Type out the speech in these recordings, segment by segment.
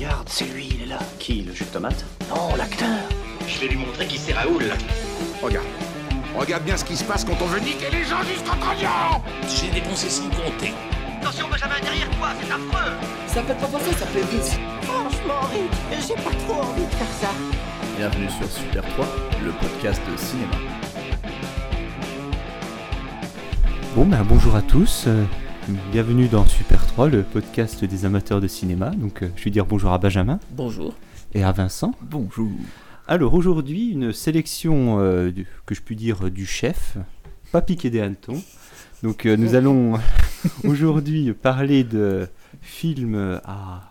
Regarde, c'est lui, il est là. Qui, le jus de tomate Non, l'acteur. Je vais lui montrer qui c'est Raoul. Regarde. Regarde bien ce qui se passe quand on veut niquer les gens jusqu'en trognon J'ai dépensé sans compter. Attention Benjamin, derrière toi, c'est affreux Ça fait pas penser, ça fait vite. Franchement, Rick, j'ai pas trop envie de faire ça. Bienvenue sur Super 3, le podcast cinéma. Bon ben bonjour à tous, euh, bienvenue dans Super 3, le podcast des amateurs de cinéma. Donc euh, je vais dire bonjour à Benjamin Bonjour. et à Vincent. Bonjour. Alors aujourd'hui une sélection euh, du- que je puis dire euh, du chef, pas piqué des hannetons. Donc euh, nous allons aujourd'hui parler de films à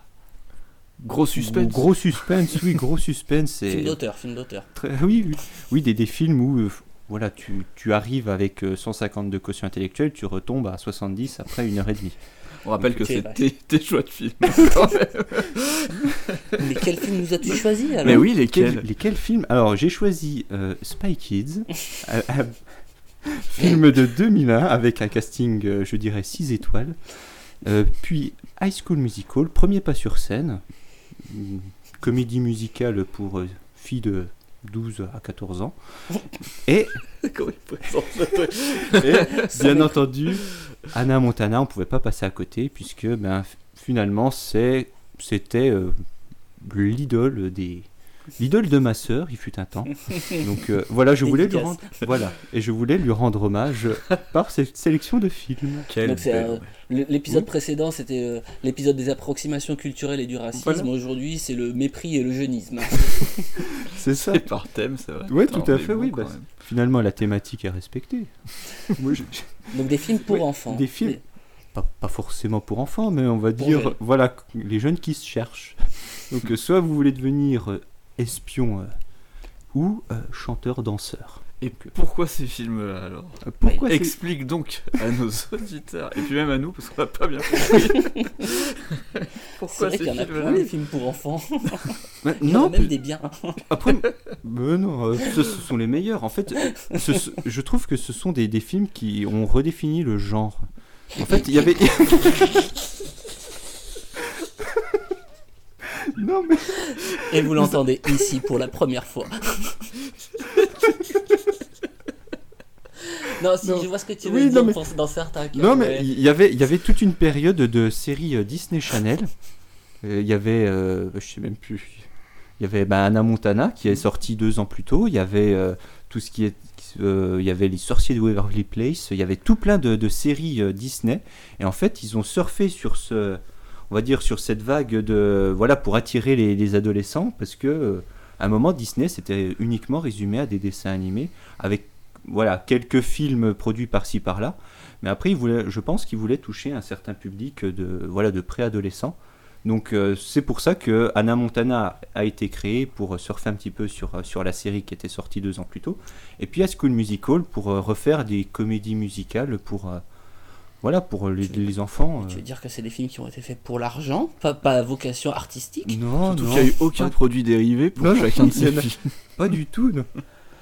Gros suspense. gros suspense, oui gros suspense et Film d'auteur, film d'auteur. Très- oui, oui, oui, des, des films où voilà, tu, tu arrives avec euh, 150 de quotient intellectuel, tu retombes à 70 après une heure et demie. On rappelle que c'est tes, tes choix de film. Mais quel film nous as-tu choisi alors Mais oui, Quel- lesquels lesquels films? Alors, j'ai choisi euh, Spy Kids, euh, euh, film de 2001 avec un casting, euh, je dirais, 6 étoiles. Euh, puis High School Musical, premier pas sur scène, comédie musicale pour euh, filles de 12 à 14 ans. Et bien entendu, Anna Montana, on pouvait pas passer à côté puisque ben, finalement c'est c'était euh, l'idole des l'idole de ma sœur, il fut un temps. Donc euh, voilà, je voulais lui rendre voilà et je voulais lui rendre hommage par cette sélection de films. Euh, L'épisode Oui. précédent, c'était euh, l'épisode des approximations culturelles et du racisme. Voilà. Aujourd'hui, c'est le mépris et le jeunisme. C'est ça. C'est par thème, c'est vrai. Ouais, Putain, tout à fait, bon oui, bah. Finalement, la thématique est respectée. Moi, je- Donc des films pour Oui, enfants. des films. Mais- pas, pas forcément pour enfants, mais on va Pour dire, jeunes. voilà, les jeunes qui se cherchent. Donc, soit vous voulez devenir espion euh, ou euh, chanteur-danseur. Et pourquoi ces films-là alors? Euh, Pourquoi c'est- Explique donc à nos auditeurs, et puis même à nous, parce qu'on n'a pas bien compris. C'est pourquoi vrai ces qu'il y en a plein films-là des films pour enfants. Ouais, Il y en a Non, même des biens. après, mais non, ce, ce sont les meilleurs. En fait, ce- ce- je trouve que ce sont des, des films qui ont redéfini le genre. En fait, il y avait. Non, mais. Et vous l'entendez ici pour la première fois. non, si Non. je vois ce que tu veux Oui, dire non, mais- pour- dans certains cas. Non, mais ouais. il y avait, il y avait toute une période de séries euh, Disney Channel. Il y avait, euh, je sais même plus. Il y avait bah, Anna Montana qui est sortie deux ans plus tôt. Il y avait euh, tout ce qui est, euh, il y avait les Sorciers de Waverly Place. Il y avait tout plein de, de séries euh, Disney. Et en fait, ils ont surfé sur ce, on va dire sur cette vague de, voilà, pour attirer les, les adolescents parce que euh, à un moment Disney c'était uniquement résumé à des dessins animés avec, voilà, quelques films produits par-ci par-là. Mais après, il voulait, je pense qu'il voulait toucher un certain public de, voilà, de préadolescents. Donc euh, c'est pour ça que Anna Montana a été créée pour euh, surfer un petit peu sur, sur la série qui était sortie deux ans plus tôt. Et puis High School Musical pour refaire des comédies musicales pour, voilà, pour les, les enfants. Tu euh. veux dire que c'est des films qui ont été faits pour l'argent, pas, pas à vocation artistique Non, Surtout non, qu'il n'y a eu aucun pas, produit dérivé pour Non, chacun de il ces films. pas du tout. Non,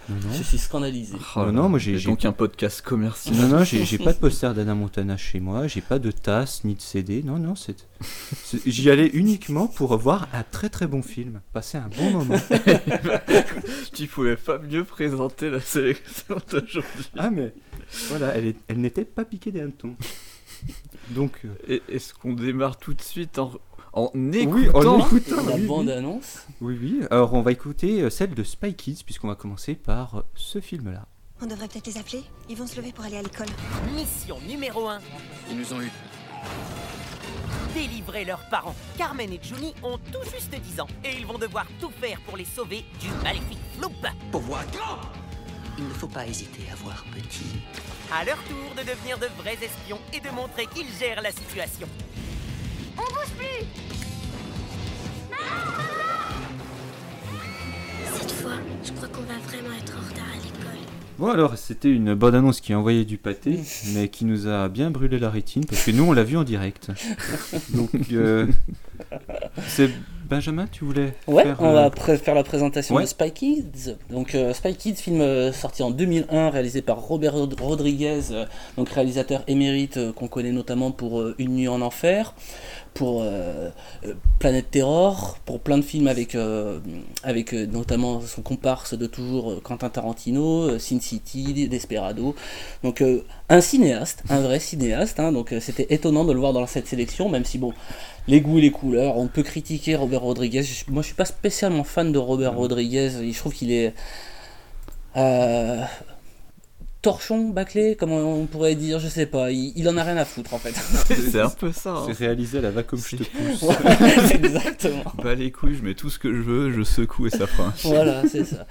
non, non. Je suis scandalisé. Oh là non, moi, j'ai- donc un podcast commercial. Non, non, j'ai pas de poster d'Anna Montana chez moi, j'ai pas de tasse ni de CD. Non, non, c'est. c'est- J'y allais uniquement pour voir un très très bon film, passer un bon moment. tu pouvais pas mieux présenter la sélection d'aujourd'hui. Ah, mais voilà, elle, est- elle n'était pas piquée des hannetons. Donc, euh, Et Est-ce qu'on démarre tout de suite en, en oui, écoutant en écoutant. La oui, oui. bande-annonce. Oui, oui. Alors, on va écouter euh, celle de Spy Kids, puisqu'on va commencer par euh, ce film-là. On devrait peut-être les appeler. Ils vont se lever pour aller à l'école. Mission numéro 1, Ils nous ont eu. délivrer leurs parents. Carmen et Juni ont tout juste 10 ans et ils vont devoir tout faire pour les sauver du maléfique Floop. Pour voir grand Il ne faut pas hésiter à voir petit. À leur tour de devenir de vrais espions et de montrer qu'ils gèrent la situation. Cette fois, je crois qu'on va vraiment être en retard à l'école. Bon, alors, c'était une bonne annonce qui envoyait du pâté, mais qui nous a bien brûlé la rétine, parce que nous, on l'a vu en direct. Donc, euh, c'est Benjamin, tu voulais Ouais, faire, on euh, va pré- faire la présentation ouais. de Spy Kids. Donc euh, Spy Kids, film euh, sorti en 2001, réalisé par Robert Rod- Rodriguez, euh, donc réalisateur émérite euh, qu'on connaît notamment pour euh, Une nuit en enfer. pour euh, euh, Planète Terror, pour plein de films avec, euh, avec euh, notamment son comparse de toujours euh, Quentin Tarantino, euh, Sin City, Desperado. Donc euh, un cinéaste, un vrai cinéaste. hein, donc euh, c'était étonnant de le voir dans cette sélection, même si bon, les goûts et les couleurs, on peut critiquer Robert Rodriguez. Je- moi je suis pas spécialement fan de Robert Rodriguez, je trouve qu'il est... euh, torchon, bâclé, comment on pourrait dire, je sais pas, il, il en a rien à foutre en fait. C'est un peu ça. hein. C'est réalisé à la va comme je te pousse. Ouais, exactement. Bah les couilles, je mets tout ce que je veux, je secoue et ça fera un film. Voilà, c'est ça.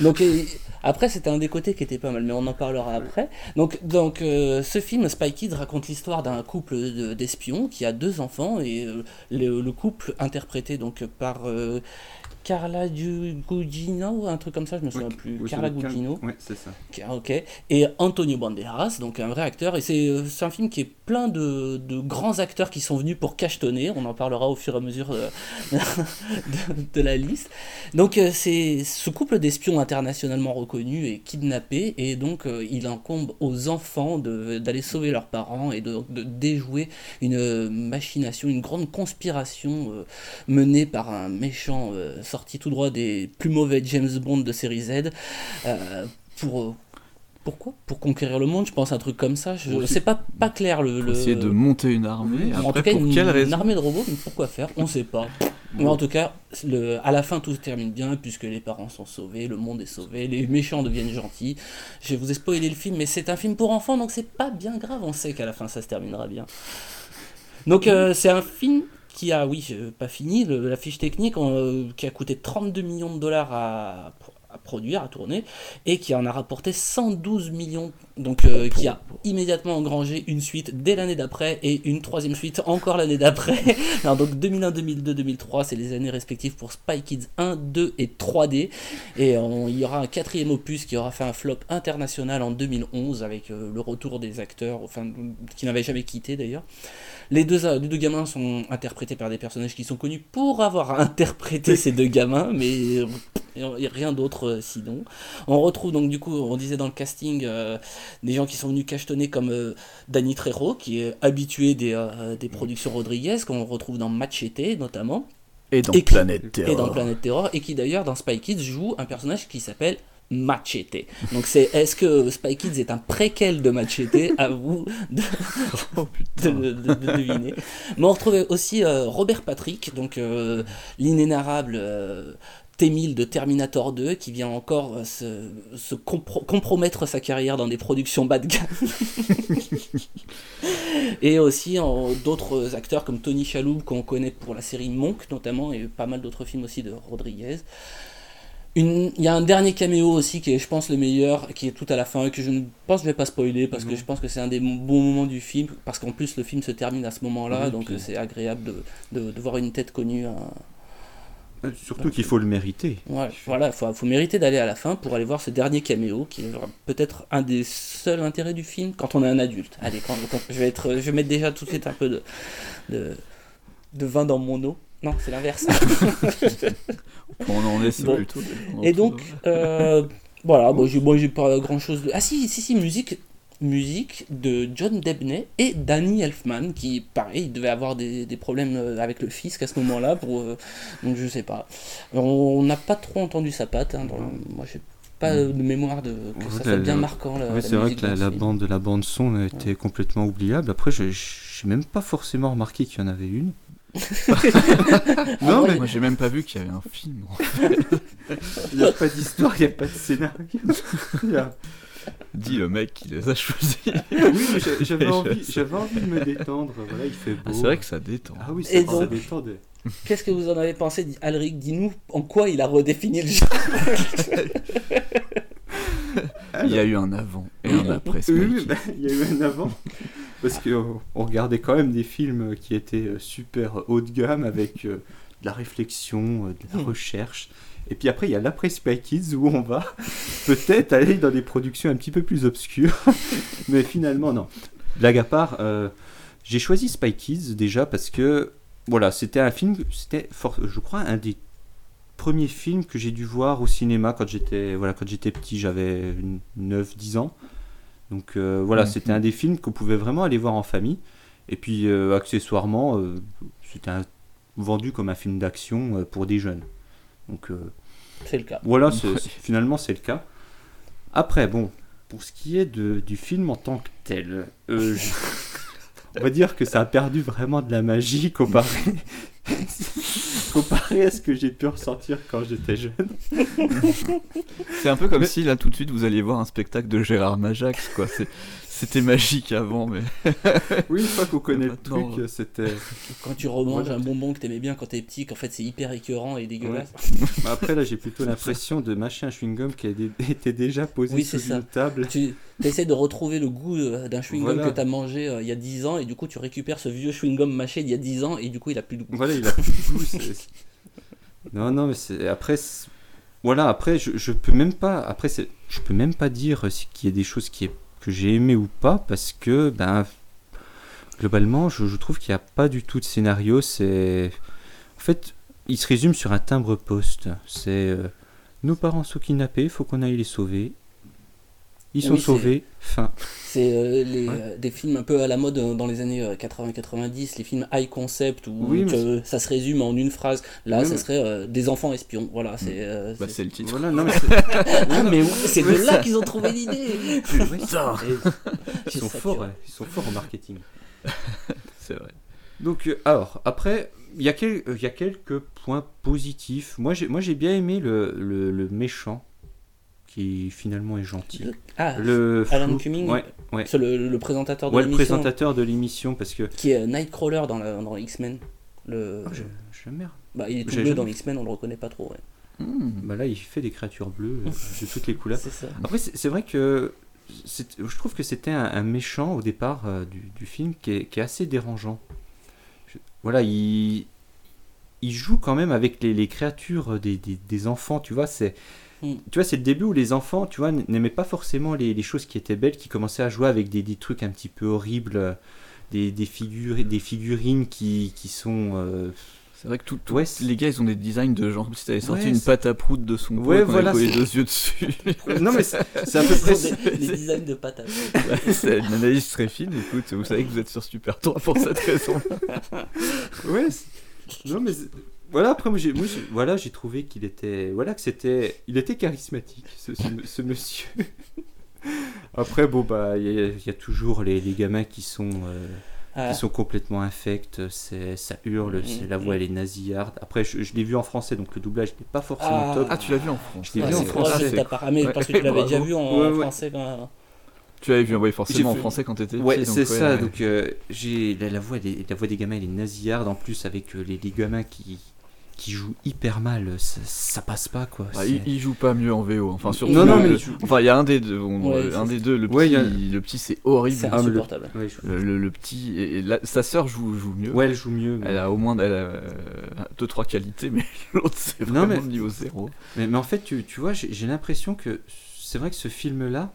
Donc et- après, c'était un des côtés qui était pas mal, mais on en parlera après. Donc, donc euh, ce film, Spy Kids, raconte l'histoire d'un couple de- d'espions qui a deux enfants et euh, le, le couple interprété donc par euh, Carla Gugino, un truc comme ça, je me souviens plus. Oui, Carla Gugino. Ouais, c'est ça. Ok. Et Antonio Banderas, donc un vrai acteur. Et c'est euh, c'est un film qui est plein de, de grands acteurs qui sont venus pour cachetonner. On en parlera au fur et à mesure euh, de, de la liste. Donc euh, c'est ce couple d'espions internationalement reconnus est kidnappé et donc il incombe aux enfants d'aller sauver leurs parents et de, déjouer une machination, une grande conspiration menée par un méchant sorti tout droit des plus mauvais James Bond de série Z euh, pour euh, pourquoi? Pour conquérir le monde, je pense un truc comme ça. Je... Pour- C'est pas pas clair le. Pour le- essayer de monter une armée. en tout cas, pour une, quelle une raison? armée de robots, mais pourquoi faire? On sait pas. Mais en tout cas, le, à la fin, tout se termine bien, puisque les parents sont sauvés, le monde est sauvé, les méchants deviennent gentils. Je vous ai spoilé le film, mais c'est un film pour enfants, donc c'est pas bien grave, on sait qu'à la fin, ça se terminera bien. Donc, euh, c'est un film qui a, oui, euh, pas fini, la fiche technique, euh, qui a coûté 32 millions de dollars à, produire, à tourner, et qui en a rapporté 112 millions, donc euh, qui a immédiatement engrangé une suite dès l'année d'après et une troisième suite encore l'année d'après. Donc 2001, 2002, 2003, c'est les années respectives pour Spy Kids 1, 2 et 3D. Et il y aura un quatrième opus qui aura fait un flop international en 2011 avec le retour des acteurs, enfin qui n'avaient jamais quitté d'ailleurs. Les deux, les deux gamins sont interprétés par des personnages qui sont connus pour avoir interprété ces deux gamins, mais euh, rien d'autre euh, sinon. On retrouve donc du coup, on disait dans le casting, euh, des gens qui sont venus cachetonner comme euh, Danny Trejo, qui est habitué des, euh, des productions Rodriguez, qu'on retrouve dans Machete notamment, Et dans Et qui- Planète Terror. et dans Planète Terror, et qui d'ailleurs dans Spy Kids joue un personnage qui s'appelle Machete. Donc c'est est-ce que Spy Kids est un préquel de Machete? À vous de, Oh de, de- de deviner. Mais on retrouvait aussi euh, Robert Patrick, donc euh, l'inénarrable euh, T-1000 de Terminator 2, qui vient encore euh, se, se compro- compromettre sa carrière dans des productions bas de gamme. et aussi d'autres acteurs comme Tony Shalhoub, qu'on connaît pour la série Monk notamment, et pas mal d'autres films aussi de Rodriguez. Il y a un dernier caméo aussi qui est, je pense, le meilleur, qui est tout à la fin, et que je ne pense que je vais pas spoiler parce que je pense que c'est un des bons moments du film, parce qu'en plus le film se termine à ce moment-là, Oui, donc puis- euh, c'est agréable de, de, de voir une tête connue. hein. Euh, Surtout qu'il faut le mériter. Ouais, voilà, il faut, faut mériter d'aller à la fin pour aller voir ce dernier caméo, qui est peut-être un des seuls intérêts du film quand on est un adulte. Allez, quand, quand- je, vais être, je vais mettre déjà tout de suite un peu de, de, de vin dans mon eau. Non, c'est l'inverse. On en est, c'est Bon. plutôt. des- Et donc, euh, voilà, bon, j'ai bon, j'ai pas grand chose de. Ah, si, si, si, musique. Musique de John Debney et Danny Elfman, qui, pareil, devait avoir des, des problèmes euh, avec le fisc à ce moment-là, pour, euh, donc je sais pas. On n'a pas trop entendu sa patte, hein, dans- moi j'ai pas euh, de mémoire de, que Ouais, ça soit bien marquant. La, Ouais, la c'est vrai que la, la bande de la bande son a été complètement oubliable. Après, je j'ai même pas forcément remarqué qu'il y en avait une. Ah, ouais, Moi, j'ai même pas vu qu'il y avait un film. Il n'y a pas d'histoire, il n'y a pas de scénario. A- Dis le mec qui les a choisis. Oui, mais j'a- j'avais envie, j'avais envie de me détendre. Voilà, il fait beau. Ah, c'est vrai que ça détend. Ah oui, Et ça, détend. Qu'est-ce que vous en avez pensé, Alric? Dis-nous en quoi il a redéfini le genre. Il y a eu un avant et un après Oui, bah, il y a eu un avant. Parce qu'on on regardait quand même des films qui étaient euh, super haut de gamme avec euh, de la réflexion, euh, de la recherche. Et puis après, il y a l'après Spy Kids où on va peut-être aller dans des productions un petit peu plus obscures. Mais finalement, non. Blague à part, euh, j'ai choisi Spy Kids déjà parce que voilà, c'était un film, c'était je crois un des premiers films que j'ai dû voir au cinéma quand j'étais voilà, quand j'étais petit, j'avais 9-10 ans. Donc euh, voilà, Mhm. c'était un des films qu'on pouvait vraiment aller voir en famille. Et puis, euh, accessoirement, euh, c'était un- vendu comme un film d'action pour des jeunes. Donc, C'est le cas. voilà, c'est- c'est- finalement, c'est le cas. Après, bon, pour ce qui est de, du film en tant que tel, je- on va dire que ça a perdu vraiment de la magie comparé, comparé à ce que j'ai pu ressentir quand j'étais jeune. C'est un peu comme si là tout de suite vous alliez voir un spectacle de Gérard Majax quoi. C'était magique avant mais. Oui, une fois qu'on connaît le Maintenant, truc, c'était. Quand tu remanges un bonbon que t'aimais bien quand t'es petit, qu'en fait c'est hyper écœurant et dégueulasse. Après, là, j'ai plutôt l'impression de mâcher un chewing-gum qui était déjà posé Oui, sur ça. une table. Tu essaies de retrouver le goût euh, d'un chewing-gum Voilà. que t'as mangé euh, il y a 10 ans et du coup tu récupères ce vieux chewing-gum mâché d'il y a 10 ans et du coup il a plus de goût. Voilà, il a plus de goût. Non, non, mais c'est après. Voilà, après, je, je peux même pas. Après, c'est- je peux même pas dire qu'il y a des choses qui est, que j'ai aimé ou pas parce que, ben, globalement, je, trouve qu'il n'y a pas du tout de scénario. C'est. En fait, il se résume sur un timbre-poste. C'est. euh, nos parents sont kidnappés, faut qu'on aille les sauver. Ils sont Oui, c'est- sauvés, fin. C'est euh, les, Ouais. euh, des films un peu à la mode euh, dans les années euh, 80-90, les films high concept où Oui, mais que ça se résume en une phrase. Là, Oui, ça mais- serait euh, des enfants espions. Voilà, c'est. euh, Bah c'est- c'est le titre. Voilà, non, mais c'est- Ah, c'est de là qu'ils ont trouvé l'idée. Putain. Ils sont forts, ouais. ils sont forts en marketing. C'est vrai. Donc, euh, alors, après, il y, a quel- euh, il y a quelques points positifs. Moi, j'ai, moi, j'ai bien aimé le, le, le méchant, qui finalement est gentil. Ah, Le Alan flou- Cumming, ouais, ouais. c'est le, le présentateur de Ouais, le l'émission. présentateur de l'émission, parce que. Qui est Nightcrawler dans, la, dans X-Men. Le... Je, je merde. Bah, il est tout J'ai bleu jamais- dans X-Men, on le reconnaît pas trop. ouais. Bah là, il fait des créatures bleues euh, de toutes les couleurs. C'est ça. Après, c'est, c'est vrai que. c'est- je trouve que c'était un, un méchant au départ euh, du, du film qui est, qui est assez dérangeant. Je- voilà, il. Il joue quand même avec les, les créatures des, des, des enfants, tu vois, c'est. Mm. Tu vois, c'est le début où les enfants, tu vois, n'aimaient pas forcément les, les choses qui étaient belles, qui commençaient à jouer avec des, des trucs un petit peu horribles, euh, des, des, figures, des figurines qui, qui sont. euh, C'est vrai que tout, tout- Ouais, les gars ils ont des designs de genre comme si t'avais sorti Ouais, une pâte à prout de son Ouais, voilà, avait collé deux yeux dessus. Non, mais c'est à peu près. les, les designs de patates. c'est une analyse très fine, écoute, vous savez que vous êtes sur Super 3 pour cette raison. Ouais. Non mais voilà après moi j'ai voilà j'ai trouvé qu'il était voilà que c'était il était charismatique ce, ce- ce monsieur. après bon bah il y, y a toujours les, les gamins qui sont euh, Ah. qui sont complètement infects, c'est ça hurle, c'est la Mhm. voix elle est nasillarde. Après je, je l'ai vu en français donc le doublage n'est pas forcément Ah. top. Ah, tu l'as vu en France Je l'ai Ah, vu en c'est français. Ah, mais parce que tu l'avais déjà vu en Ouais, ouais. français quand Tu l'avais vu, oui, forcément en français quand t'étais Ouais, c'est ça. ouais. Donc, euh, j'ai la, la voix des, la voix des gamins, elle est nasillarde en plus avec euh, les, les gamins qui, qui jouent hyper mal. Ça, ça passe pas quoi. Ah, il, il joue pas mieux en VO. Enfin, surtout Non, non, le- mais le- il joue- enfin, il y a un des deux. on- Ouais, un des deux. Le petit, Ouais, il y a- le petit, c'est horrible. c'est Ah, insupportable. Le, le- le petit et, et la- sa sœur joue, joue mieux. ouais, elle joue mieux. mais- Elle a au moins elle a, euh, deux trois qualités, mais l'autre c'est vraiment mais- niveau zéro. Mais, mais en fait, tu, tu vois, j'ai l'impression que c'est vrai que ce film-là,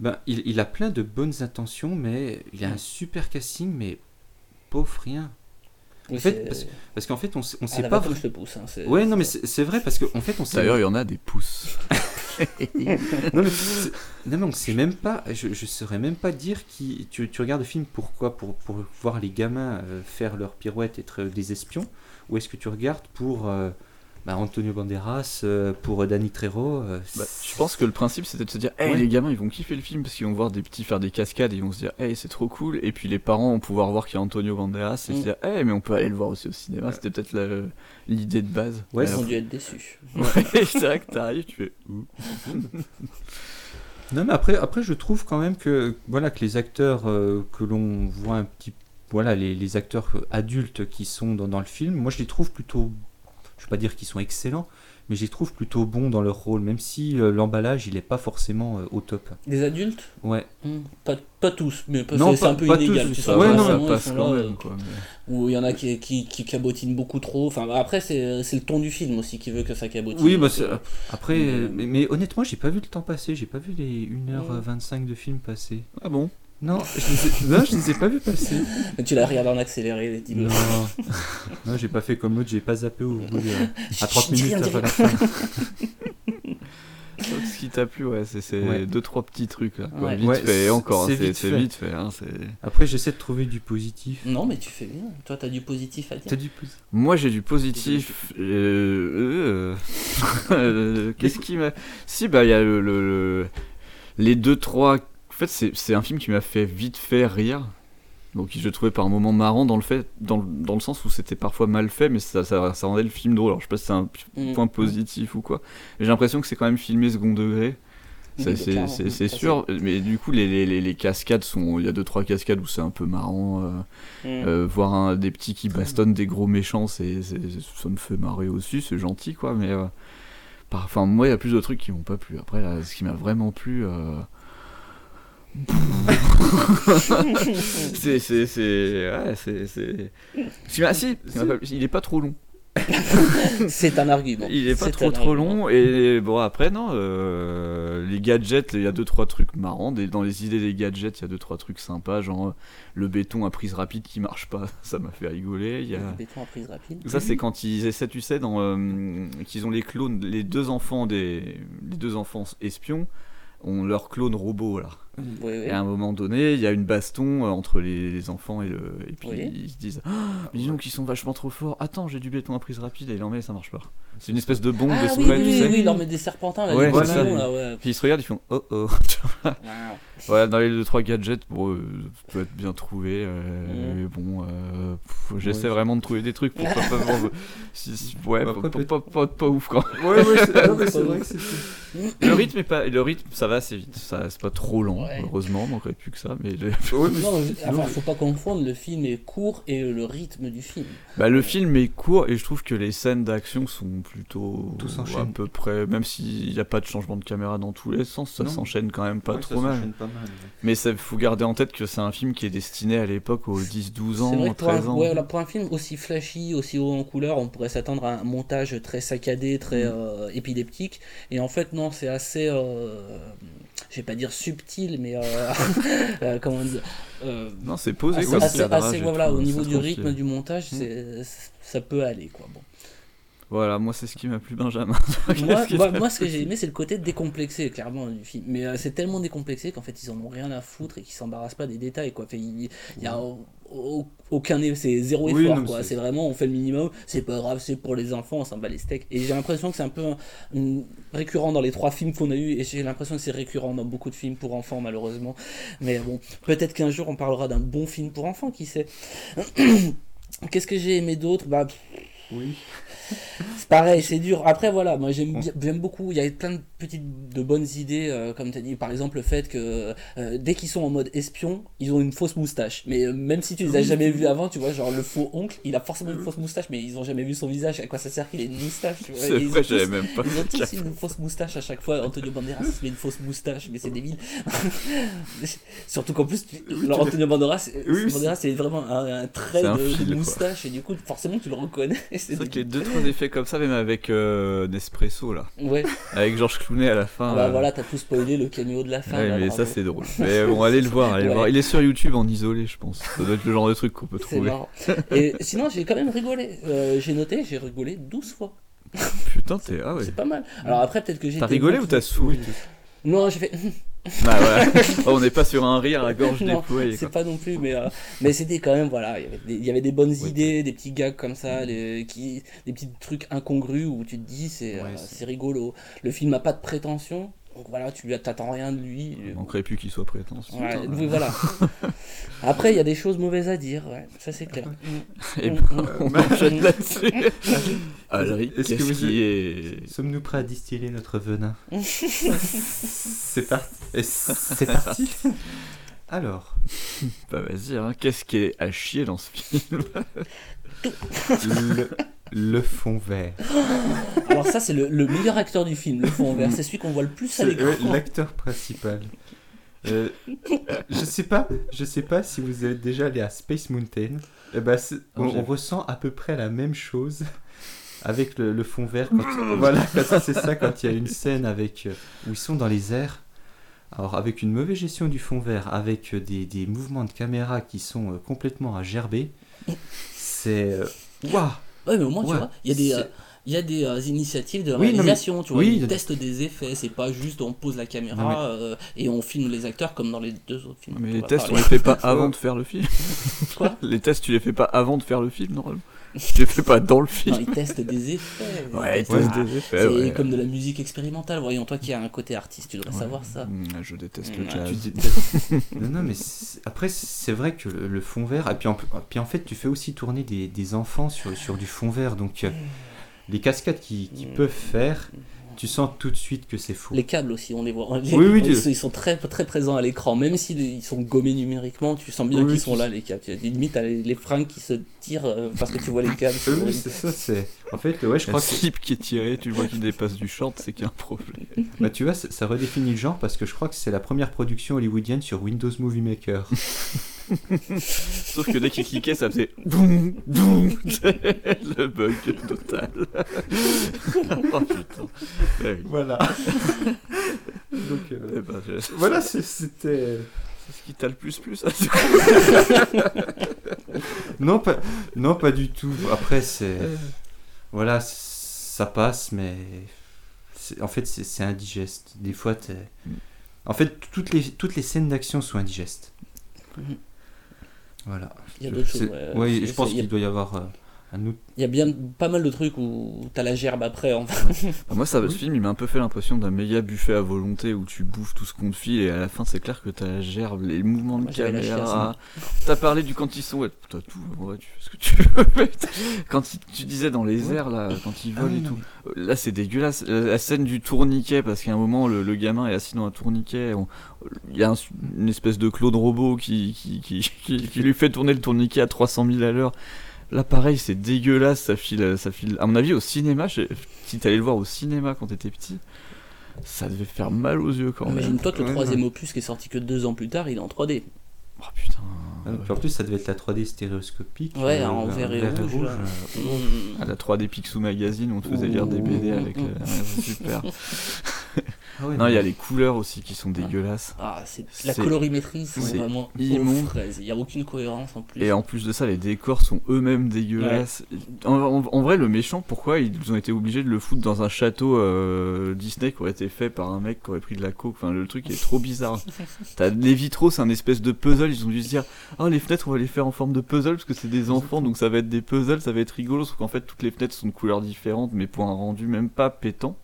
ben, il, il a plein de bonnes intentions, mais il a un super casting, mais pauvre rien. En fait, parce, parce qu'en fait, on, sait- on à sait pas. hein, c'est- Ouais, non, mais c'est vrai parce qu'en fait, on sait. D'ailleurs, il y en a des pouces. non, mais non, mais on sait même pas, je, je saurais même pas dire qui. Tu, tu regardes le film pourquoi pour, pour voir les gamins euh, faire leurs pirouettes et être des espions? Ou est-ce que tu regardes pour euh, bah, Antonio Banderas, euh, pour Danny Trejo euh, Bah, je pense que le principe c'était de se dire, hey Ouais. les gamins ils vont kiffer le film parce qu'ils vont voir des petits faire des cascades et ils vont se dire, hey c'est trop cool. Et puis les parents vont pouvoir voir qu'il y a Antonio Banderas et Mm. se dire, hey mais on peut aller le voir aussi au cinéma. C'était peut-être l'idée de base. Ouais, Ils ont dû être déçus. Ouais, c'est vrai que t'arrives, tu fais ouh. Non, mais après, après, je trouve quand même que, voilà, que les acteurs euh, que l'on voit un petit. Voilà, les, les acteurs euh, adultes qui sont dans, dans le film, moi je les trouve plutôt. Je ne vais pas dire qu'ils sont excellents, mais je les trouve plutôt bons dans leur rôle, même si euh, l'emballage il n'est pas forcément euh, au top. Des adultes? Ouais. Hmm, pas, pas tous, mais Non, c'est un peu pas inégal. tous, tu va, que ça passe quand là, même euh, quoi. mais- Où il y en a qui, qui, qui cabotinent beaucoup trop. Enfin, après, c'est c'est le ton du film aussi qui veut que ça cabotine. Oui, bah, euh, après, mais- euh, mais, mais honnêtement, j'ai pas vu le temps passer, j'ai pas vu les 1h25 de film passer. Ah bon? Non, je les ai, non, je les ai pas vus passer. mais tu l'as regardé en accéléré, dis-le. Non, non j'ai pas fait comme l'autre, j'ai pas zappé au bout de, à 30 Chut, dis minutes avant la fin. Ce qui t'a plu, ouais, c'est c'est Ouais. deux trois petits trucs là. quoi. Ouais. Vite Ouais, fait, et encore, hein, c'est vite c'est fait. vite fait. hein, c'est- Après, j'essaie de trouver du positif. Non, mais tu fais bien. Toi, t'as du positif à dire. T'as du positif Moi j'ai du positif. euh, euh, euh, Qu'est-ce qui m'a. Si, bah il y a le, le- le- les deux, trois. Fait, c'est un film qui m'a fait vite fait rire. Donc je trouvais par moments marrant dans le, fait, dans, le- dans le sens où c'était parfois mal fait, mais ça, ça, ça rendait le film drôle. Alors je sais pas si c'est un Mm. point positif ou quoi. J'ai l'impression que c'est quand même filmé second degré. C'est sûr, mais du coup les, les, les- les cascades sont, il y a deux trois cascades où c'est un peu marrant. euh, Mm. euh, voir un, des petits qui bastonnent des gros méchants, c'est, ça me fait marrer aussi, c'est gentil quoi, mais euh, enfin, moi il y a plus de trucs qui m'ont pas plu. Après, là, ce qui m'a vraiment plu, c'est, c'est, c'est, ouais, c'est, c'est... Si, il est pas trop long. C'est un argument. Il est pas trop trop argument. long et bon après non euh, les gadgets il y a deux trois trucs marrants des- dans les idées des gadgets il y a deux trois trucs sympas genre le béton à prise rapide qui marche pas ça m'a fait rigoler il y a Le béton à prise rapide. ça c'est quand ils essaient tu sais dans euh, qu'ils ont les clones les deux enfants des les deux enfants espions ont leur clone robot là Oui, oui. et à un moment donné, il y a une baston euh, entre les, les enfants et le. Et puis Oui. ils se disent Ah, Mais dis donc, ils sont vachement trop forts. Attends, j'ai du béton à prise rapide et il en met, ça marche pas. C'est une espèce de bombe Ah de oui, tu oui, sais. oui, met des serpentins là, Ouais, des c'est poissons, ça. là, ouais. Puis ils se regardent, ils font Oh oh. Wow. voilà, dans les 2-3 gadgets, bon, euh, ça peut être bien trouvé. euh, mais bon, euh, j'essaie Ouais. vraiment de trouver des trucs pour pas. pas- si- si- ouais, Bah, pas, après, pas, pas, pas- pas ouf quand même. Ouais, ouais, c'est non, mais c'est vrai que c'est. Le rythme, est pas, le rythme, ça va assez vite. Ça, c'est pas trop lent, Ouais. heureusement, manquerait plus que ça. Mais Ouais, mais Non, c'est- enfin, faut pas confondre, le film est court et le rythme du film. Bah, le film est court et je trouve que les scènes d'action sont plutôt Tout à s'enchaîne. peu près, même s'il n'y a pas de changement de caméra dans tous les sens, ça s'enchaîne quand même pas Ouais, ça trop mal. s'enchaîne pas mal, ouais. Mais il faut garder en tête que c'est un film qui est destiné à l'époque aux 10-12 C'est ans, vrai que pour un, 13 ans. ouais, pour un film aussi flashy, aussi haut en couleur, on pourrait s'attendre à un montage très saccadé, très Mm. euh, épileptique. Et en fait, non, c'est assez, euh, je vais pas dire subtil, mais euh, euh, comment dire, euh, Non, c'est posé assez, comme assez- assez- voilà, au c'est niveau du rythme du montage, Mm. c'est, ça peut aller quoi. Bon. Voilà, moi c'est ce qui m'a plu Benjamin. moi, qui moi, ce que j'ai aimé, c'est le côté décomplexé, clairement, du film. Mais euh, c'est tellement décomplexé qu'en fait, ils en ont rien à foutre et qu'ils s'embarrassent pas des détails, quoi. Fait, il il y a au- au- aucun, c'est zéro effort, quoi. c'est- vraiment, on fait le minimum. C'est pas grave, c'est pour les enfants, on s'en bat les steaks. Et j'ai l'impression que c'est un peu un- récurrent dans les trois films qu'on a eu, et j'ai l'impression que c'est récurrent dans beaucoup de films pour enfants, malheureusement. Mais bon, peut-être qu'un jour on parlera d'un bon film pour enfants, qui sait. Qu'est-ce que j'ai aimé d'autre? Bah. Oui. C'est pareil, c'est dur. Après, voilà, moi j'aime j'aime beaucoup. Il y a plein de petites, de bonnes idées, euh, comme tu as dit. Par exemple, le fait que euh, dès qu'ils sont en mode espion, ils ont une fausse moustache. Mais euh, même si tu les as jamais vus avant, tu vois, genre le faux oncle, il a forcément une fausse moustache, mais ils ont jamais vu son visage. À quoi ça sert qu'il ait une moustache tu vois? C'est ils vrai, tous- j'avais même pas Ils ont tous une fausse moustache à chaque fois. Antonio Banderas il met une fausse moustache, mais c'est débile. Surtout qu'en plus, tu- alors, Antonio Banderas, Oui, Banderas, c'est vraiment un, un trait un de, de fil, quoi. moustache, et du coup, forcément, tu le reconnais. C'est vrai qu'il y a deux trois effets comme ça, même avec euh, Nespresso là, Ouais. avec Georges Clooney à la fin. Ah bah euh, voilà, t'as tout spoilé le caméo de la fin. Ouais, là, mais bravo. ça c'est drôle. Mais bon, allez le voir, allez le voir. Il est sur YouTube en isolé, je pense. Ça doit être le genre de truc qu'on peut trouver. marrant. Et sinon, j'ai quand même rigolé. Euh, j'ai noté, j'ai rigolé 12 fois. Putain, t'es ah ouais. C'est pas mal. Alors après, peut-être que j'ai. T'as rigolé ou t'as souri Non, j'ai fait. Ah ouais. Oh, on n'est pas sur un rire à gorge déployée. c'est pas non plus, mais, euh, mais c'était quand même, voilà, il y avait des, bonnes idées, des petits gags comme ça, les- qui, des petits trucs incongrus où tu te dis c'est euh, Ouais, c'est- c'est rigolo. Le film a pas de prétention, donc voilà, tu t'attends rien de lui. Il manquerait plus qu'il soit prétentieux. Ouais, Putain. oui, voilà. Après, il y a des choses mauvaises à dire, ouais, ça c'est clair. Et Mm, ben, mm. on enchaîne là-dessus. Alric, Est-ce que qu'est-ce vous- qui est. Sommes-nous prêts à distiller notre venin C'est parti. C'est parti. Alors, Bah vas-y, hein. qu'est-ce qui est à chier dans ce film? Le, le fond vert. Alors ça, c'est le, le meilleur acteur du film, le fond vert. C'est celui qu'on voit le plus à l'écran. euh, l'acteur principal. Euh, je sais pas, je sais pas si vous êtes déjà allé à Space Mountain. Eh ben, on, ressent à peu près la même chose avec le, le fond vert. Quand, voilà, c'est ça quand il y a une scène avec euh, où ils sont dans les airs. Alors avec une mauvaise gestion du fond vert, avec euh, des, des mouvements de caméra qui sont euh, complètement à gerber, c'est euh, waouh. Ouais, mais au moins, tu vois, il y a des, euh, Il y a des euh, initiatives de Oui, non, mais- réalisation, tu vois, oui, ils de- testent des effets, c'est pas juste on pose la caméra Non, mais- euh, et on filme les acteurs comme dans les deux autres films. Mais les tests, on les fait pas avant de faire le film. Quoi? Les tests, tu les fais pas avant de faire le film, normalement. Tu les fais pas dans le film. Non, ils testent des effets. Ouais, testent- testent des effets, C'est ouais. comme de la musique expérimentale. Voyons, toi qui as un côté artiste, tu devrais savoir ça. Mm, Je déteste le jazz. Tu détestes- non, non, mais c'est- après, c'est vrai que le, le fond vert, et puis en, puis en fait, tu fais aussi tourner des, des enfants sur, sur du fond vert, donc euh, les cascades qu'ils qu'ils peuvent faire, tu sens tout de suite que c'est faux. Les câbles aussi, on les voit. Oui, oui, ils, tu- sont- ils sont très, très présents à l'écran. Même s'ils ils sont gommés numériquement, tu sens bien Oui, qu'ils sont là, les câbles. Tu- Limite, t'as les, les fringues qui se tirent euh, parce que tu vois les câbles. Oui, oui, c'est ça, c'est. En fait, ouais, je Le crois que. slip qui est tiré, tu le vois qu'il dépasse du short, c'est qu'il y a un problème. Bah, tu vois, ça redéfinit le genre parce que je crois que c'est la première production hollywoodienne sur Windows Movie Maker. Sauf que dès qu'il cliquait, ça faisait boum, boum, le bug total. oh putain. Ouais, oui. Voilà. Donc, euh, Eh ben, je- voilà, c'était. C'est ce qui t'a le plus plu, ça non, pas, non, pas du tout. Après, c'est. Voilà, ça passe, mais. En fait, c'est c'est indigeste. Des fois, t'es. En fait, toutes les, toutes les scènes d'action sont indigestes. Voilà. Il y a Je- d'autres choses, pense qu'il doit y avoir euh, autre. Il y a bien pas mal de trucs où t'as la gerbe après. En fait. Ah, Moi, ça, ce film, il m'a un peu fait l'impression d'un méga buffet à volonté où tu bouffes tout ce qu'on te file et à la fin, c'est clair que t'as la gerbe, les mouvements de Moi, caméra. T'as parlé du quand ils sont, ouais, t'as tout, ouais, tu fais ce que tu veux. quand il- tu disais dans les airs, là, quand ils Ah volent et non, tout, euh, là, c'est dégueulasse. La, la scène du tourniquet, parce qu'à un moment, le, le gamin est assis dans un tourniquet, on- il y a un- une espèce de Claude Robot qui, qui, qui, qui- qui lui fait tourner le tourniquet à 300 000 à l'heure. Là, pareil, c'est dégueulasse, ça file, ça file. À mon avis, au cinéma, je- si t'allais le voir au cinéma quand t'étais petit, ça devait faire mal aux yeux quand même. Imagine-toi que le troisième ouais. opus qui est sorti que deux ans plus tard, il est en 3D. Oh putain. Ah, en plus, ça devait être la 3D stéréoscopique. Ouais, euh, en vert et rouge, là. euh, Mmh. À la 3D Picsou Magazine, on te faisait lire des BD avec le... ouais, c'est super. Ah ouais, Non, il y a les couleurs aussi qui sont dégueulasses. Ah, c'est la C'est- colorimétrie, c'est c'est vraiment immonde. Il n'y a aucune cohérence en plus. Et en plus de ça, les décors sont eux-mêmes dégueulasses. En, en- en vrai, le méchant, pourquoi ils ont été obligés de le foutre dans un château euh, Disney qui aurait été fait par un mec qui aurait pris de la coke? Enfin, le truc est trop bizarre. T'as les vitraux, c'est un espèce de puzzle. Ils ont dû se dire, oh les fenêtres, on va les faire en forme de puzzle parce que c'est des enfants, donc ça va être des puzzles, ça va être rigolo. Sauf qu'en fait, toutes les fenêtres sont de couleurs différentes, mais pour un rendu même pas pétant.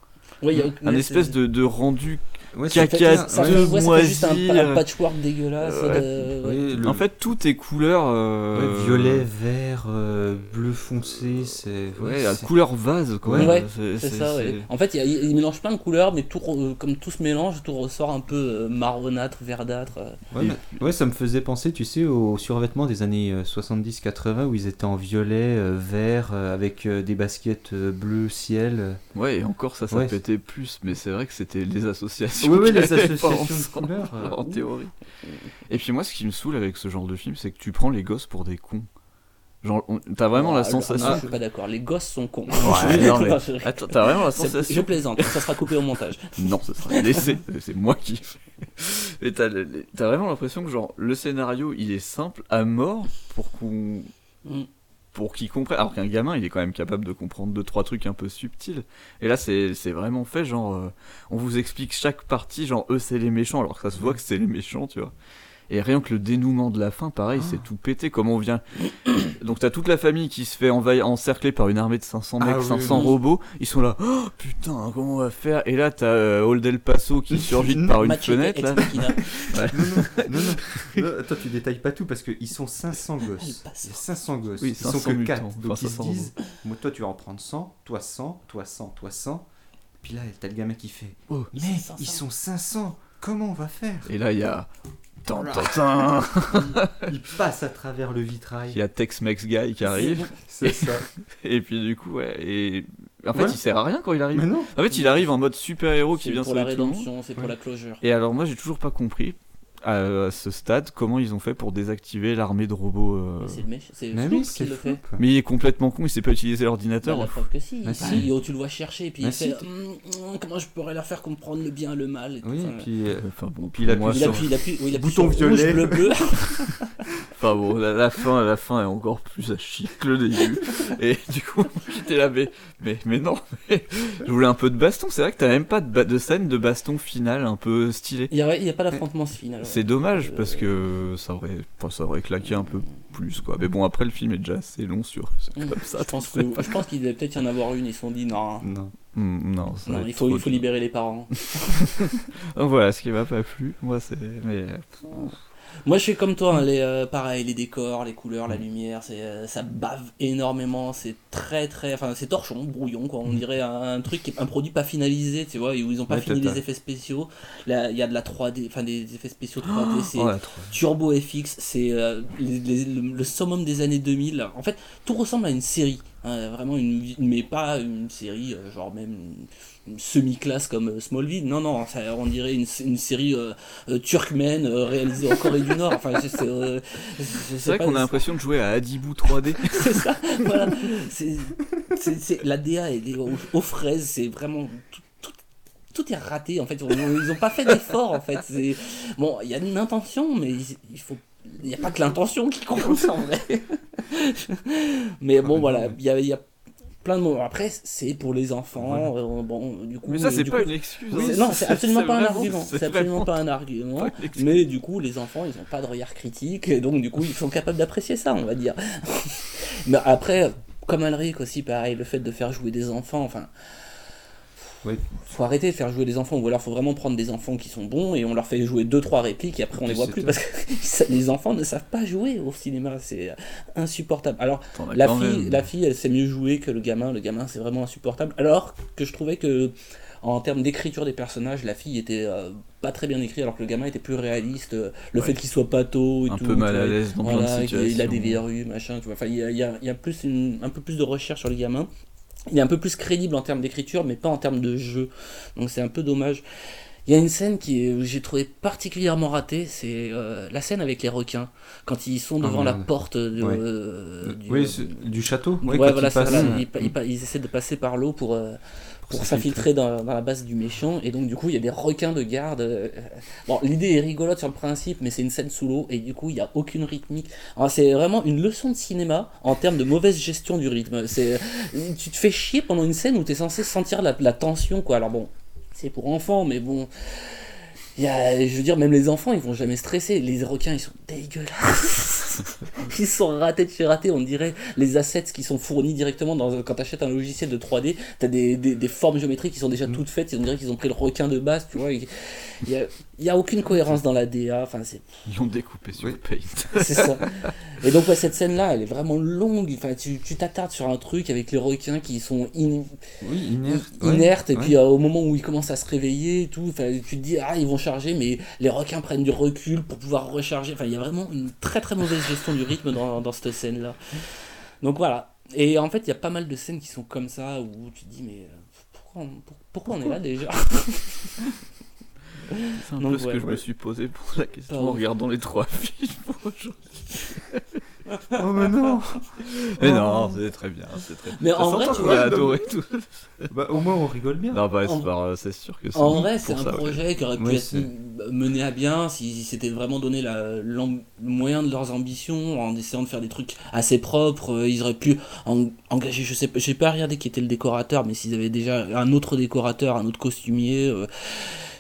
Ouais, il y a- Un espèce de, de rendu Ouais, ça fait caca un- Ça de fait, ouais, ça fait juste un, euh, patchwork dégueulasse. ouais. de- Ouais, le- En fait, tout est couleur. euh, ouais, violet, vert, euh, bleu foncé, c'est. Ouais, couleur vase, quoi. Ouais, C'est- ça, En fait, il, mélange plein de couleurs, mais tout, comme tout se mélange, tout ressort un peu marronâtre, verdâtre. Ouais, mais- ouais, ça me faisait penser, tu sais, aux survêtements des années euh, 70-80 où ils étaient en violet, vert, avec des baskets bleu ciel. Ouais, et encore ça, ça Ouais. pétait plus, mais c'est vrai que c'était les associations. Oui, oui, les associations de couleurs, euh, en théorie. Et puis moi, ce qui me saoule avec ce genre de film, c'est que tu prends les gosses pour des cons. Genre, t'as vraiment Ah, la sensation. non, je suis pas d'accord. Les gosses sont cons. Ouais, non, mais- Attends, t'as vraiment la C'est- sensation. Je plaisante, ça sera coupé au montage. Non, ce sera laissé. c'est moi qui. Mais t'as le- le- t'as vraiment l'impression que genre le scénario il est simple à mort pour qu'on Mm. Pour qu'il comprenne. Alors qu'un gamin il est quand même capable de comprendre deux trois trucs un peu subtils. Et là c'est vraiment fait genre euh, on vous explique chaque partie genre eux c'est les méchants alors que ça se voit que c'est les méchants tu vois. Et rien que le dénouement de la fin, pareil, c'est tout pété. Comment on vient. Donc, t'as toute la famille qui se fait envahir, encercler par une armée de 500 mecs, Ah oui, 500 oui. robots. Ils sont là, oh putain, comment on va faire? Et là, t'as euh, Old El Paso qui surgit par une Machete fenêtre. Là. Ouais. Non, non, non, non. Non, Attends, tu détailles pas tout parce qu'ils sont 500 Elle gosses. passe. Il y a 500 gosses. Oui, Ils sont 500 que mutants. 4. Enfin, Donc ils se 500 disent moi, toi tu vas en prendre 100, toi 100, toi 100, toi 100. Puis là, t'as le gamin qui fait Oh. Mais Ils sont 500. ils sont 500. Comment on va faire? Et là, il y a. Tan, tan, tan. Il passe à travers le vitrail. Il y a Tex-Mex Guy qui arrive. C'est ça. Et puis, du coup, ouais. Et. En fait, Ouais. il sert à rien quand il arrive. Mais non. En fait, il arrive en mode super-héros qui C'est vient pour la sauver rédemption, c'est pour Ouais. la closure. Et alors, moi, j'ai toujours pas compris. À ce stade, comment ils ont fait pour désactiver l'armée de robots euh, Mais C'est le c'est Floop oui, qui le fait. Mais il est complètement con, il sait pas utiliser Bah, l'ordinateur. la preuve que si. Bah, il- si. il- tu le vois chercher et puis Bah, il si. fait Hum, hum, comment je pourrais leur faire comprendre le bien le mal et tout Oui, ça. et puis, euh, Enfin bon, Puis il appuie il sur- appuie, il appuie, oui, il appuie Bouton sur rouge, violet. bleu, bleu. Enfin bon, la, la fin, la fin est encore plus à chier que le début. Et du coup, j'étais là, mais, mais, mais non, mais je voulais un peu de baston. C'est vrai que t'as même pas de, scène de baston finale un peu stylé. Il n'y a, il y a pas d'affrontement final. ouais. C'est dommage parce que ça aurait, enfin, ça aurait claqué un peu plus quoi. Mais bon, après le film est déjà assez long sur Mm. comme ça. je pense, qu'il devait peut-être y en avoir une. Ils se sont dit non, Non. Hmm, non, ça il, faut, il faut libérer les parents. Donc voilà, ce qui m'a pas plu, moi c'est. Mais Moi je suis comme toi, hein, les, euh, pareil, les décors, les couleurs, Mm. la lumière, c'est, euh, ça bave énormément, c'est très très, enfin c'est torchon, brouillon quoi, on dirait un, un truc, qui un produit pas finalisé, tu vois, où ils ont pas Ouais, fini les effets spéciaux, là il y a de la 3D, enfin des effets spéciaux 3D, c'est oh, Turbo FX, c'est euh, le summum des années 2000, en fait tout ressemble à une série, hein, vraiment une, mais pas une série euh, genre même une, une semi-classe comme euh, Smallville, non non, ça, on dirait une, une série euh, turkmène réalisée en Corée du Nord, enfin c'est vrai qu'on a l'impression de jouer à Adibou 3D. c'est ça, voilà. C'est, la DA est aux, aux fraises, c'est vraiment tout, est raté en fait. Ils ont pas fait d'effort en fait. Bon, il y a une intention, mais il faut, il n'y a pas que l'intention qui compte en vrai. mais bon, voilà, il y a, il y a plein de mots. Après, c'est pour les enfants. euh, bon, du coup, Mais ça, c'est pas coup- une excuse. hein. non, c'est absolument pas un argument. C'est absolument pas un argument. Mais du coup, les enfants, ils ont pas de regard critique, et donc du coup, ils sont capables d'apprécier ça, on va dire. Mais après, comme Alric aussi, pareil, le fait de faire jouer des enfants, enfin. Oui. Faut arrêter de faire jouer des enfants, ou alors faut vraiment prendre des enfants qui sont bons et on leur fait jouer deux trois répliques et après on les voit plus tout. parce que les enfants ne savent pas jouer au cinéma, c'est insupportable. Alors la fille, même. la fille, elle sait mieux jouer que le gamin. Le gamin, c'est vraiment insupportable. Alors que je trouvais que, en termes d'écriture des personnages, la fille était euh, pas très bien écrite, alors que le gamin était plus réaliste. Euh, Le Ouais. fait qu'il soit pato et Un tout. peu mal à l'aise dans plein de voilà, qu'il- Il a situations. des verrues, machin. Tu vois. Enfin, il y a, il y a- il y a plus une- un peu plus de recherche sur le gamin. Il est un peu plus crédible en termes d'écriture, mais pas en termes de jeu. Donc c'est un peu dommage. Il y a une scène qui j'ai trouvé particulièrement ratée, c'est euh, la scène avec les requins. Quand ils sont Ah, devant la merde. porte de, Ouais. euh, du, Oui, c'est- du château. Ouais, Ouais, quand voilà, euh, ils, essaient de passer par l'eau pour, euh, pour s'infiltrer. dans, dans la base du méchant, et donc du coup il y a des requins de garde. euh, Bon, l'idée est rigolote sur le principe, mais c'est une scène sous l'eau, et du coup il n'y a aucune rythmique. Alors, C'est vraiment une leçon de cinéma en termes de mauvaise gestion du rythme. C'est, tu te fais chier pendant une scène où tu es censé sentir la, la tension, quoi. Alors bon, c'est pour enfants, mais bon. Il y a, je veux dire, même les enfants, ils vont jamais stresser. Les requins, ils sont dégueulasses. ils sont ratés de chez ratés. On dirait les assets qui sont fournis directement dans, quand tu achètes un logiciel de 3D. Tu as des, des, des formes géométriques qui sont déjà toutes faites. On dirait qu'ils ont pris le requin de base, tu vois. Il n'y a, il y a aucune cohérence dans la DA. Enfin, c'est Ils ont découpé sur Paint. c'est ça. Et donc, ouais, cette scène-là, elle est vraiment longue. Enfin, tu tu t'attardes sur un truc avec les requins qui sont in- Oui, ouais. inertes, et Ouais. puis euh, au moment où ils commencent à se réveiller et tout, enfin, tu te dis, ah, ils vont charger, mais les requins prennent du recul pour pouvoir recharger. Enfin, il y a vraiment une très très mauvaise gestion du rythme dans, dans cette scène-là. Donc voilà. Et en fait, il y a pas mal de scènes qui sont comme ça où tu te dis, mais euh, pourquoi on, pourquoi on est là déjà? C'est un Donc, peu ce ouais, que je me suis posé pour la question Pas en regardant les trois films pour aujourd'hui. Oh, mais non Mais Oh. non, c'est très bien, c'est très Mais Ça en vrai, tu vois, adoré tout. Bah, au moins, on rigole bien. Non, bah, En- c'est pas- c'est sûr que c'est En vrai, c'est un ça, ouais. projet qui aurait pu Ouais, être c'est- mené à bien si c'était vraiment donné la, le moyen de leurs ambitions en essayant de faire des trucs assez propres. euh, Ils auraient pu en- engager, je sais pas, j'ai pas regardé qui était le décorateur, mais s'ils avaient déjà un autre décorateur, un autre costumier, euh,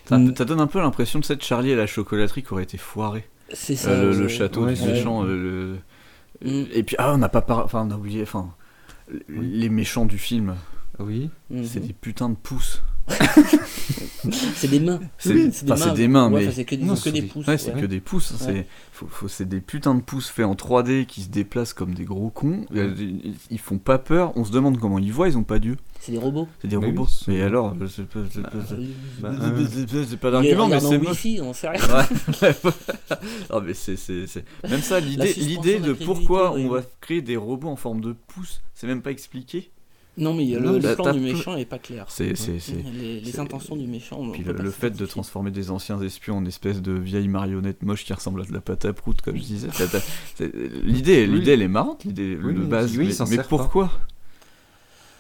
Ça, Mm. ça donne un peu l'impression de cette Charlie et la chocolaterie qui aurait été foirée. c'est ça. Euh, le, c'est- le château Ouais, du c'est- méchant. euh, le- Mm. Et puis, ah, on n'a pas par... Enfin, on a oublié. Enfin, les méchants du film, Oui. Mhm. c'est des putains de pouces. C'est des mains. C'est Oui, enfin, c'est des mains, mais. enfin, c'est que, Non, des des- pouces. Ouais, c'est ouais. que des pouces. hein, Ouais. C'est faut, des putains de pouces faits en 3D qui se déplacent comme des gros cons. Euh, Ils, ils font pas peur. On se demande comment ils voient. Ils ont pas d'yeux. C'est des robots. C'est des Mais robots. oui, Mais alors, c'est pas, c'est pas- Bah, c'est- pas d'argument, mais c'est wifi, on sait rien. Ouais. non mais c'est c'est c'est même ça l'idée de pourquoi on va créer des robots en forme de pouce, c'est même pas expliqué. Non, mais le, Non, le t'as- plan du méchant est pas clair. C'est c'est c'est Les, intentions du méchant. on puis peut le, le fait de transformer des anciens espions en espèces de vieilles marionnettes moches qui ressemblent à de la pâte à prout comme je disais. L'idée Oui. l'idée elle est marrante, l'idée Oui, de base oui, mais, pas.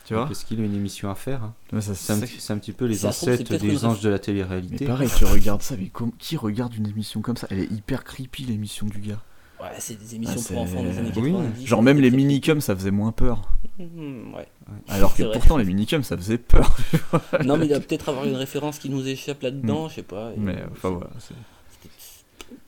Pourquoi Tu vois Parce qu'il a une émission à faire. hein. Ouais, C'est un, petit- c'est un petit peu les ancêtres des une anges de la Mais télé-réalité. pareil, tu regardes ça, mais com- qui regarde une émission comme ça? Elle est hyper creepy l'émission du gars. Ouais, c'est des émissions Ah, pour enfants des années c'est- 90. Genre même les minicums ça faisait moins peur. Mhm, ouais. Alors que vrai. pourtant les minicums ça faisait peur. Non, mais il va peut-être avoir une référence qui nous échappe là-dedans, je sais pas. et-. Mais enfin voilà.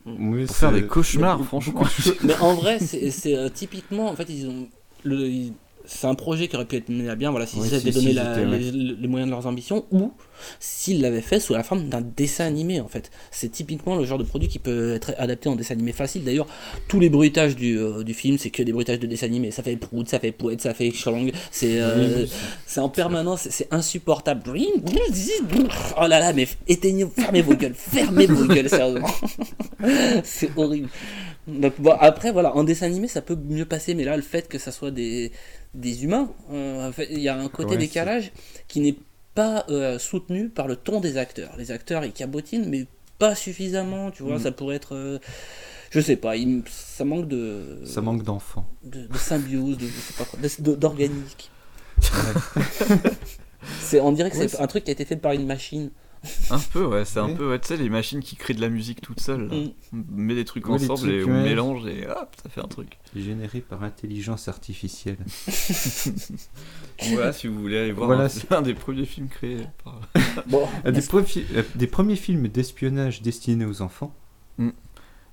Oui, Pour faire des cauchemars, franchement. Mais en vrai, c'est euh, typiquement, en fait, ils ont. Le, ils- c'est un projet qui aurait pu être mené à bien, voilà, s'ils si- donné la- les, les moyens de leurs ambitions, ou s'ils l'avaient fait sous la forme d'un dessin animé, en fait. C'est typiquement le genre de produit qui peut être adapté en dessin animé facile. D'ailleurs, tous les bruitages du, euh, du film, c'est que des bruitages de dessin animé. Ça fait prout, ça fait pouette, ça fait. C'est euh, Oui, c'est en permanence, c'est- c'est insupportable. Oh là là, mais éteignez, fermez vos gueules, fermez vos gueules, sérieusement. c'est horrible. Donc, bon, après, voilà, en dessin animé, ça peut mieux passer, mais là, le fait que ça soit des, des humains, en fait, il y a un côté Ouais, décalage qui n'est pas euh, soutenu par le ton des acteurs. Les acteurs, ils cabotinent, mais pas suffisamment, tu vois, Mm. ça pourrait être. euh, je sais pas, il- ça manque de. Ça manque d'enfants. de, de symbiose, de, je sais pas quoi, d'organique. c'est, on dirait que Ouais, c'est- un truc qui a été fait par une machine. Un peu ouais, c'est un peu ouais, tu sais les machines qui créent de la musique toutes seules. là. Mm. On met des trucs ensemble et on ouais. mélange et hop, ça fait un truc. Généré par intelligence artificielle. Voilà, si vous voulez aller voir Voilà, un, c'est- un des premiers films créés par Bon, Des, profi- euh, des premiers films d'espionnage destinés aux enfants.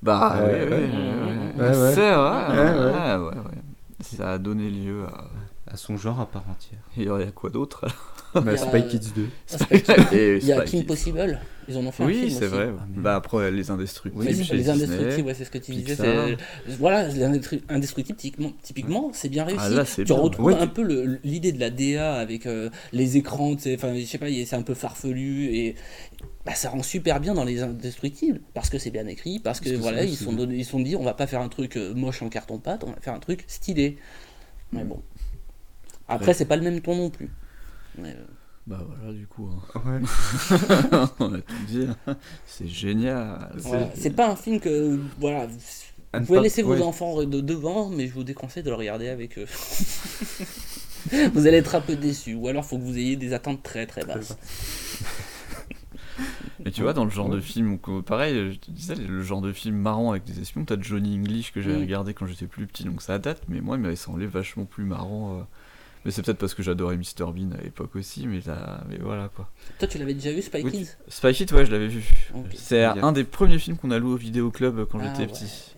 Bah Ouais, ouais, ouais. ouais, Ouais, ouais. C'est vrai, Ouais, ouais, ouais. ouais, ouais. Ça a donné lieu à. À son genre à part entière. Et il y a quoi d'autre Bah, Il y a- Spy Kids 2. Et il y a Kids. Possible, ils en ont fait un Oui, film c'est aussi. vrai. Ah, mais- Bah après les indestructibles. Mais chez les Disney. indestructibles, ouais, c'est ce que tu disais. Pixar. c'est- Voilà, les indestru- indestructibles, typiquement, typiquement, c'est bien réussi. Ah, là, c'est tu bien. retrouves Ouais, un tu- peu l'idée de la DA avec euh, les écrans, enfin, je sais pas, c'est un peu farfelu et bah, ça rend super bien dans les indestructibles parce que c'est bien écrit, parce que Parce voilà, c'est ils c'est sont bien. donnés- ils sont dit, on va pas faire un truc euh, moche en carton pâte, on va faire un truc stylé. Mais bon. Après, Ouais. c'est pas le même ton non plus. Mais, euh, Bah voilà, du coup. hein. Ouais. On a tout dit. hein. C'est génial. C'est pas un film que voilà. Vous pouvez laisser vos ouais. enfants de devant, mais je vous déconseille de le regarder avec eux. vous allez être un peu déçus, ou alors faut que vous ayez des attentes très très basses. Mais tu vois, dans le genre de film, pareil, je te disais, le genre de film marrant avec des espions, t'as Johnny English que j'avais Mm. regardé quand j'étais plus petit, donc ça date, mais moi, il m'avait semblé vachement plus marrant. euh. Mais c'est peut-être parce que j'adorais Mr Bean à l'époque aussi, mais, là, mais voilà quoi. Toi, tu l'avais déjà vu, Spy Oui. Kids Spy Kids, ouais, je l'avais vu. C'est un des premiers films qu'on a loué au vidéoclub quand Ah, j'étais ouais. petit.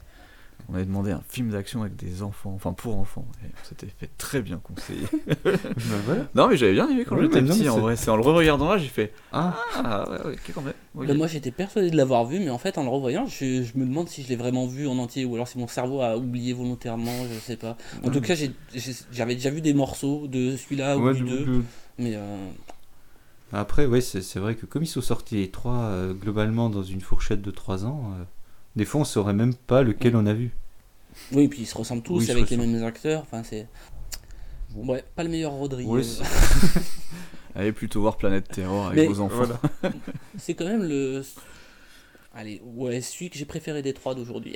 On avait demandé un film d'action avec des enfants, enfin pour enfants, et on s'était fait très bien conseiller. Bah, voilà. non, mais j'avais bien aimé quand Oui, j'étais petit, en vrai. C'est en le re-regardant là, j'ai fait Ah, Ah, ouais, ouais, ok, quand même. Ben, moi j'étais persuadé de l'avoir vu, mais en fait en le revoyant, je, je me demande si je l'ai vraiment vu en entier ou alors si mon cerveau a oublié volontairement, je sais pas. En tout cas, j'avais déjà vu des morceaux de celui-là ou ouais, du le- 2, le- mais euh, Après, ouais, c'est c'est vrai que comme ils sont sortis les trois euh, globalement dans une fourchette de 3 ans, euh, des fois on saurait même pas lequel on a vu. oui, et puis ils se ressemblent tous Oui, avec les mêmes acteurs, enfin c'est. Ouais, pas le meilleur Rodri. Ouais, euh, c'est- Allez plutôt voir Planète Terror avec Mais- vos enfants. C'est quand même le. Allez, ouais, celui que j'ai préféré des trois d'aujourd'hui.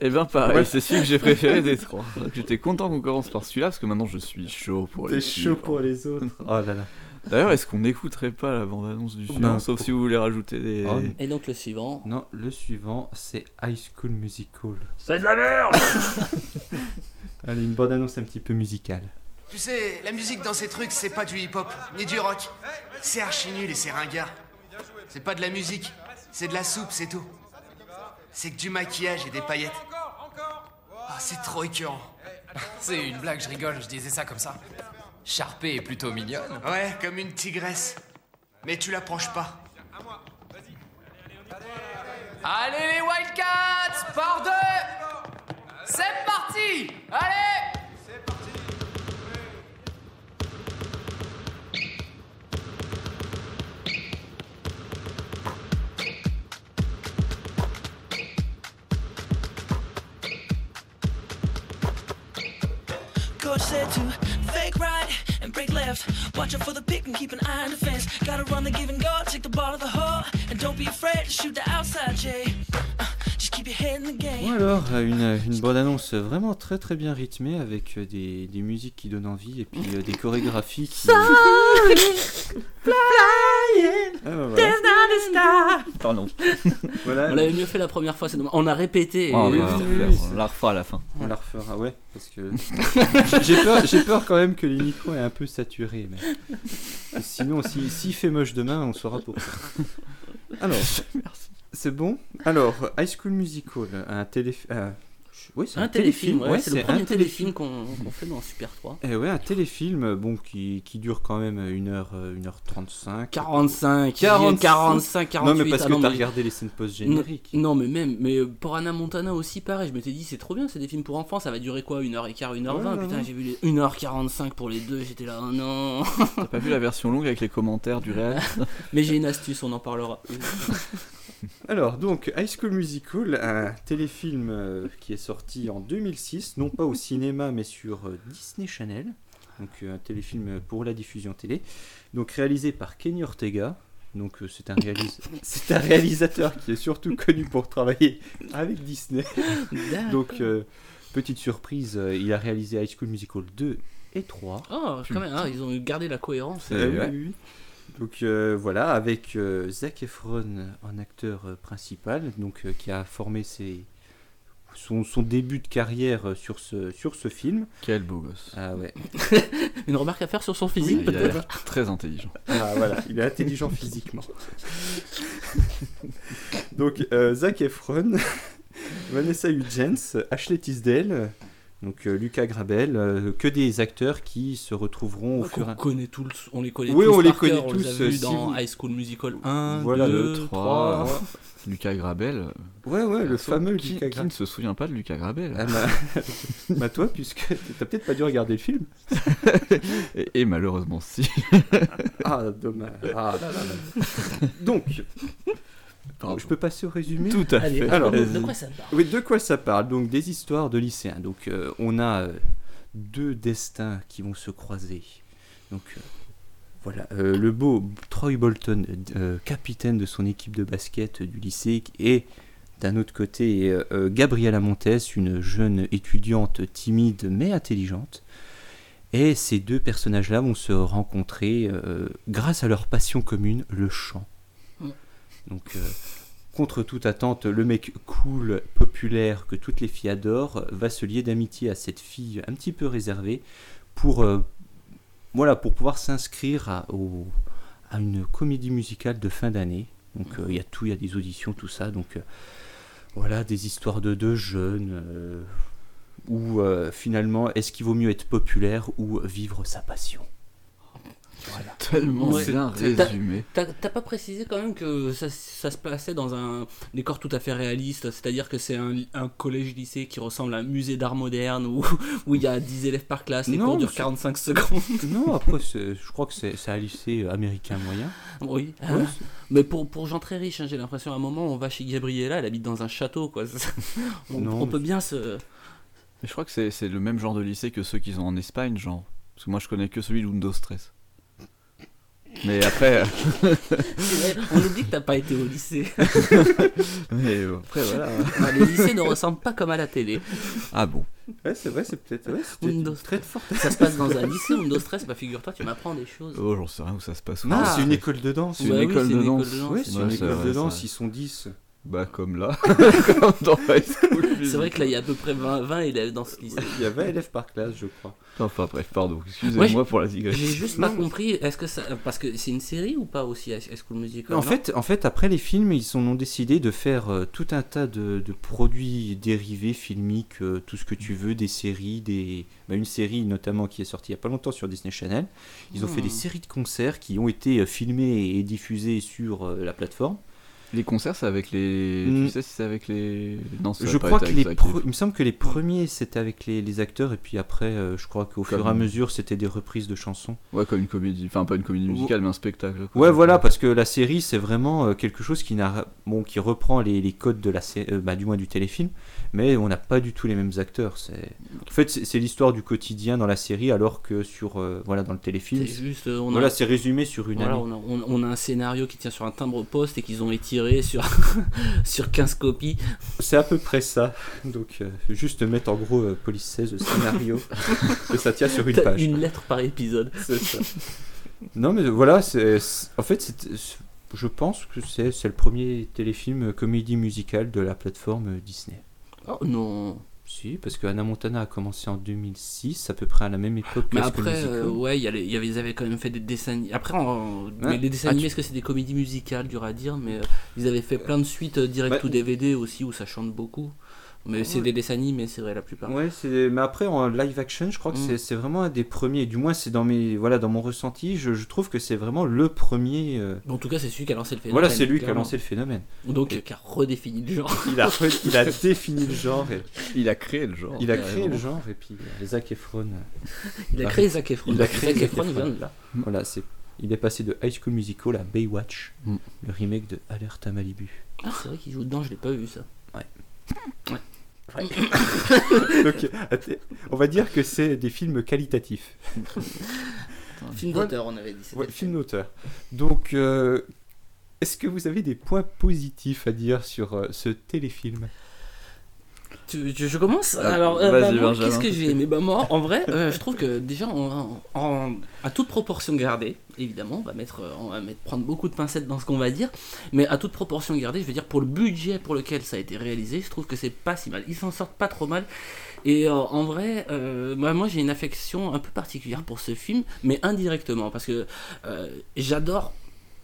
Et ben pareil, Ouais. c'est celui que j'ai préféré des trois. J'étais content qu'on commence par celui-là parce que maintenant je suis chaud pour les suivants. les autres. Oh là là. D'ailleurs, est-ce qu'on n'écouterait pas la bande-annonce du film Non. Sauf si vous voulez rajouter des. Oh, Et donc le suivant? Non, le suivant, c'est High School Musical. C'est de la merde Allez, une bande annonce un petit peu musicale. Tu sais, la musique dans ces trucs, c'est pas du hip-hop, ni du rock. C'est archi nul et c'est ringard. C'est pas de la musique, c'est de la soupe, c'est tout. C'est que du maquillage et des paillettes. Ah, c'est trop écœurant. C'est une blague, je rigole, je disais ça comme ça. Sharpay est plutôt mignonne. Ouais, comme une tigresse. Mais tu l'approches pas. Allez les Wildcats, par deux C'est parti Allez Coach said to fake right and break left. Watch out for the pick and keep an eye on the fence. Gotta run the give and go, take the ball to the hole. And don't be afraid to shoot the outside, Jay. Uh, Bon alors, euh, une, une bande annonce vraiment très très bien rythmée avec euh, des, des musiques qui donnent envie et puis euh, des chorégraphies qui. Ah, bah, voilà. Pardon. Voilà. On l'avait mieux fait la première fois, c'est dommage. On a répété. et- Oh, on, la refera à la fin. On la refera, ouais, parce que j'ai peur, j'ai peur quand même que les micros est un peu saturé. Mais... Sinon, si, s'il fait moche demain, on saura pourquoi. Alors, c'est bon? Alors, High School Musical, un télé, euh, oui, c'est Un téléfilm, ouais, c'est le un premier téléfilm. téléfilm qu'on qu'on fait dans Super 3. Eh ouais, un téléfilm bon, qui, qui dure quand même 1h, 1h35. 45, 45, 45, 48. Non, mais parce ah que t'as mais- regardé les scènes post-génériques. Non, non, mais même, mais euh, pour Anna Montana aussi, pareil, je m'étais dit, c'est trop bien, c'est des films pour enfants, ça va durer quoi 1h15, 1h20 Ouais, Putain, ouais. j'ai vu les 1h45 pour les deux, j'étais là, oh non T'as pas vu la version longue avec les commentaires du réel? Mais j'ai une astuce, on en parlera. Alors, donc, High School Musical, un téléfilm euh, qui est sorti en 2006, non pas au cinéma, mais sur euh, Disney Channel. Donc, euh, un téléfilm pour la diffusion télé. Donc, réalisé par Kenny Ortega. Donc, c'est un, réalis- c'est un réalisateur qui est surtout connu pour travailler avec Disney. Donc, petite surprise, il a réalisé High School Musical 2 et 3. Oh, quand même, hein, ils ont gardé la cohérence. Oui, oui, oui. Donc euh, voilà, avec euh, Zac Efron en acteur euh, principal, donc euh, qui a formé ses, son, son début de carrière sur ce, sur ce film. Quel beau gosse. Ah ouais. Une remarque à faire sur son physique, peut-être très intelligent. Ah voilà, il est intelligent physiquement. donc euh, Zac Efron, Vanessa Hudgens, Ashley Tisdale, donc euh, Lucas Grabel, euh, que des acteurs qui se retrouveront au fur et On à connaît tous, on les connaît Oui, tous on les connaît cœur, on les a tous, vus si dans vous- High School Musical 1, Voilà, 2, 2, 3. 3. Lucas Grabel. Ouais, ouais, le fameux qui, Lucas qui Grabel. ne se souvient pas de Lucas Grabel Ah bah, bah toi, puisque t'as peut-être pas dû regarder le film. et, et malheureusement, si. Ah, dommage. Ah, là, là, là. Donc, je peux passer au résumé? Tout à Allez, fait. alors, de quoi ça parle? Oui, de quoi ça parle? Donc, des histoires de lycéens. Donc, euh, on a euh, deux destins qui vont se croiser. Donc, euh, voilà. euh, le beau Troy Bolton, euh, capitaine de son équipe de basket du lycée, et d'un autre côté, Gabriela Montes, une jeune étudiante timide mais intelligente. Et ces deux personnages-là vont se rencontrer euh, grâce à leur passion commune, le chant. Donc, euh, contre toute attente, le mec cool, populaire, que toutes les filles adorent, va se lier d'amitié à cette fille un petit peu réservée pour, euh, voilà, pour pouvoir s'inscrire à, une comédie musicale de fin d'année. Donc euh, il y a tout, il y a des auditions, tout ça. Donc voilà, des histoires de deux jeunes. euh, finalement, est-ce qu'il vaut mieux être populaire ou vivre sa passion? Voilà. Tellement Ouais. bien T'as- résumé. T'as pas précisé quand même que ça, ça se plaçait dans un décor tout à fait réaliste, c'est-à-dire que c'est un, un collège-lycée qui ressemble à un musée d'art moderne où où il y a 10 élèves par classe, les Non, cours durent c'est- 45 secondes. Non, après, je crois que c'est un lycée américain moyen. Oui, Ouais, hein. mais pour, pour gens très riches, hein, j'ai l'impression à un moment on va chez Gabriella, elle habite dans un château quoi. on, Non, on peut bien se. Mais je crois que c'est c'est le même genre de lycée que ceux qu'ils ont en Espagne, genre. Parce que moi je connais que celui d'Undo Stress. Mais après. Vrai, on oublie que t'as pas été au lycée. Mais euh, après voilà. Ah, les lycées ne ressemblent pas comme à la télé. Ah bon. Ouais, c'est vrai, c'est peut-être ouais, Windows très fort. Ça se passe dans un lycée Windows Stress, bah figure-toi, tu m'apprends des choses. Oh, j'en sais rien où ça se passe. Non, Ah. c'est une école de danse. C'est une oui, de une école danse. de danse. Ouais, c'est une école de danse, ils sont 10. Bah comme là. comme dans High School C'est vrai que là il y a à peu près 20, 20 élèves dans ce lycée. Il y a 20 élèves par classe, je crois. Enfin bref, pardon. Excusez-moi Ouais, pour la J'ai digression. juste pas compris, est-ce que ça. Parce que c'est une série ou pas aussi, High School Musical En non fait, en fait, après les films, ils ont décidé de faire euh, tout un tas de, de produits dérivés, filmiques, euh, tout ce que tu veux, des séries, des... bah, une série notamment qui est sortie il y a pas longtemps sur Disney Channel. Ils ont fait Hmm. des séries de concerts qui ont été euh, filmées et diffusées sur euh, la plateforme. Les concerts, c'est avec les. Mm. Tu sais si c'est avec les. Non, Je crois que les il me semble que les premiers c'était avec les, les acteurs et puis après euh, je crois qu'au fur et à mesure c'était des reprises de chansons. Ouais, comme une comédie. Enfin, pas une comédie musicale, mais un spectacle. quoi. Ouais voilà parce que la série c'est vraiment euh, quelque chose qui n'a bon qui reprend les, les codes de la sé- euh, bah, du moins du téléfilm mais on n'a pas du tout les mêmes acteurs. C'est en fait c'est l'histoire du quotidien dans la série alors que sur euh, voilà dans le téléfilm C'est juste, on a- voilà c'est résumé sur une Voilà, année. on, a, on- on a un scénario qui tient sur un timbre poste et qu'ils ont étiré sur, sur 15 copies. C'est à peu près ça. Donc euh, juste mettre en gros euh, Police 16 scénario et ça tient sur une T'as page. une lettre par épisode. C'est ça. Non, mais voilà, c'est, c'est- en fait, c'est- je pense que c'est c'est le premier téléfilm euh, comédie musicale de la plateforme Disney. Oh non. Si, parce que Hannah Montana a commencé en 2006, à peu près à la même époque que Mais School après, euh, ouais, il y, a les- il y avait, ils avaient quand même fait des dessins animés. Après, en- mais Ouais. les dessins Ah, animés, tu- est-ce que c'est des comédies musicales, dur à dire, mais euh, ils avaient fait plein de suites euh, direct Bah, to DVD aussi où ça chante beaucoup. Mais c'est Ouais. des dessins animés, c'est vrai, la plupart. Ouais, c'est mais après en live action, je crois que Mm. c'est- c'est vraiment un des premiers. Du moins, c'est dans mes voilà dans mon ressenti, je, je trouve que c'est vraiment le premier. euh, En tout cas, c'est celui qui a lancé le phénomène. Voilà, c'est lui qui a lancé le phénomène. Donc, Et- qui a redéfini le genre. Il a, re- il a défini le genre. et- Il a créé le genre. Il a créé le genre et puis euh, Zac Efron. euh, Il a créé Zac Efron. Il a créé Zac Zac Efron, il Efron. vient de là. Voilà, c'est. Il est passé de High School Musical à Baywatch, Mm. le remake de Alerte à Malibu. Ah, c'est vrai qu'il joue dedans, je l'ai pas vu ça. Ouais. Ouais. Ouais. Donc, attends, on va dire que c'est des films qualitatifs. Un film d'auteur, on avait dit. Ouais, film d'auteur. Donc, euh, est-ce que vous avez des points positifs à dire sur euh, ce téléfilm? Tu- tu- je commence Ah, Alors, euh, bah, qu'est-ce que j'ai aimé? Bah, Moi, en vrai, euh, je trouve que déjà, à toute proportion gardée, évidemment, on va, mettre, euh, on va mettre, prendre beaucoup de pincettes dans ce qu'on va dire, mais à toute proportion gardée, je veux dire, pour le budget pour lequel ça a été réalisé, je trouve que c'est pas si mal. Ils s'en sortent pas trop mal. Et euh, en vrai, bah, moi j'ai une affection un peu particulière pour ce film, mais indirectement, parce que j'adore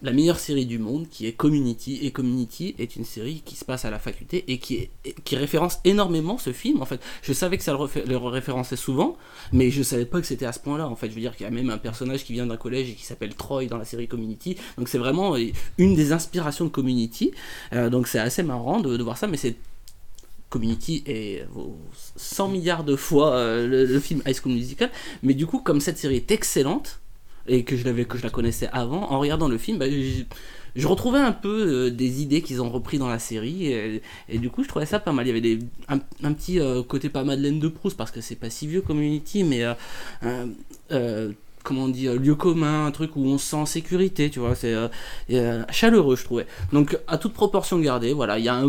la meilleure série du monde qui est Community. Et Community est une série qui se passe à la faculté et qui, référence énormément ce film en fait. Je savais que ça le, référençait souvent mais je savais pas que c'était à ce point là en fait. Je veux dire qu'il y a même un personnage qui vient d'un collège et qui s'appelle Troy dans la série Community. Donc c'est vraiment euh, une des inspirations de Community. Euh, donc c'est assez marrant de, voir ça mais c'est Community est vaut 100 milliards de fois euh, le film High School Musical. Mais du coup comme cette série est excellente et que je l'avais que je la connaissais avant en regardant le film bah, je, retrouvais un peu euh, des idées qu'ils ont repris dans la série et, du coup je trouvais ça pas mal. Il y avait des, un, petit euh, côté pas Madeleine de Proust parce que c'est pas si vieux Community mais euh, un- comment on dit lieu commun un truc où on se sent en sécurité tu vois c'est chaleureux je trouvais. Donc à toute proportion gardée voilà il y a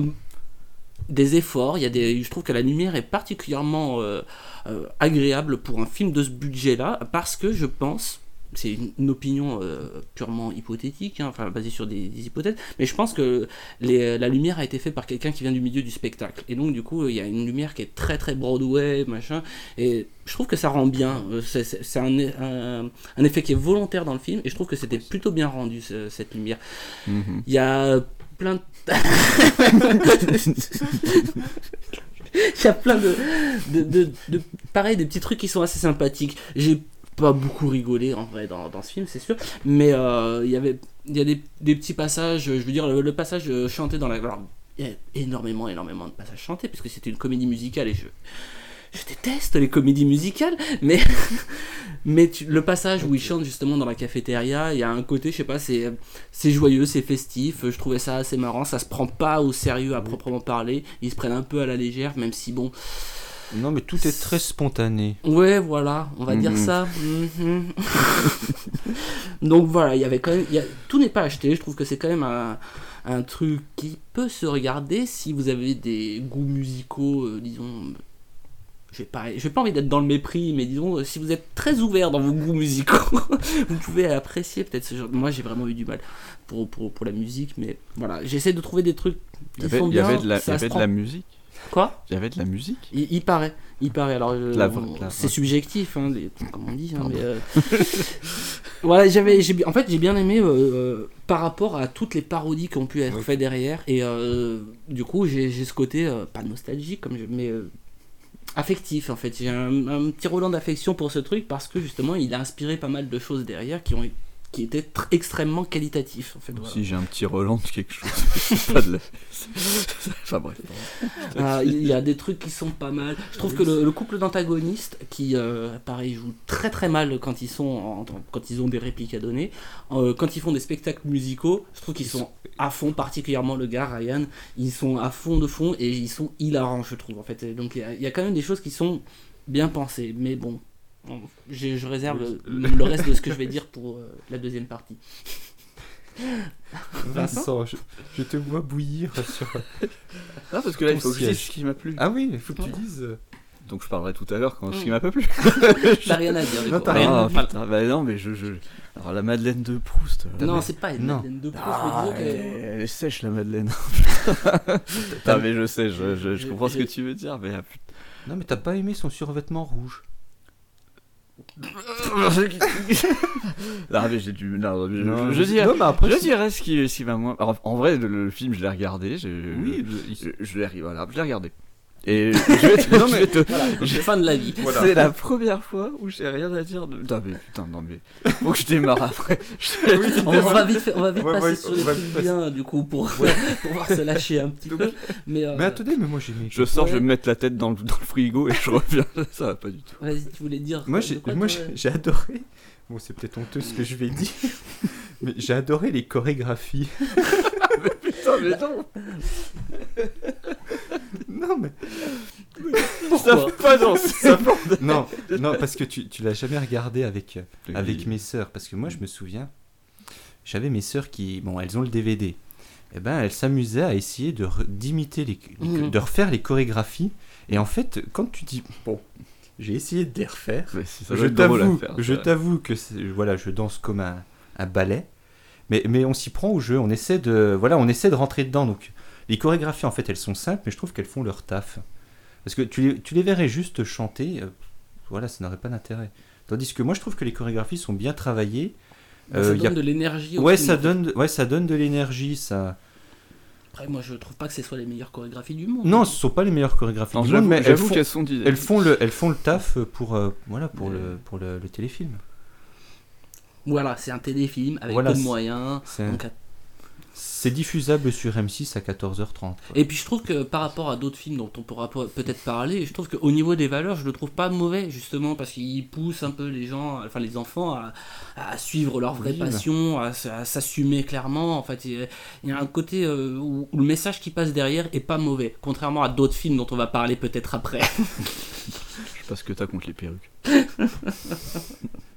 des efforts, il y a des, je trouve que la lumière est particulièrement agréable pour un film de ce budget-là, parce que je pense, c'est une, opinion euh, purement hypothétique, hein, enfin basée sur des, des hypothèses, mais je pense que les- la lumière a été faite par quelqu'un qui vient du milieu du spectacle, et donc du coup il y a une lumière qui est très très Broadway, machin, et je trouve que ça rend bien, Euh, c'est- un, un- un effet qui est volontaire dans le film, et je trouve que c'était plutôt bien rendu ce- cette lumière. Mhm. Il y a plein de... Il y a plein de, de, de, de- pareil, des petits trucs qui sont assez sympathiques. J'ai pas beaucoup rigolé en vrai dans, dans ce film, c'est sûr. Mais euh, il y avait il y a des, des petits passages, je veux dire, le, le passage euh, chanté dans la. alors, il y a énormément, énormément de passages chantés, puisque c'était une comédie musicale et je. Je déteste les comédies musicales, mais, mais tu- le passage où ils chantent justement dans la cafétéria, il y a un côté, je sais pas, c'est c'est joyeux, c'est festif, je trouvais ça assez marrant, ça se prend pas au sérieux à proprement parler, ils se prennent un peu à la légère, même si bon, Non, mais tout est très spontané. Ouais, voilà, on va dire Mhm. ça. Mhm. Donc voilà, il y avait quand même. il y a- tout n'est pas acheté, je trouve que c'est quand même un, un truc qui peut se regarder si vous avez des goûts musicaux, euh, disons. J'ai pas, pas envie d'être dans le mépris, mais disons, euh, si vous êtes très ouvert dans vos goûts musicaux, vous pouvez apprécier peut-être ce genre. Moi, j'ai vraiment eu du mal pour, pour, pour la musique, mais voilà, j'essaie de trouver des trucs qui y avait, sont il y bien. avait de la, il y avait de la musique. Quoi Il y avait de la musique. il, il paraît, il paraît. Alors, euh, c'est subjectif, hein, les- comme on dit. hein, mais, euh, voilà, j'avais, en fait, j'ai bien aimé euh, euh, par rapport à toutes les parodies qui ont pu être faites derrière. Et euh, du coup, j'ai, ce côté euh, pas nostalgique, comme je, mais euh, affectif. En fait, j'ai un, un petit Roland d'affection pour ce truc parce que justement, il a inspiré pas mal de choses derrière qui ont qui étaient tr- extrêmement qualitatifs en fait. voilà. Si j'ai un petit Roland de quelque chose. c'est pas de la... enfin bref. Ah, Il y a des trucs qui sont pas mal. Je trouve que le, le couple d'antagonistes, qui euh, pareil joue très très mal quand ils sont en- quand ils ont des répliques à donner, euh, quand ils font des spectacles musicaux, je trouve qu'ils sont à fond, particulièrement le gars Ryan, ils sont à fond de fond et ils sont hilarants, je trouve en fait. Et Donc il y a- il y, a quand même des choses qui sont bien pensées, mais bon, je, je réserve le, le reste de ce que je vais dire pour euh, la deuxième partie. Vincent, je, je te vois bouillir sur. Ah, parce que là, il faut que je dise ce qui m'a plu. Ah oui, il faut que tu dises. Donc je parlerai tout à l'heure quand ce qui m'a pas plu. T'as rien à dire, Non, t'as Rien à dire. putain, bah non, mais je, je- Alors la Madeleine de Proust. Non, mais- c'est pas une Non. Madeleine de Proust, Ah, mais disons que- elle, est sèche la Madeleine. non, mais je sais, je, je- je comprends ce que tu veux dire, mais. ah. Non, mais t'as pas aimé son survêtement rouge. Non, mais j'ai du. Non, je, Non, je, je- dirais, non, mais après, je si- dirais ce qui, ce qui va moins. Alors, en vrai, le, le film, je l'ai regardé. Je, Oui, je, je l'ai voilà, je l'ai regardé. Et je vais te. Non, je mais vais te- voilà, je- fin de la vie. Voilà. C'est la première fois où j'ai rien à dire. De... Non, mais putain, non, mais. Faut que je démarre après. Je- on, on va vite, faire- on va vite Ouais, passer ouais, sur on les va trucs passer. bien, du coup, pour, Ouais. pour pouvoir se lâcher un petit peu. Mais, euh, Mais attendez, mais moi j'ai mis. Je sors, je vais me mettre la tête dans le, dans le frigo et je reviens. Ça va pas du tout. Vas-y, tu voulais dire. Moi j'ai moi, toi, j'ai- adoré. Bon, c'est peut-être honteux ce que je vais dire, mais j'ai adoré les chorégraphies. Putain, mais non Non, mais. Ça fait pas danser. Non, non, parce que tu, tu l'as jamais regardé avec, euh, Oui. avec mes sœurs. Parce que moi, je me souviens, j'avais mes sœurs qui. Bon, elles ont le DVD. Et ben, elles s'amusaient à essayer de d'imiter les, les- Mhm. de refaire les chorégraphies. Et en fait, quand tu dis bon, j'ai essayé de les refaire. Si, je t'avoue, je t'avoue que c'est- voilà, je danse comme un, un ballet. Mais, mais on s'y prend au jeu. On essaie de voilà, on essaie de rentrer dedans. Donc les chorégraphies en fait, elles sont simples, mais je trouve qu'elles font leur taf. Parce que tu les, tu les verrais juste chanter, euh, voilà, ça n'aurait pas d'intérêt. Tandis que moi, je trouve que les chorégraphies sont bien travaillées. Bah, ça Euh, y a- donne de l'énergie Ouais, film, ça donne, ouais, ça donne de l'énergie. Ça. Après, moi, je trouve pas que ce soit les meilleures chorégraphies du monde. Non, ce sont pas les meilleures chorégraphies Non, du monde, mais elles font, sont elles font le, elles font le taf pour, euh, voilà, pour le, pour le, le téléfilm. Voilà, c'est un téléfilm avec Voilà, peu de moyens. c'est- donc, à- C'est diffusable sur M6 à 14h30. quoi. Et puis je trouve que par rapport à d'autres films dont on pourra pe- peut-être parler, je trouve qu'au niveau des valeurs, je le trouve pas mauvais justement parce qu'il pousse un peu les gens, enfin les enfants à, à suivre leur vraie Oui, bah. passion, à, s'assumer clairement. En fait, il y a- il y a un côté euh, où, où le message qui passe derrière est pas mauvais, contrairement à d'autres films dont on va parler peut-être après. Je sais pas ce que t'as contre les perruques.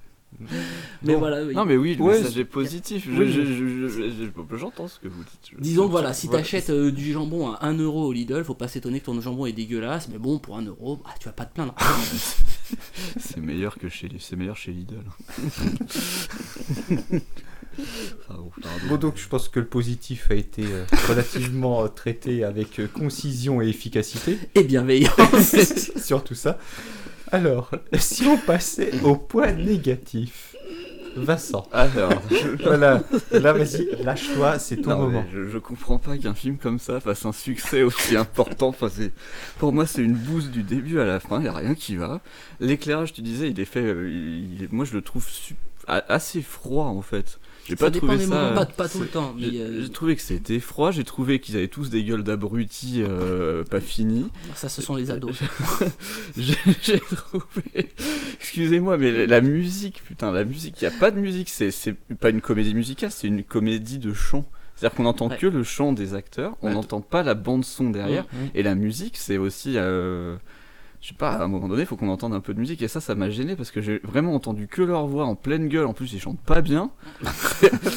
Mais Bon. voilà. oui. Non, mais oui, le Ouais, message c'est- est positif. Je- Oui. je- je- je- je- je- J'entends ce que vous dites. Je- Disons que voilà, si voilà. t'achètes euh, du jambon à 1€ euro au Lidl, faut pas s'étonner que ton jambon est dégueulasse, mais bon, pour 1€, euro, bah, tu vas pas te plaindre. C'est meilleur que chez, c'est meilleur chez Lidl. Pardon, pardon. Bon, donc je pense que le positif a été euh, relativement euh, traité avec euh, concision et efficacité. Et bienveillance. Surtout ça. Alors, si on passait au point négatif, Vincent. Alors, Voilà, là vas-y, lâche-toi, c'est ton Non, moment. Je, je comprends pas qu'un film comme ça fasse un succès aussi important. Enfin, pour moi, c'est une bouse du début à la fin. Il y a rien qui va. L'éclairage, tu disais, il est fait. euh, il- moi, je le trouve su- assez froid en fait. J'ai pas trouvé ça. moments, euh, pas- pas tout le temps, J'ai euh, j'ai trouvé que c'était froid. J'ai trouvé qu'ils avaient tous des gueules d'abrutis euh, pas finis. Ça, ce sont les ados. J'ai trouvé. Excusez-moi, mais la- musique, putain, la musique, il n'y a pas de musique, c'est pas une comédie musicale, c'est une comédie de chant. C'est-à-dire qu'on n'entend Ouais. que le chant des acteurs, on Ouais. n'entend pas la bande-son derrière, Mm, mm. et la musique, c'est aussi. euh, Je sais pas, à un moment donné, il faut qu'on entende un peu de musique, et ça, ça m'a gêné parce que j'ai vraiment entendu que leur voix en pleine gueule. En plus, ils chantent pas bien.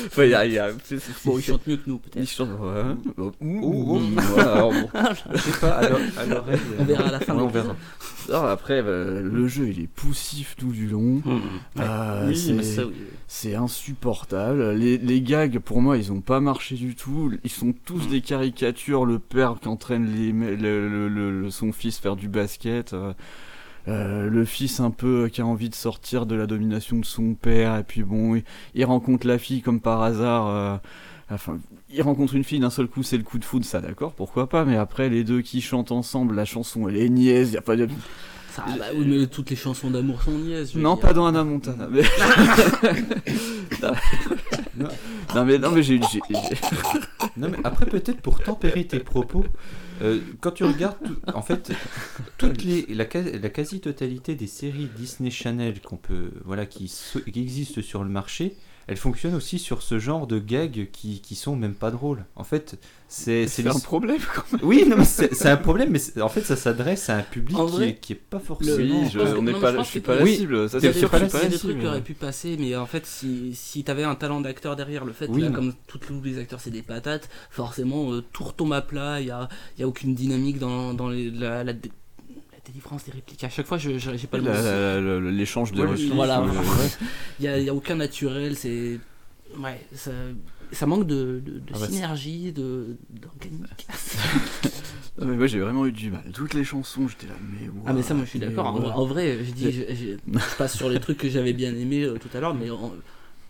Enfin, il y a- il y a- c'est- c'est- Bon, ils chantent mieux que nous, peut-être. Ils chantent. Ouais. Ouh, ouh. ouh, ouais, alors bon. Je sais pas, à l'o- à l'oreille. On verra à la fin Ouais, de on verra. Alors après, euh, le jeu il est poussif tout du long. Euh, Oui, c'est- mais ça, oui. C'est insupportable. Les, les gags, pour moi, ils ont pas marché du tout. Ils sont tous des caricatures. Le père qui entraîne les, me- le- le- le- le- son fils faire du basket. euh, euh, le fils un peu qui a envie de sortir de la domination de son père. Et puis bon, il, il rencontre la fille comme par hasard. euh, Enfin, il rencontre une fille d'un seul coup, c'est le coup de foudre, ça d'accord, pourquoi pas, mais après les deux qui chantent ensemble, la chanson elle est niaise, y a pas de. Ça, bah oui, mais toutes les chansons d'amour sont niaises. Non, dire. pas dans Anna Montana. Mais... non. non, mais non, mais j'ai. Non, mais après, peut-être pour tempérer tes propos, euh, quand tu regardes, tout- en fait, toutes les, la, quasi- la quasi-totalité des séries Disney Channel qu'on peut, voilà, qui, qui existent sur le marché, elles fonctionnent aussi sur ce genre de gags qui, qui sont même pas drôles. En fait, c'est C'est un problème quand même. Oui, non, c'est un problème, mais en fait, ça s'adresse à un public En qui, vrai, est, qui est pas forcément. Oui, je- que- on non, pas pense je suis pas la Oui, cible. Ça, c'est sûr pas que la je suis Il y a pas des la trucs cible. qui auraient pu passer, mais en fait, si, si t'avais un talent d'acteur derrière, le fait Oui, que, là, comme tous les acteurs, c'est des patates, forcément, euh, tout retombe à plat, il n'y a, il y a aucune dynamique dans, dans les- la, la délivrance des répliques. À chaque fois, je j'ai pas le l'échange de Ouais, répliques, Voilà. ouais. Il y a, il y a aucun naturel. C'est ouais, ça, ça manque de, de, de Ah bah, synergie, de d'organique. Non, mais moi j'ai vraiment eu du mal. Toutes les chansons, j'étais là, mais. Ah mais ça moi je suis d'accord. En, vrai, je dis, je, je- je passe sur les trucs que j'avais bien aimé euh, tout à l'heure, mais en-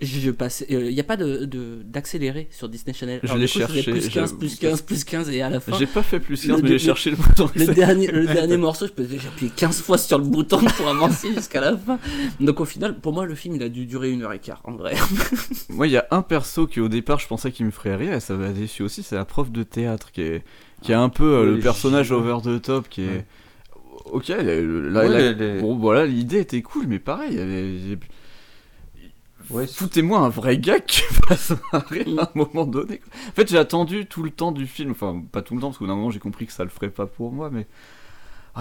je, je passe. Il n'y a pas de de- d'accéléré sur Disney Channel. Je Alors, l'ai coup, faisais cherché, Plus 15, j'avoue. plus 15, plus 15 et à la fin. J'ai pas fait plus 15, le- mais j'ai le- cherché le bouton Le dernier, le dernier morceau, je peux j'ai appuyé 15 fois sur le bouton pour avancer jusqu'à la fin. Donc au final, pour moi, le film il a dû durer une heure et quart en vrai. Moi, il y a un perso qui au départ je pensais qu'il me ferait rire et ça m'a déçu aussi, c'est la prof de théâtre qui est, qui est un peu euh, Ouais, le personnage over the top qui est. Ouais. Ok, Ouais, les- bon voilà, l'idée était cool, mais pareil, il y avait- Ouais, foutez-moi un vrai gars qui va se marrer à un moment donné. En fait, j'ai attendu tout le temps du film, enfin pas tout le temps parce qu'au d'un moment j'ai compris que ça le ferait pas pour moi, mais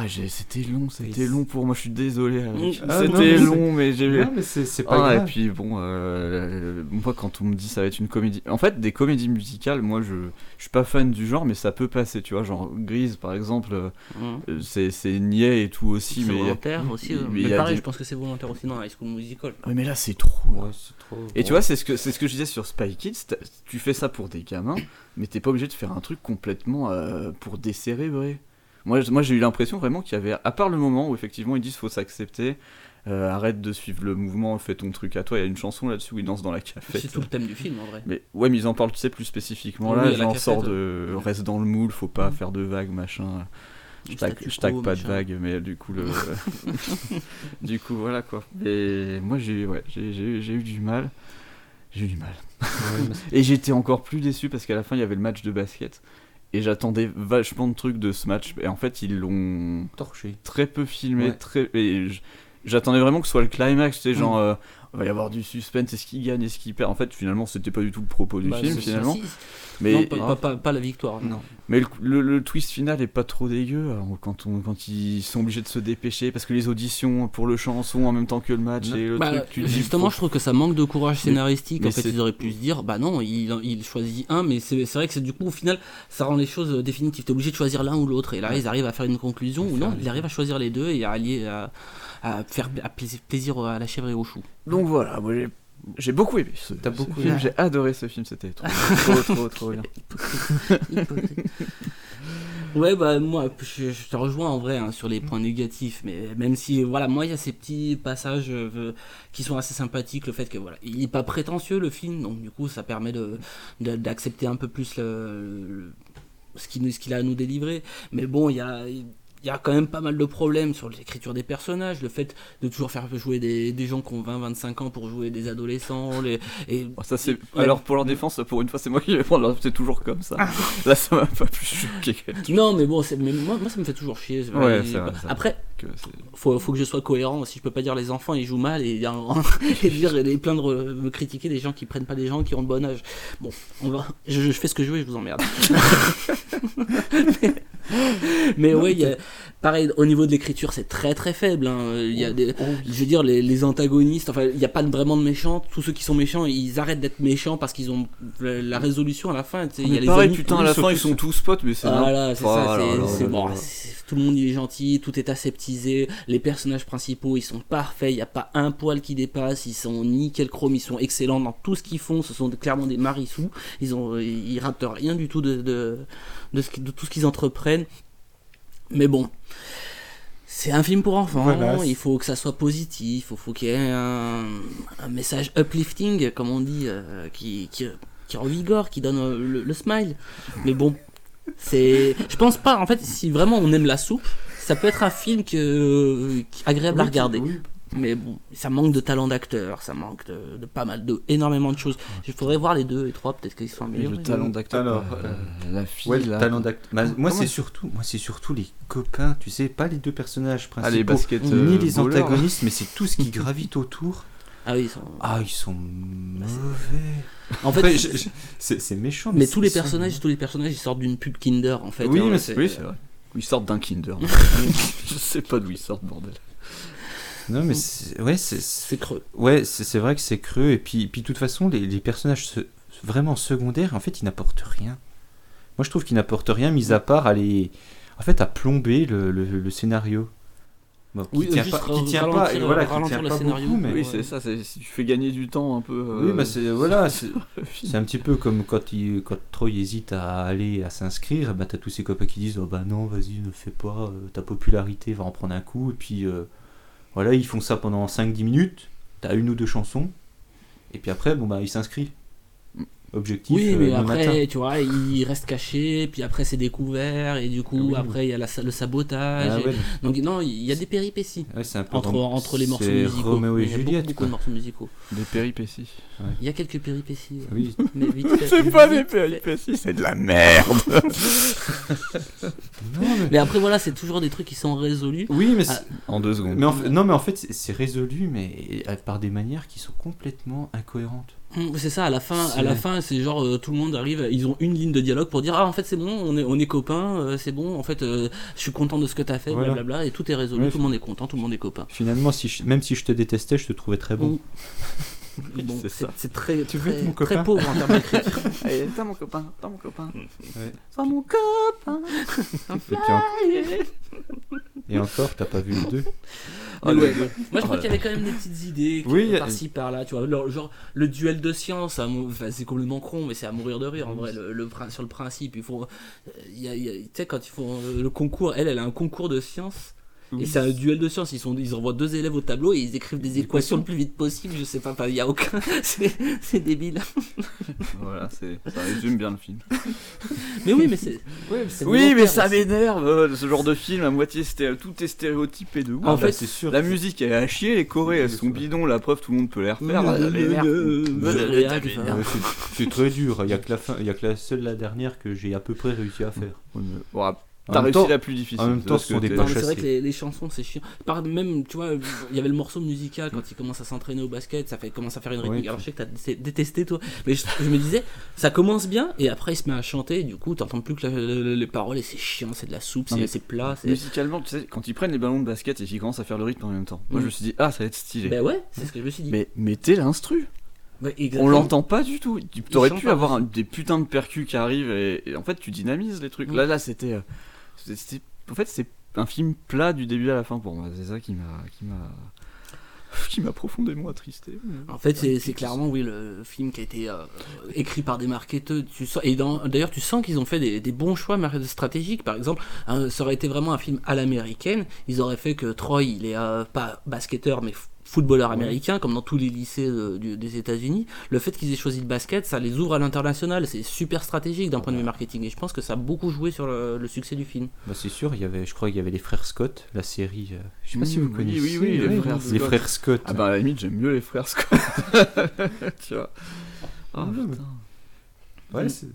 j'ai- c'était long, c'était long pour moi. Je suis désolé. Alex. Ah, non, c'était long, mais j'ai. Non, mais c'est- pas Ah, grave. Et puis bon, euh, moi quand on me dit ça va être une comédie, en fait des comédies musicales, moi je, je suis pas fan du genre, mais ça peut passer, tu vois, genre Grise par exemple, euh, Mhm. euh, c'est c'est niais et tout aussi, C'est mais volontaire aussi. euh, mais Mais, pareil, des- je pense que c'est volontaire aussi dans High School Musical. Ouais, mais là c'est trop. là. Ouais, c'est trop. Et tu vois, c'est ce que c'est ce que je disais sur Spy Kids. Tu fais ça pour des gamins, mais t'es pas obligé de faire un truc complètement euh, pour décérébrer. Moi, moi j'ai eu l'impression vraiment qu'il y avait, à part le moment où effectivement ils disent faut s'accepter, euh, arrête de suivre le mouvement, fais ton truc à toi. Il y a une chanson là-dessus où ils dansent dans la cafette. C'est tout le thème du film en vrai. Mais ouais, mais ils en parlent, tu sais, plus spécifiquement Oui, là, cafette, sort ouais. de reste dans le moule, faut pas faire de vagues, machin. Je tag, pas machin. de vagues, mais du coup le, du coup voilà quoi. Et moi j'ai ouais, eu du mal, j'ai eu du mal. Et j'étais encore plus déçu parce qu'à la fin il y avait le match de basket. Et j'attendais vachement de trucs de ce match. Et en fait, ils l'ont torché. Très peu filmé. Ouais. Très... J'attendais vraiment que ce soit le climax. Tu sais, genre, Mm. euh, il va y avoir du suspense. Est-ce qu'il gagne Est-ce qu'il perd En fait, finalement, c'était pas du tout le propos du Bah, film, finalement. Mais, Non, pas, pas- pas- pas la victoire. Non. mais le, le- le twist final est pas trop dégueu. alors, quand, on, quand ils sont obligés de se dépêcher parce que les auditions pour le chanson en même temps que le match et le Bah, truc, tu te dis, justement, je trouve que ça manque de courage scénaristique. mais en fait, ils auraient pu se dire, bah non, il, il choisit un, mais c'est vrai que c'est du coup, au final, ça rend les choses euh, définitives. T'es obligé de choisir l'un ou l'autre. Et là, Ouais. ils arrivent à faire une conclusion, ou non, ils arrivent à choisir les deux et à allier, à, à faire à plaisir à la chèvre et au chou. Donc voilà, moi j'ai j'ai beaucoup aimé ce, T'as ce beaucoup film, aimé. j'ai adoré ce film, c'était trop, trop, trop, trop bien. Ouais, bah moi, je, je te rejoins en vrai hein, sur les points négatifs, mais même si, voilà, moi, il y a ces petits passages euh, qui sont assez sympathiques, le fait que, voilà, il est pas prétentieux le film, donc du coup, ça permet de de- d'accepter un peu plus le, le- ce qu'il ce qu'il a à nous délivrer. Mais bon, il y a il y a quand même pas mal de problèmes sur l'écriture des personnages, le fait de toujours faire jouer des, des gens qui ont 20-25 ans pour jouer des adolescents. Les, et Oh, Ça c'est alors pour leur défense, pour une fois c'est moi qui vais prendre, c'est toujours comme ça. Là ça m'a pas plus choqué. Non, mais bon, c'est- mais moi, moi ça me fait toujours chier. Ouais, Et- c'est vrai, c'est vrai. Après, Que faut, faut que je sois cohérent aussi. Je peux pas dire les enfants ils jouent mal et, et dire et plaindre, me critiquer des gens qui prennent pas des gens qui ont le bon âge. Bon, on va, je, je fais ce que je veux et je vous emmerde. mais mais ouais, il y a- pareil, au niveau de l'écriture, c'est très très faible. hein. Il y a des, je veux dire, les, les antagonistes, enfin, il n'y a pas vraiment de méchants. Tous ceux qui sont méchants, ils arrêtent d'être méchants parce qu'ils ont la, la résolution à la fin. tu sais, il y a les pareil, amis- putain, à la fin ils sont tous potes, mais c'est voilà, c'est Oh ça, bon, tout le monde il est gentil, tout est aseptisé, les personnages principaux ils sont parfaits, il n'y a pas un poil qui dépasse, ils sont nickel chrome, ils sont excellents dans tout ce qu'ils font, ce sont clairement des marissous, ils ont ils ratent rien du tout de, de, de, ce qui- de tout ce qu'ils entreprennent. Mais bon, c'est un film pour enfants, Voilà, il faut que ça soit positif, il faut qu'il y ait un, un message uplifting, comme on dit, euh, qui, qui, qui revigore, qui donne euh, le, le smile. Mais bon, c'est. Je pense pas, en fait, si vraiment on aime la soupe, ça peut être un film que, qui- agréable à regarder. oui. Mais bon, ça manque de talent d'acteur, ça manque de, de pas mal, de énormément de choses. Il faudrait voir les deux et trois, peut-être qu'ils sont améliorés. le talent d'acteur, Alors, euh, la fille Ouais, le là. talent d'acteur. Bah, moi, c'est surtout, moi, c'est surtout les copains, tu sais, pas les deux personnages principaux, Ah, les basket, ni euh, les antagonistes, mais c'est tout ce qui gravite autour. Ah oui, ils sont. Ah, ils sont mauvais. En fait, c'est méchant. mais tous les personnages, tous les personnages, ils sortent d'une pub Kinder en fait. Oui, hein, mais c'est- oui, c'est vrai. Ils sortent d'un Kinder. je sais pas d'où ils sortent, bordel. Non, mais c'est- ouais, c'est creux. Ouais, c'est c'est vrai que c'est creux. Et puis, puis de toute façon, les, les personnages se- vraiment secondaires, en fait, ils n'apportent rien. Moi, je trouve qu'ils n'apportent rien, mis à part à les, en fait, à plomber le, le- le scénario. Bon, qui Oui, tient juste pas, qui tient pas, et voilà, qui tient pas scénario. beaucoup, mais oui, c'est ça, c'est- si tu fais gagner du temps un peu. Oui, euh, bah c'est voilà, c'est c'est un petit peu comme quand il quand Troy hésite à aller à s'inscrire, bah t'as tous ses copains qui disent oh bah non vas-y ne fais pas, euh, ta popularité va en prendre un coup et puis euh, voilà ils font ça pendant 5-10 minutes, t'as une ou deux chansons et puis après bon bah il s'inscrit. Objectif. Oui, euh, mais après, matin. tu vois, il reste caché, puis après c'est découvert, et du coup, Oui. après il y a la, le sabotage. Ah et- ouais. Donc, non, il y a des péripéties Ouais, c'est un peu entre, entre les morceaux musicaux. Roméo et Il y a beaucoup, Juliette, beaucoup de morceaux musicaux. Des péripéties. Il y a quelques péripéties. Oui. Mais vite fait, C'est pas des péripéties, c'est de la merde. Mais après, voilà, c'est toujours des trucs qui sont résolus. Oui, mais Ah, En deux secondes. mais en fait- non mais en fait c'est- c'est résolu mais euh, par des manières qui sont complètement incohérentes. Hum, C'est ça, à la fin, C'est- à la fin, c'est genre euh, tout le monde arrive, ils ont une ligne de dialogue pour dire ah en fait c'est bon, on est, on est copains, euh, c'est bon, en fait euh, je suis content de ce que t'as fait, Voilà. blablabla, et tout est résolu, Ouais, tout le monde est content, tout le monde est copain. Finalement si je- même si je te détestais, je te trouvais très bon. Bon, C'est c'est ça. c'est très, Tu très, mon très pauvre en termes d'écriture. Allez, t'as mon copain, t'as mon copain. Ouais. Sois mon copain. Et, encore, t'as pas vu le 2 Mais Oh, ouais. Moi je crois Oh, qu'il y avait quand même des petites idées Oui, par-ci par-là, tu vois. le- genre le duel de science, enfin, c'est complètement con, mais c'est à mourir de rire en vrai. Le, le prin- sur le principe, il faut, euh, il y a- il y a- tu sais quand ils font euh, le concours, elle, elle a un concours de science. Et c'est un duel de science. Ils, sont, ils envoient deux élèves au tableau et ils écrivent des équations le plus vite possible. Je sais pas, il y a aucun. c'est débile. Voilà, ça résume bien le film. Mais oui, mais c'est. Oui, mais ça m'énerve, euh, ce genre de film, à moitié sté- tout est stéréotypé de ouf. En fait, c'est sûr. La musique elle est à chier, les chorés elles sont bidons, la preuve tout le monde peut les refaire. C'est- très dur. Il y a que la fin, il y a que la seule la dernière que j'ai à peu près réussi à faire. Bon, T'as réussi temps- la plus difficile. en même temps, ce sont des c'est vrai que les, les chansons c'est chiant. Par même, tu vois, il y avait le morceau musical quand il commence à s'entraîner au basket, ça fait commence à faire une rythmique. Alors je sais que t'as dé- détesté toi, mais je, je me disais, ça commence bien et après il se met à chanter. Et du coup, t'entends plus que la- les paroles et c'est chiant, c'est de la soupe, c'est plat. Musicalement, tu sais, quand ils prennent les ballons de basket et qu'ils commencent à faire le rythme en même temps, moi Mm. je me suis dit, ah, ça va être stylé. Ben ouais, c'est ce que je me suis dit. Mais mettez l'instru. Ouais, On l'entend pas du tout. Tu aurais pu avoir un- des putains de percus qui arrivent et, et en fait tu dynamises les trucs. Mm. Là, là, c'était, euh, en fait, c'est un film plat du début à la fin pour moi. C'est ça qui m'a, qui m'a, qui m'a profondément attristé. En fait, c'est c'est clairement oui le film qui a été euh, écrit par des marketeurs. Tu sens, et dans- d'ailleurs, tu sens qu'ils ont fait des, des bons choix stratégiques. Par exemple, hein, ça aurait été vraiment un film à l'américaine. Ils auraient fait que Troy, il est euh, pas basketteur, mais f- footballeur américain, comme dans tous les lycées euh, du- des États-Unis. Le fait qu'ils aient choisi le basket, ça les ouvre à l'international. C'est super stratégique d'un point de vue marketing. Et je pense que ça a beaucoup joué sur le, le succès du film. Bah, c'est sûr, il y avait, je crois qu'il y avait les frères Scott, la série. euh, je sais pas si vous oui, connaissez. oui, oui, les ouais, frères les Scott. frères Scott. Ah bah à la limite j'aime mieux les frères Scott. tu vois. Ah Ouais, putain. Ouais, c'est-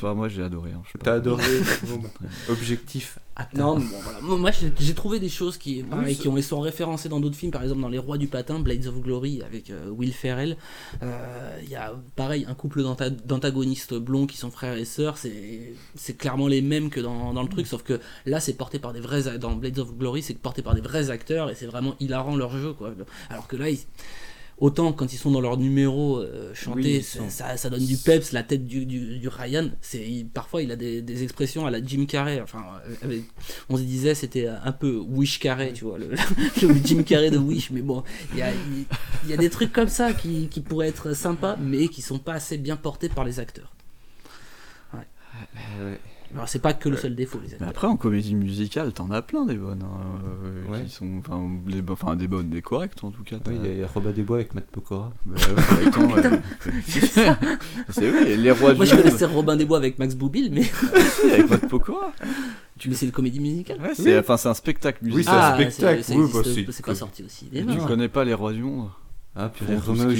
Enfin, moi j'ai adoré. hein. T'as adoré. Bon, Objectif atteint. Non, mais bon, voilà. Moi, j'ai trouvé des choses qui, pareil, qui ont, sont référencées dans d'autres films, par exemple dans Les Rois du Patin, Blades of Glory avec euh, Will Ferrell. Euh, Il y a pareil un couple d'anta- d'antagonistes blonds qui sont frères et sœurs. C'est c'est clairement les mêmes que dans, dans le truc, sauf que là c'est porté par des vrais. Dans Blades of Glory, c'est porté par des vrais acteurs et c'est vraiment hilarant leur jeu, quoi. Alors que là, ils- Autant quand ils sont dans leur numéro euh, chanté, Oui, sont- ça, ça donne du peps, la tête du, du, du Ryan, il- parfois il a des, des expressions à la Jim Carrey, enfin euh, avec- on se disait c'était un peu Wish Carrey, tu vois, le, le Jim Carrey de Wish, mais bon, il y a, y a des trucs comme ça qui, qui pourraient être sympas, mais qui sont pas assez bien portés par les acteurs. Ouais. Ouais. Alors c'est pas que le seul défaut, les Mais après en comédie musicale t'en as plein des bonnes. hein, euh, Ouais. Qui sont, enfin, des, bo- enfin, des bonnes, des correctes en tout cas. Oui, il y a- Robin des Bois avec Matt Pokora. Bah ouais, attends, ouais. c'est vrai, les rois Moi du je monde. connaissais Robin des Bois avec Max Boublil, mais Si, avec Matt Pokora. mais c'est une comédie musicale. Ouais, c'est enfin, c'est un spectacle Oui, musical. c'est un Ah, spectacle, c'est- oui, bah, pas sorti aussi. Tu connais pas les rois du monde Ah, tout Roméo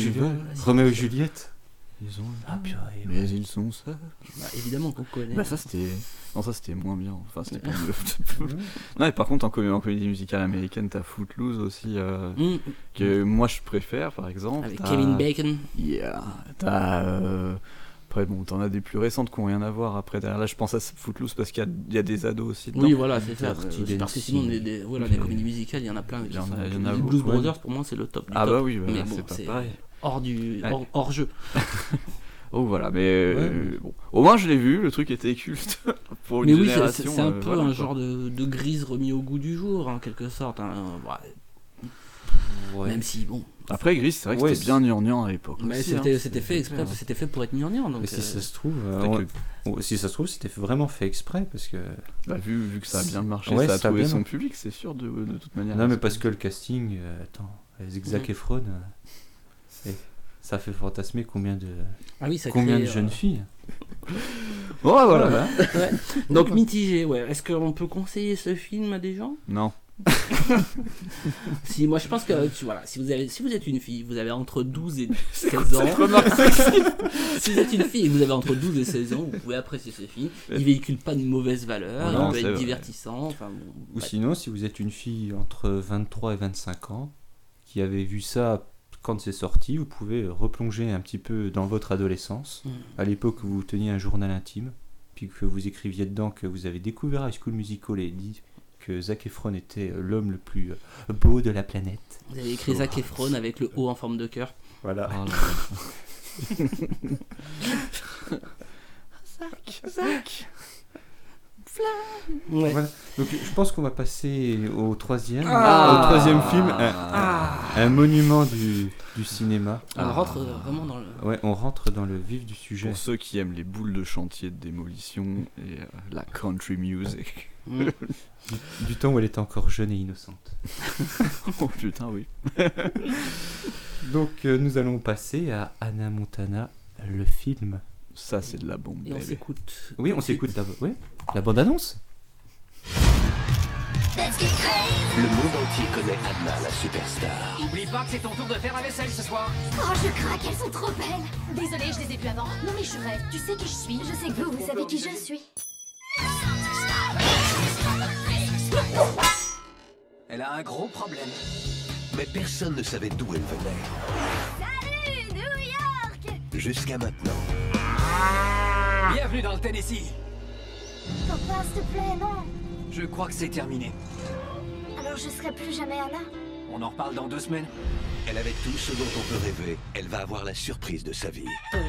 et Juliette. Ils ont. Ah purée. Mais ils sont seuls. Bah, évidemment qu'on connaît. Bah ça c'était non ça c'était moins bien enfin c'était pas mieux non et par contre en, comé- en comédie musicale américaine t'as Footloose aussi euh, Mm. que moi je préfère par exemple Avec Kevin Bacon. yeah t'as euh, après bon t'en as des plus récentes qui ont rien à voir après derrière là je pense à Footloose parce qu'il y a, il y a des ados aussi dedans. Oui, voilà, c'est ça. C'est Parce que sinon, des, des- voilà, des comédies musicales, il y en a plein. Il y en a- y en a les beaucoup, Blues ouais. Brothers, pour moi, c'est le top. Du Ah top. bah oui, bah là, bon, c'est pas c'est pareil. Hors du Ouais. hors, hors jeu. Oh voilà, mais euh, bon. Au moins je l'ai vu, le truc était culte pour une Mais oui, c'est- un euh, peu voilà, un quoi. genre de, de grise remis au goût du jour, en quelque sorte. hein. Ouais. Même si, bon. Après Gris, c'est vrai que Ouais, c'était bien gnangnan à l'époque. Mais c'était hein. c'était fait exprès, c'était fait pour être gnangnan. Donc, Mais si euh, ça se trouve, euh, si ça se trouve, c'était vraiment fait exprès parce que. Bah, vu, vu que ça a bien marché, Ouais, ça a trouvé son public, c'est sûr, de, de toute manière. Non, mais parce que le casting, euh, attends, avec Zac Mhm. Efron, euh, et ça fait fantasmer combien de, Ah oui, ça combien crée, de jeunes euh, filles. Oh, voilà. Ouais. Donc mitigé, ouais. Est-ce qu'on peut conseiller ce film à des gens? Non. Si, moi je pense que tu- voilà, si vous, avez, si vous êtes une fille, vous avez entre 12 et C'est 16 quoi ans. si vous êtes une fille et que vous avez entre 12 et 16 ans, vous pouvez apprécier ce film. Il véhicule pas de mauvaises valeurs, Non, il peut c'est être vrai. divertissant. Enfin, bon, Ou ouais. sinon, si vous êtes une fille entre 23 et 25 ans qui avait vu ça quand c'est sorti, vous pouvez replonger un petit peu dans votre adolescence, Mm. à l'époque où vous teniez un journal intime, puis que vous écriviez dedans que vous avez découvert High School Musical et dit que Zac Efron était l'homme le plus beau de la planète. Vous avez écrit Zac Efron avec le haut en forme de cœur. Voilà. Oh Zac, Zac. Ouais. Voilà. Donc je pense qu'on va passer au troisième, Ah. au troisième film, un, Ah. un monument du, du cinéma. On rentre vraiment dans le. Ouais, on rentre dans le vif du sujet. Pour ceux qui aiment les boules de chantier de démolition et euh, la country music. Mm. Du, du temps où elle était encore jeune et innocente. oh putain, oui. Donc euh, nous allons passer à Anna Montana, le film. Ça, c'est de la bombe. Et on s'écoute. Oui, on s'écoute d'abord. Oui, la bande-annonce. Le monde entier connaît Anna, la superstar. Oublie pas que c'est ton tour de faire la vaisselle ce soir. Oh, je craque, elles sont trop belles. Désolée, je les ai vues avant. Non, mais je rêve. Tu sais qui je suis Je sais que vous, vous savez qui je suis. Elle a un gros problème. Mais personne ne savait d'où elle venait. Salut, New York Jusqu'à maintenant. Bienvenue dans le Tennessee. Papa, s'il te plaît, non. Je crois que c'est terminé. Alors je serai plus jamais Anna On en reparle dans deux semaines. Elle avait tout ce dont on peut rêver. Elle va avoir la surprise de sa vie.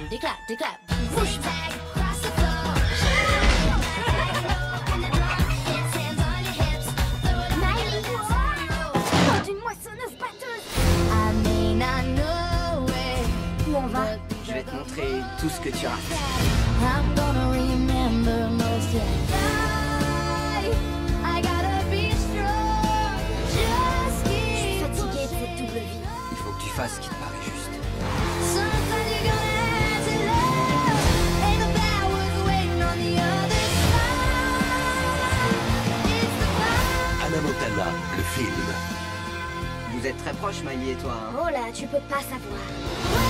Déclap, déclap. Know it. Où on va? Je vais te montrer tout ce que tu as. The other side. It's the Anna Montana, le film. Vous êtes très proches, Miley et toi. hein. Oh là, tu peux pas savoir.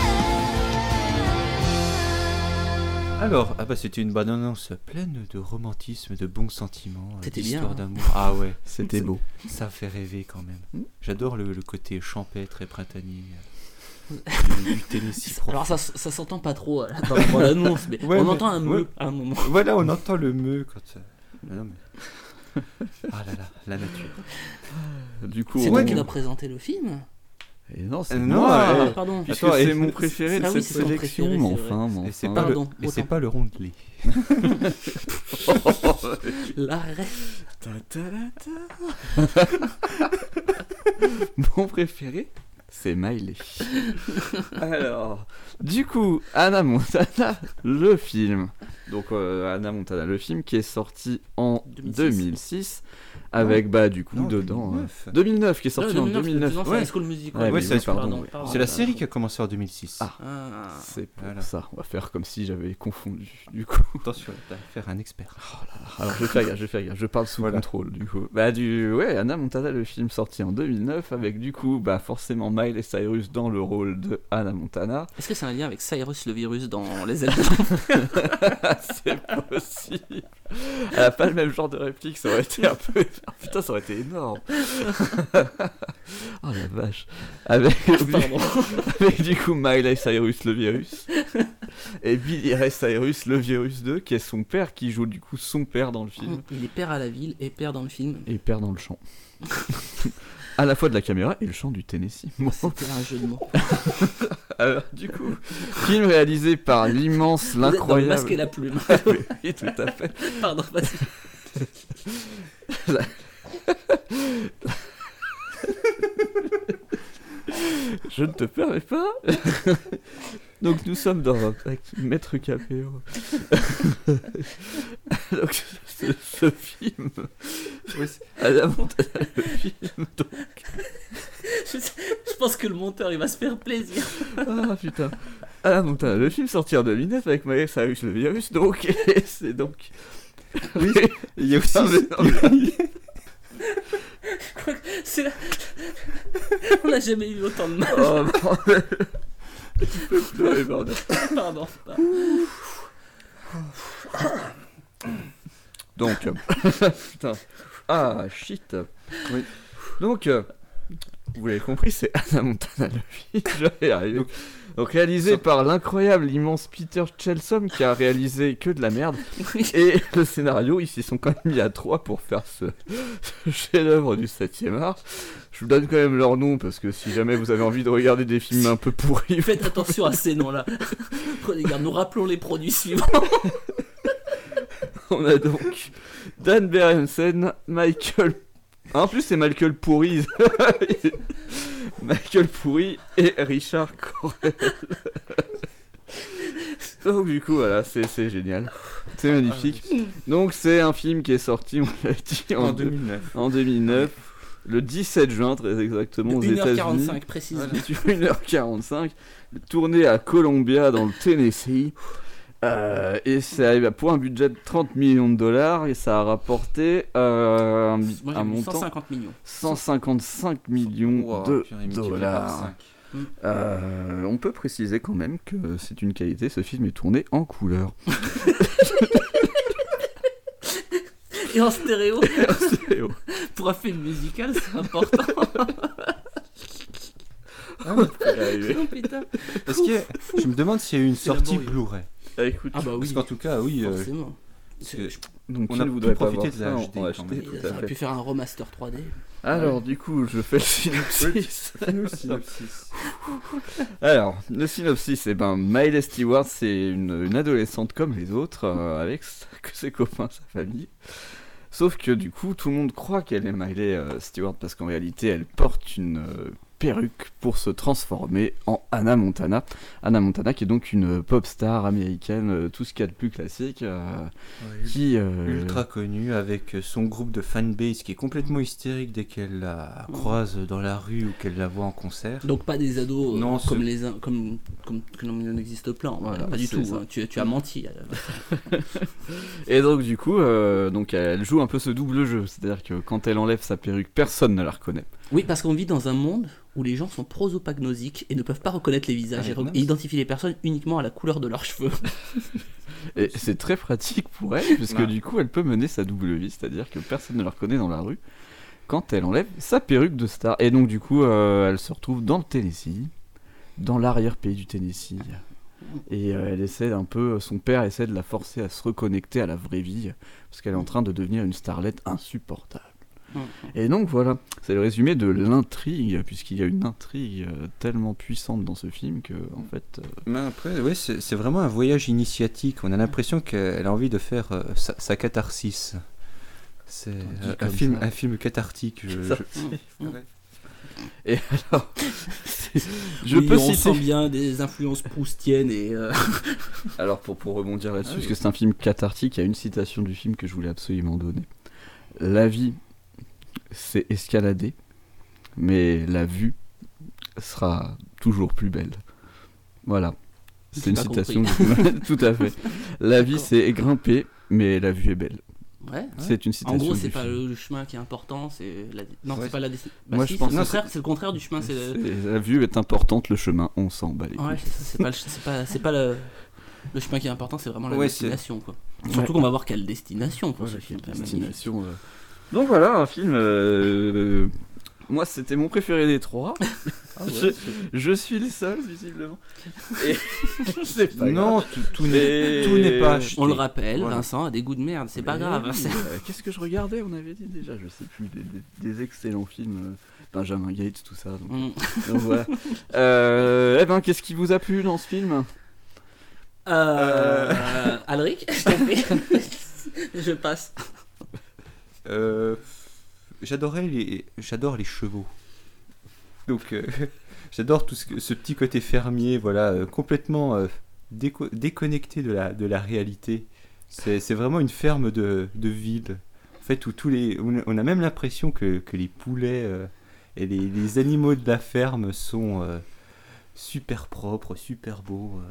Alors, ah bah c'était une bande-annonce pleine de romantisme, de bons sentiments, euh, C'était d'histoires bien, hein. d'amour. Ah ouais, C'était beau. Ça fait rêver quand même. J'adore le, le côté champêtre et printanier euh, du, du Tennessee. Alors ça, ça s'entend pas trop euh, dans la bande-annonce, mais Ouais, on mais- entend un ouais. meu à un moment. Voilà, on entend le meu quand. mais non, mais- Ah là là, la nature. Du coup, C'est on- toi qui dois présenter le film Et non, c'est Euh, moi. non, Ah, euh, pardon. Puisque Attends, c'est mon préféré de Ah oui, cette sélection, préféré, mais enfin, Et c'est pas, le- et c'est pas le rondelet. La ref. Mon préféré, c'est Miley. Alors, du coup, Anna Montana, le film. Donc, euh, Anna Montana, le film qui est sorti en 2006. 2006, avec, bah, du coup, Non, dedans. 2009. euh, 2009, qui est sorti Non, en 2009, 2009. non, c'est Ouais, School. Ouais, Ouais, c'est oui, la série qui a commencé en 2006. Ah. Ah. C'est pour Voilà. ça, on va faire comme si j'avais confondu, du coup. Attention, t'as affaire à un expert. Alors je vais faire gaffe, je vais faire gaffe, je parle sous Voilà. contrôle du coup. Bah du ouais, Anna Montana le film sorti en 2009 avec du coup bah forcément Miley Cyrus dans le rôle de Anna Montana. Est-ce que c'est un lien avec Cyrus le virus dans les ailes C'est possible. Elle a pas le même genre de réplique, ça aurait été un peu putain, ça aurait été énorme. oh la vache. Avec, avec du coup Miley Cyrus le virus. et Billy Ray Cyrus, le virus 2, qui est son père, qui joue du coup son père dans le film. Il est père à la ville et père dans le film. Et père dans le chant. À la fois de la caméra et le chant du Tennessee. Bon. C'était un jeu de mots. Alors, du coup, film réalisé par l'immense, l'incroyable. masque et la plume. oui, oui, tout à fait. Pardon, vas-y. La- Je ne te permets pas. Donc nous sommes dans avec Maître Capéo. Donc ce, ce film. à la Montana, le film donc. Je, pense que le monteur il va se faire plaisir. Ah putain. À la Montana, le film sorti en 2009 avec Miley Cyrus le virus donc c'est donc. Oui, il y a aussi- Ah, c'est la- On n'a jamais eu autant de mal. Oh. Tu peux pleurer bordel. Pardon. Donc, euh, putain. Ah, shit. Oui. Donc, euh, vous l'avez compris, c'est Anna Montana le. Je vais y arriver. Donc, réalisé par l'incroyable, l'immense Peter Chelsom qui a réalisé que de la merde. Et le scénario, ils s'y sont quand même mis à trois pour faire ce, ce chef-d'œuvre du 7ème art. Je vous donne quand même leur nom parce que si jamais vous avez envie de regarder des films un peu pourris, Faites attention à ces noms-là. Prenez garde, nous rappelons les produits suivants. On a donc Dan Berensen, Michael. En plus, c'est Michael Pourri. Michael Pourri et Richard Correll. donc, du coup, voilà, c'est c'est génial. C'est magnifique. Donc, c'est un film qui est sorti, on l'a dit, En 2009. En 2009. Le 17 juin, très exactement, aux 1h45 États-Unis. précisément. Voilà, 1h45. Tourné à Columbia, dans le Tennessee. Euh, et c'est pour un budget de 30 millions de dollars et ça a rapporté euh, un, Moi, un montant 150 millions. 155 millions Wow, de dollars. Mm. Euh, on peut préciser quand même que c'est une qualité, ce film est tourné en couleur. Et en stéréo. en stéréo. Pour un film musical, c'est important. Ah, on peut y arriver. Oh, putain. Est-ce qu'il y a- Je me demande s'il y a eu une sortie. Blu-ray. Ah, écoute, Ah bah oui. Parce qu'en tout cas, oui. euh, Forcément. Donc on qui a pu profiter de la ça, HD on tout à fait. pu faire un remaster 3D. Alors, du coup, je fais le synopsis. Le synopsis. Alors, le synopsis, c'est ben, Miley Stewart, c'est une, une adolescente comme les autres, euh, avec sa- que ses copains, sa famille. Sauf que du coup, tout le monde croit qu'elle est Miley euh, Stewart parce qu'en réalité, elle porte une euh, perruque pour se transformer en Anna Montana. Anna Montana, qui est donc une pop star américaine, euh, tout ce qu'il y a de plus classique, euh, qui euh, Ultra connue avec son groupe de fanbase qui est complètement hystérique dès qu'elle la croise dans la rue ou qu'elle la voit en concert. Donc pas des ados euh, Non, comme les uns- comme comme comme il en existe plein. Voilà, pas du tout. hein. Tu, tu as menti. Et donc du coup, euh, donc elle joue un peu ce double jeu, c'est-à-dire que quand elle enlève sa perruque, personne ne la reconnaît. Oui, parce qu'on vit dans un monde où les gens sont prosopagnosiques et ne peuvent pas reconnaître les visages Ah, et, identifier les personnes uniquement à la couleur de leurs cheveux. Et c'est très pratique pour elle, puisque du coup, elle peut mener sa double vie, c'est-à-dire que personne ne la reconnaît dans la rue quand elle enlève sa perruque de star. Et donc du coup, euh, elle se retrouve dans le Tennessee, dans l'arrière-pays du Tennessee. Et euh, elle essaie un peu, son père essaie de la forcer à se reconnecter à la vraie vie, parce qu'elle est en train de devenir une starlette insupportable. Et donc voilà, c'est le résumé de l'intrigue, puisqu'il y a une intrigue euh, tellement puissante dans ce film que, en fait, euh, Mais après, ouais, c'est vraiment un voyage initiatique. On a l'impression qu'elle a envie de faire euh, sa, sa catharsis. C'est euh, un film, ça. un film cathartique. Je, Ouais. Et alors, je Oui, peux on citer. sent bien des influences proustiennes et. euh, Alors pour, pour rebondir là-dessus, Ah parce oui. que c'est un film cathartique, il y a une citation du film que je voulais absolument donner. La vie, c'est escalader, mais la vue sera toujours plus belle. Voilà. C'est une citation. Tout à fait. La vie, c'est grimper, mais la vue est belle. Ouais. C'est une En citation. gros, du c'est pas film. le, chemin qui est important, c'est la... non, Ouais. c'est pas la destination. Bah Moi, si, je c'est pense- le Non, contraire, c'est le contraire du chemin. C'est le- C'est- La vue est importante, le chemin, on s'en bat les. Ouais, c'est pas, le- pas, le, le chemin qui est important, c'est vraiment la destination. Quoi. Surtout qu'on va voir quelle destination ce film. destination. euh. Donc voilà, un film euh, Moi, c'était mon préféré des trois. Ah je, suis le seul, visiblement. Et c'est pas Non, grave. tout- tout n'est- Et- tout n'est pas acheté. On le rappelle, Voilà. Vincent a des goûts de merde, c'est pas Mais grave. oui, c'est- euh, Qu'est-ce que je regardais On avait dit déjà, je sais plus, des, des- des excellents films, euh, Benjamin Gates, tout ça. Donc, Mm. donc voilà. Euh, eh ben, qu'est-ce qui vous a plu dans ce film? Euh, Alric, je t'en prie. je passe. Euh, j'adorais les, j'adore les chevaux. Donc, euh, j'adore tout ce, petit côté fermier, voilà, euh, complètement déco- déconnecté de la, de la réalité. C'est, vraiment une ferme de, de ville. En fait, où tous les, on a- même l'impression que, que les poulets et les, animaux de la ferme sont super propres, super beaux.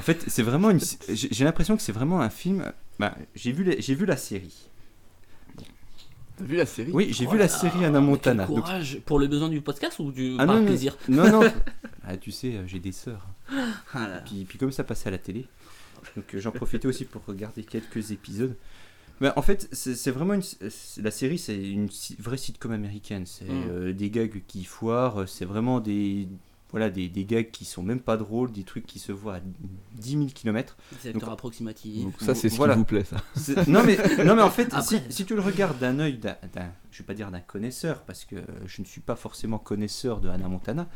En fait, c'est vraiment. J'ai l'impression que c'est vraiment un film. bah, j'ai vu, les- j'ai vu la série. T'as vu la série? Oui, j'ai Oh vu la là série Anna Montana. quel Donc- courage. Pour le besoin du podcast ou du Ah par non, non, plaisir? Non, non. ah, tu sais, euh, j'ai des sœurs. Ah là. Puis, puis comme ça passait à la télé, donc euh, j'en profitais aussi pour regarder quelques épisodes. Mais en fait, c'est vraiment une, la série, c'est une vraie sitcom américaine. C'est Mm. euh, des gags qui foirent. C'est vraiment des voilà des, des gags qui sont même pas drôles, des trucs qui se voient à 10 000 km. Des acteurs approximatifs. Donc ça, c'est ce Voilà. qui vous plaît, ça. Non mais, non mais en fait, si, Après- si tu le regardes d'un œil, d'un, je vais pas dire d'un connaisseur, parce que je ne suis pas forcément connaisseur de Hannah Montana,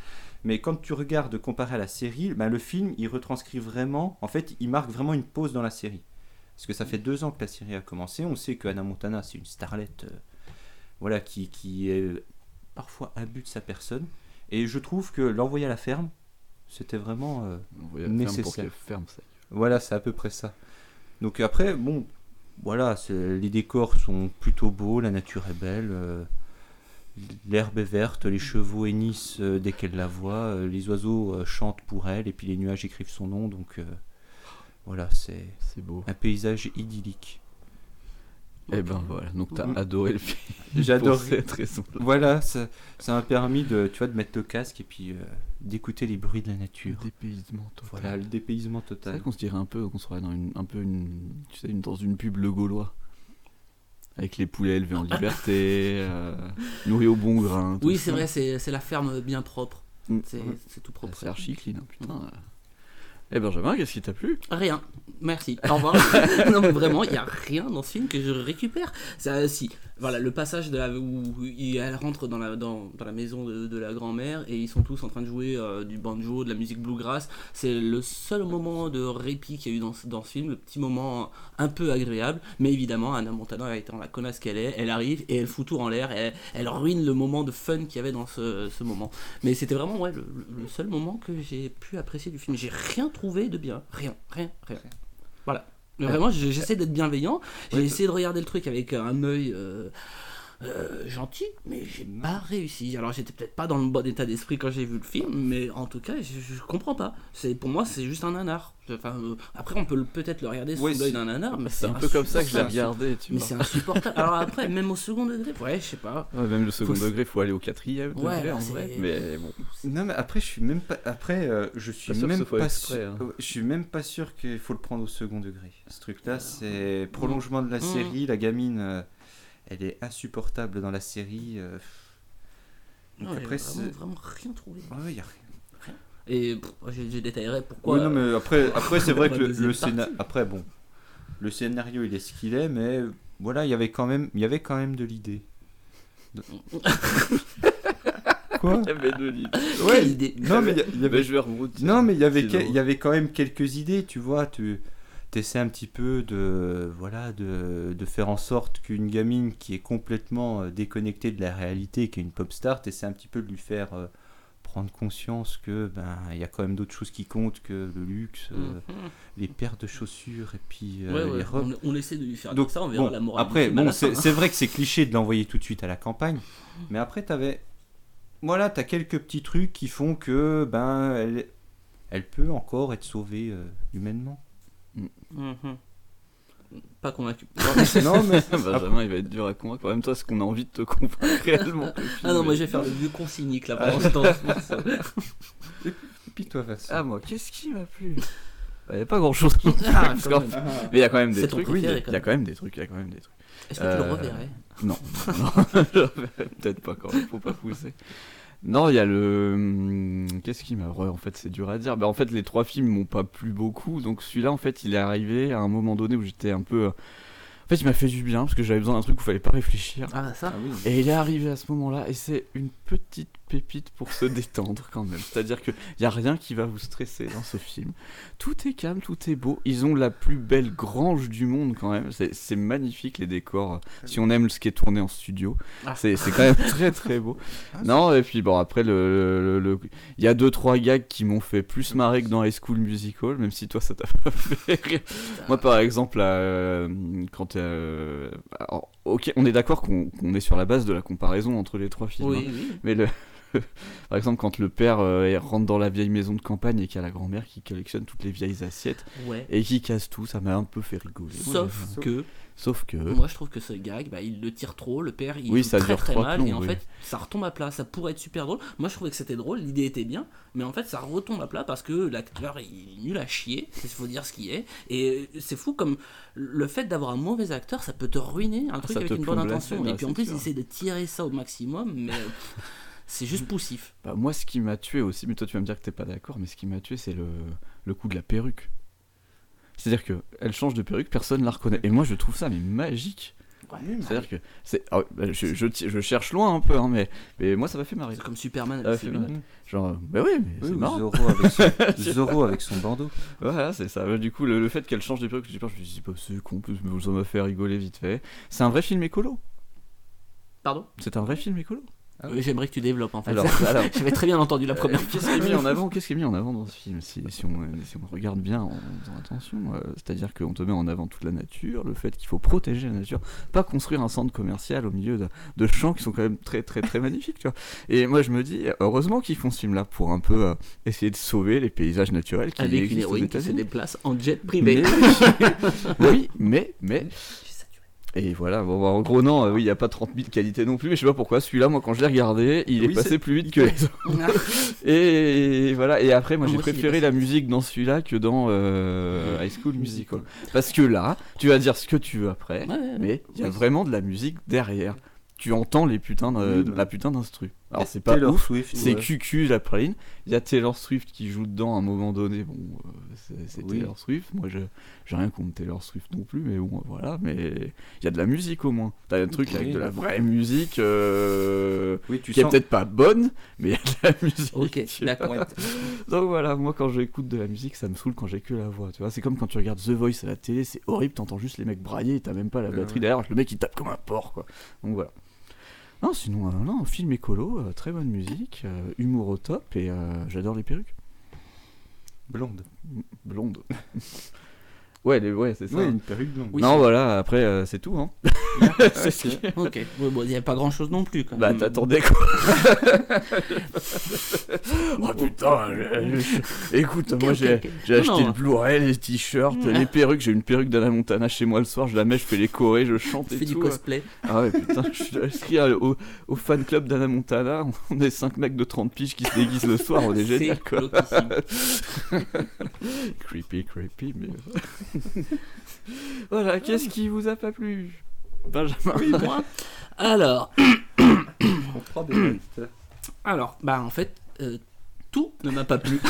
mais quand tu regardes comparé à la série, ben, le film, il retranscrit vraiment, en fait, il marque vraiment une pause dans la série. Parce que ça fait deux ans que la série a commencé, on sait que Hannah Montana, c'est une starlette, euh, voilà, qui, qui est parfois imbu de sa personne, et je trouve que l'envoyer à la ferme, c'était vraiment euh, Envoyer à la ferme pour nécessaire. qu'elle ferme ça. Voilà, c'est à peu près ça. Donc après, bon, voilà, les décors sont plutôt beaux, la nature est belle, euh, l'herbe est verte, les chevaux hennissent euh, dès qu'elle la voit, les oiseaux chantent pour elle, et puis les nuages écrivent son nom, donc voilà, c'est C'est beau. un paysage idyllique. Eh ben voilà, donc t'as Mm. adoré le film. J'adore. Pour cette raison. Voilà, ça ça m'a permis de, tu vois, de mettre le casque et puis euh, d'écouter les bruits de la nature. Dépaysement total. Voilà, le dépaysement C'est total. vrai qu'on se dirait un peu qu'on serait dans une, un peu une, tu sais, une- dans une pub le Gaulois. Avec les poulets élevés en liberté, euh, nourris au bon grain. Oui, c'est vrai, c'est c'est la ferme bien propre. Mm. C'est c'est tout propre. C'est archi clean, hein, putain. Eh Benjamin, qu'est-ce qui t'a plu? Rien. Merci. Au revoir. non mais vraiment, il y a rien dans ce film que je récupère. Ça, si, voilà, le passage de la, où elle rentre dans la, dans, la maison de, la grand-mère et ils sont tous en train de jouer euh, du banjo, de la musique bluegrass. C'est le seul moment de répit qu'il y a eu dans, dans ce film, le petit moment un peu agréable. Mais évidemment, Anna Montana étant la connasse qu'elle est, elle arrive et elle fout tout en l'air. Elle, elle ruine le moment de fun qu'il y avait dans ce, ce moment. Mais c'était vraiment ouais, le, le seul moment que j'ai pu apprécier du film. J'ai rien trouvé de bien. Rien, rien, rien. Voilà. Mais vraiment, j'essaie d'être bienveillant. J'ai Ouais, essayé de regarder le truc avec un œil euh, euh, gentil, mais j'ai pas réussi. Alors, j'étais peut-être pas dans le bon état d'esprit quand j'ai vu le film, mais en tout cas, je, je comprends pas. C'est pour moi, c'est juste un nanar. Enfin, euh, après, on peut peut-être le regarder sous Ouais, l'œil c'est- d'un nanar, mais C'est un peu comme ça que je l'ai regardé, tu Mais c'est insupportable. Alors après, même au second degré, ouais, je sais pas. Ouais, même le second Faut- degré, faut aller au quatrième Ouais, degré en vrai. Mais bon, Non mais après je suis même pas après euh, je suis Pas même pas exprès, sûr hein. je suis même pas sûr qu'il faut le prendre au second degré. Ce truc là c'est prolongement de la Mm. série, la gamine euh, elle est insupportable dans la série euh, donc Non, j'ai après vraiment, c'est vraiment rien trouvé. Ouais, y a rien. Et pff, je, je détaillerai pourquoi. Oui, non mais après après c'est vrai que le, le scéna- partie. après bon le scénario il est ce qu'il est mais voilà, il y avait quand même il y avait quand même de l'idée. De- Quoi? Il y avait de l'idée. Ouais, Quelle idée? Non mais il y avait Mais je vais rebondir. Non, mais il y avait, il y avait quand même quelques idées, tu vois. Tu essaies un petit peu de, voilà, de, de faire en sorte qu'une gamine qui est complètement euh, déconnectée de la réalité, qui est une pop star, tu essaies un petit peu de lui faire euh, prendre conscience que ben il y a quand même d'autres choses qui comptent que le luxe, euh, Mhm. les paires de chaussures et puis euh, Ouais, ouais, les robes. on, on essaie de lui faire Donc, ça, on verra bon, la morale. Après, bon, c'est c'est vrai que c'est cliché de l'envoyer tout de suite à la campagne, mais après, t'avais. Voilà, t'as quelques petits trucs qui font que, ben, elle, elle peut encore être sauvée humainement. Mhm. Pas convaincu. non, mais. Benjamin, il va être dur à convaincre. En même temps, est-ce qu'on a envie de te convaincre réellement Ah non, moi je vais faire le vieux consignique là Ah. pendant ce temps. Et puis toi, Vincent. Ah, moi, qu'est-ce qui m'a plu? Il n'y a pas grand chose. Ah, mais il y a quand même des trucs. Il y a- quand même. des trucs. Il y a quand même des trucs. Est-ce que tu le reverrais? Non, non, je le reverrais peut-être pas quand même. Faut pas pousser. Non, il y a le. hum, Qu'est-ce qui m'a. ouais, en fait, c'est dur à dire. Bah, en fait, les trois films m'ont pas plu beaucoup. Donc, celui-là, en fait, il est arrivé à un moment donné où j'étais un peu. euh, En fait, il m'a fait du bien parce que j'avais besoin d'un truc où il fallait pas réfléchir. Ah, ça Et il est arrivé à ce moment-là et c'est une petite pépite pour se détendre quand même. C'est-à-dire qu'il n'y a rien qui va vous stresser dans ce film. Tout est calme, tout est beau. Ils ont la plus belle grange du monde quand même. C'est magnifique les décors. Si on aime ce qui est tourné en studio, Ah. c'est quand même très très beau. Non, et puis bon, après, le, le- le- il y a deux trois gags qui m'ont fait plus marrer que dans High School Musical, même si toi ça t'a pas fait rire. Moi, par exemple, euh, quand. euh, alors, ok, on est d'accord qu'on qu'on est sur la base de la comparaison entre les trois films. Oui, hein. oui. Mais le. Par exemple, quand le père euh, rentre dans la vieille maison de campagne et qu'il y a la grand-mère qui collectionne toutes les vieilles assiettes Ouais. et qui casse tout, ça m'a un peu fait rigoler. Sauf Ouais. que. Sauf que. Moi, je trouve que ce gag, bah, il le tire trop. Le père, il Oui, joue ça très très mal. plombs, et en oui. fait, ça retombe à plat. Ça pourrait être super drôle. Moi, je trouvais que c'était drôle. L'idée était bien. Mais en fait, ça retombe à plat parce que l'acteur il est nul à chier. Il faut dire ce qui est. Et c'est fou comme le fait d'avoir un mauvais acteur, ça peut te ruiner un truc ça avec une bonne intention. scène, et puis en plus, il essaie de tirer ça au maximum. Mais c'est juste poussif. Bah, moi, ce qui m'a tué aussi, mais toi tu vas me dire que t'es pas d'accord, mais ce qui m'a tué, c'est le, le coup de la perruque. C'est-à-dire que elle change de perruque, personne la reconnaît. Et moi, je trouve ça mais magique. C'est-à-dire que c'est, ah ouais, bah, je, je, cherche loin un peu, hein, mais, mais moi ça m'a fait marrer. C'est comme Superman. Avec fait marrer. Genre, bah oui, mais Oui, c'est marrant. Zorro avec son- Zorro avec son bandeau. Voilà, c'est ça. Du coup, le, le fait qu'elle change de perruque, j'ai peur, je me dis, bah, c'est con, mais ça m'a fait rigoler vite fait. C'est un vrai film écolo? Pardon? C'est un vrai film écolo? Euh, J'aimerais que tu développes en fait. Alors, alors. J'avais très bien entendu la première Euh, fois. Qu'est-ce qui est mis en avant Qu'est-ce qui est mis en avant dans ce film si, si on, si on regarde bien en faisant attention, euh, c'est-à-dire qu'on te met en avant toute la nature, le fait qu'il faut protéger la nature, pas construire un centre commercial au milieu de, de champs qui sont quand même très très très magnifiques, tu vois. Et moi je me dis, heureusement qu'ils font ce film-là pour un peu euh, essayer de sauver les paysages naturels qui Avec une héroïne qui se déplace en jet privé. Mais- oui, mais, mais. Et voilà, bon, bah, en gros, non, euh, oui, il n'y a pas 30 000 qualités non plus, mais je sais pas pourquoi. Celui-là, moi, quand je l'ai regardé, il est passé plus vite que les autres. et, voilà, et après, moi, j'ai préféré la musique dans celui-là que dans euh, High School Musical. Parce que là, tu vas dire ce que tu veux après, mais il y a vraiment de la musique derrière. Tu entends les putains de, de la putain d'instru. Alors c'est pas Taylor ouf, Swift, c'est ouais. QQ la praline. Il y a Taylor Swift qui joue dedans à un moment donné. Bon, euh, c'est c'est Oui. Taylor Swift. Moi, je j'ai rien contre Taylor Swift non plus, mais bon, voilà. Mais il y a de la musique au moins. T'as un truc avec de la vraie musique euh, Oui, tu qui est sens- peut-être pas bonne, mais il y a de la musique. Ok, d'accord. Donc voilà, moi quand j'écoute de la musique, ça me saoule quand j'ai que la voix. Tu vois, c'est comme quand tu regardes The Voice à la télé, c'est horrible. T'entends juste les mecs brailler, et t'as même pas la batterie derrière. Le mec il tape comme un porc, quoi. Donc voilà. Non, sinon, euh, non, film écolo, euh, très bonne musique, euh, humour au top et euh, j'adore les perruques. Blonde. Blonde. ouais, les- ouais, c'est ça. Oui, une perruque blonde. Oui, non, c'est- voilà, après, euh, c'est tout. Hein. c'est ce qui- Ok, Ouais, bon, il n'y a pas grand chose non plus. Quand Bah, même. t'attendais quoi Oh putain, je- je- écoute, moi j'ai ok. j'ai Non, acheté non. le Blu-ray, les t-shirts, les perruques. J'ai une perruque d'Anna Montana chez moi le soir, je la mets, je fais les chorés, je chante Tu et fais du tout. cosplay. Ah ouais, putain, je suis inscrit à- au, au fan club d'Anna Montana. On est 5 mecs de 30 piges qui se déguisent le soir, on est C'est génial quoi. creepy, creepy, mais. voilà, qu'est-ce qui vous a pas plu? Benjamin Moi Alors, On prend des notes. alors, bah en fait, euh, tout ne m'a pas plu.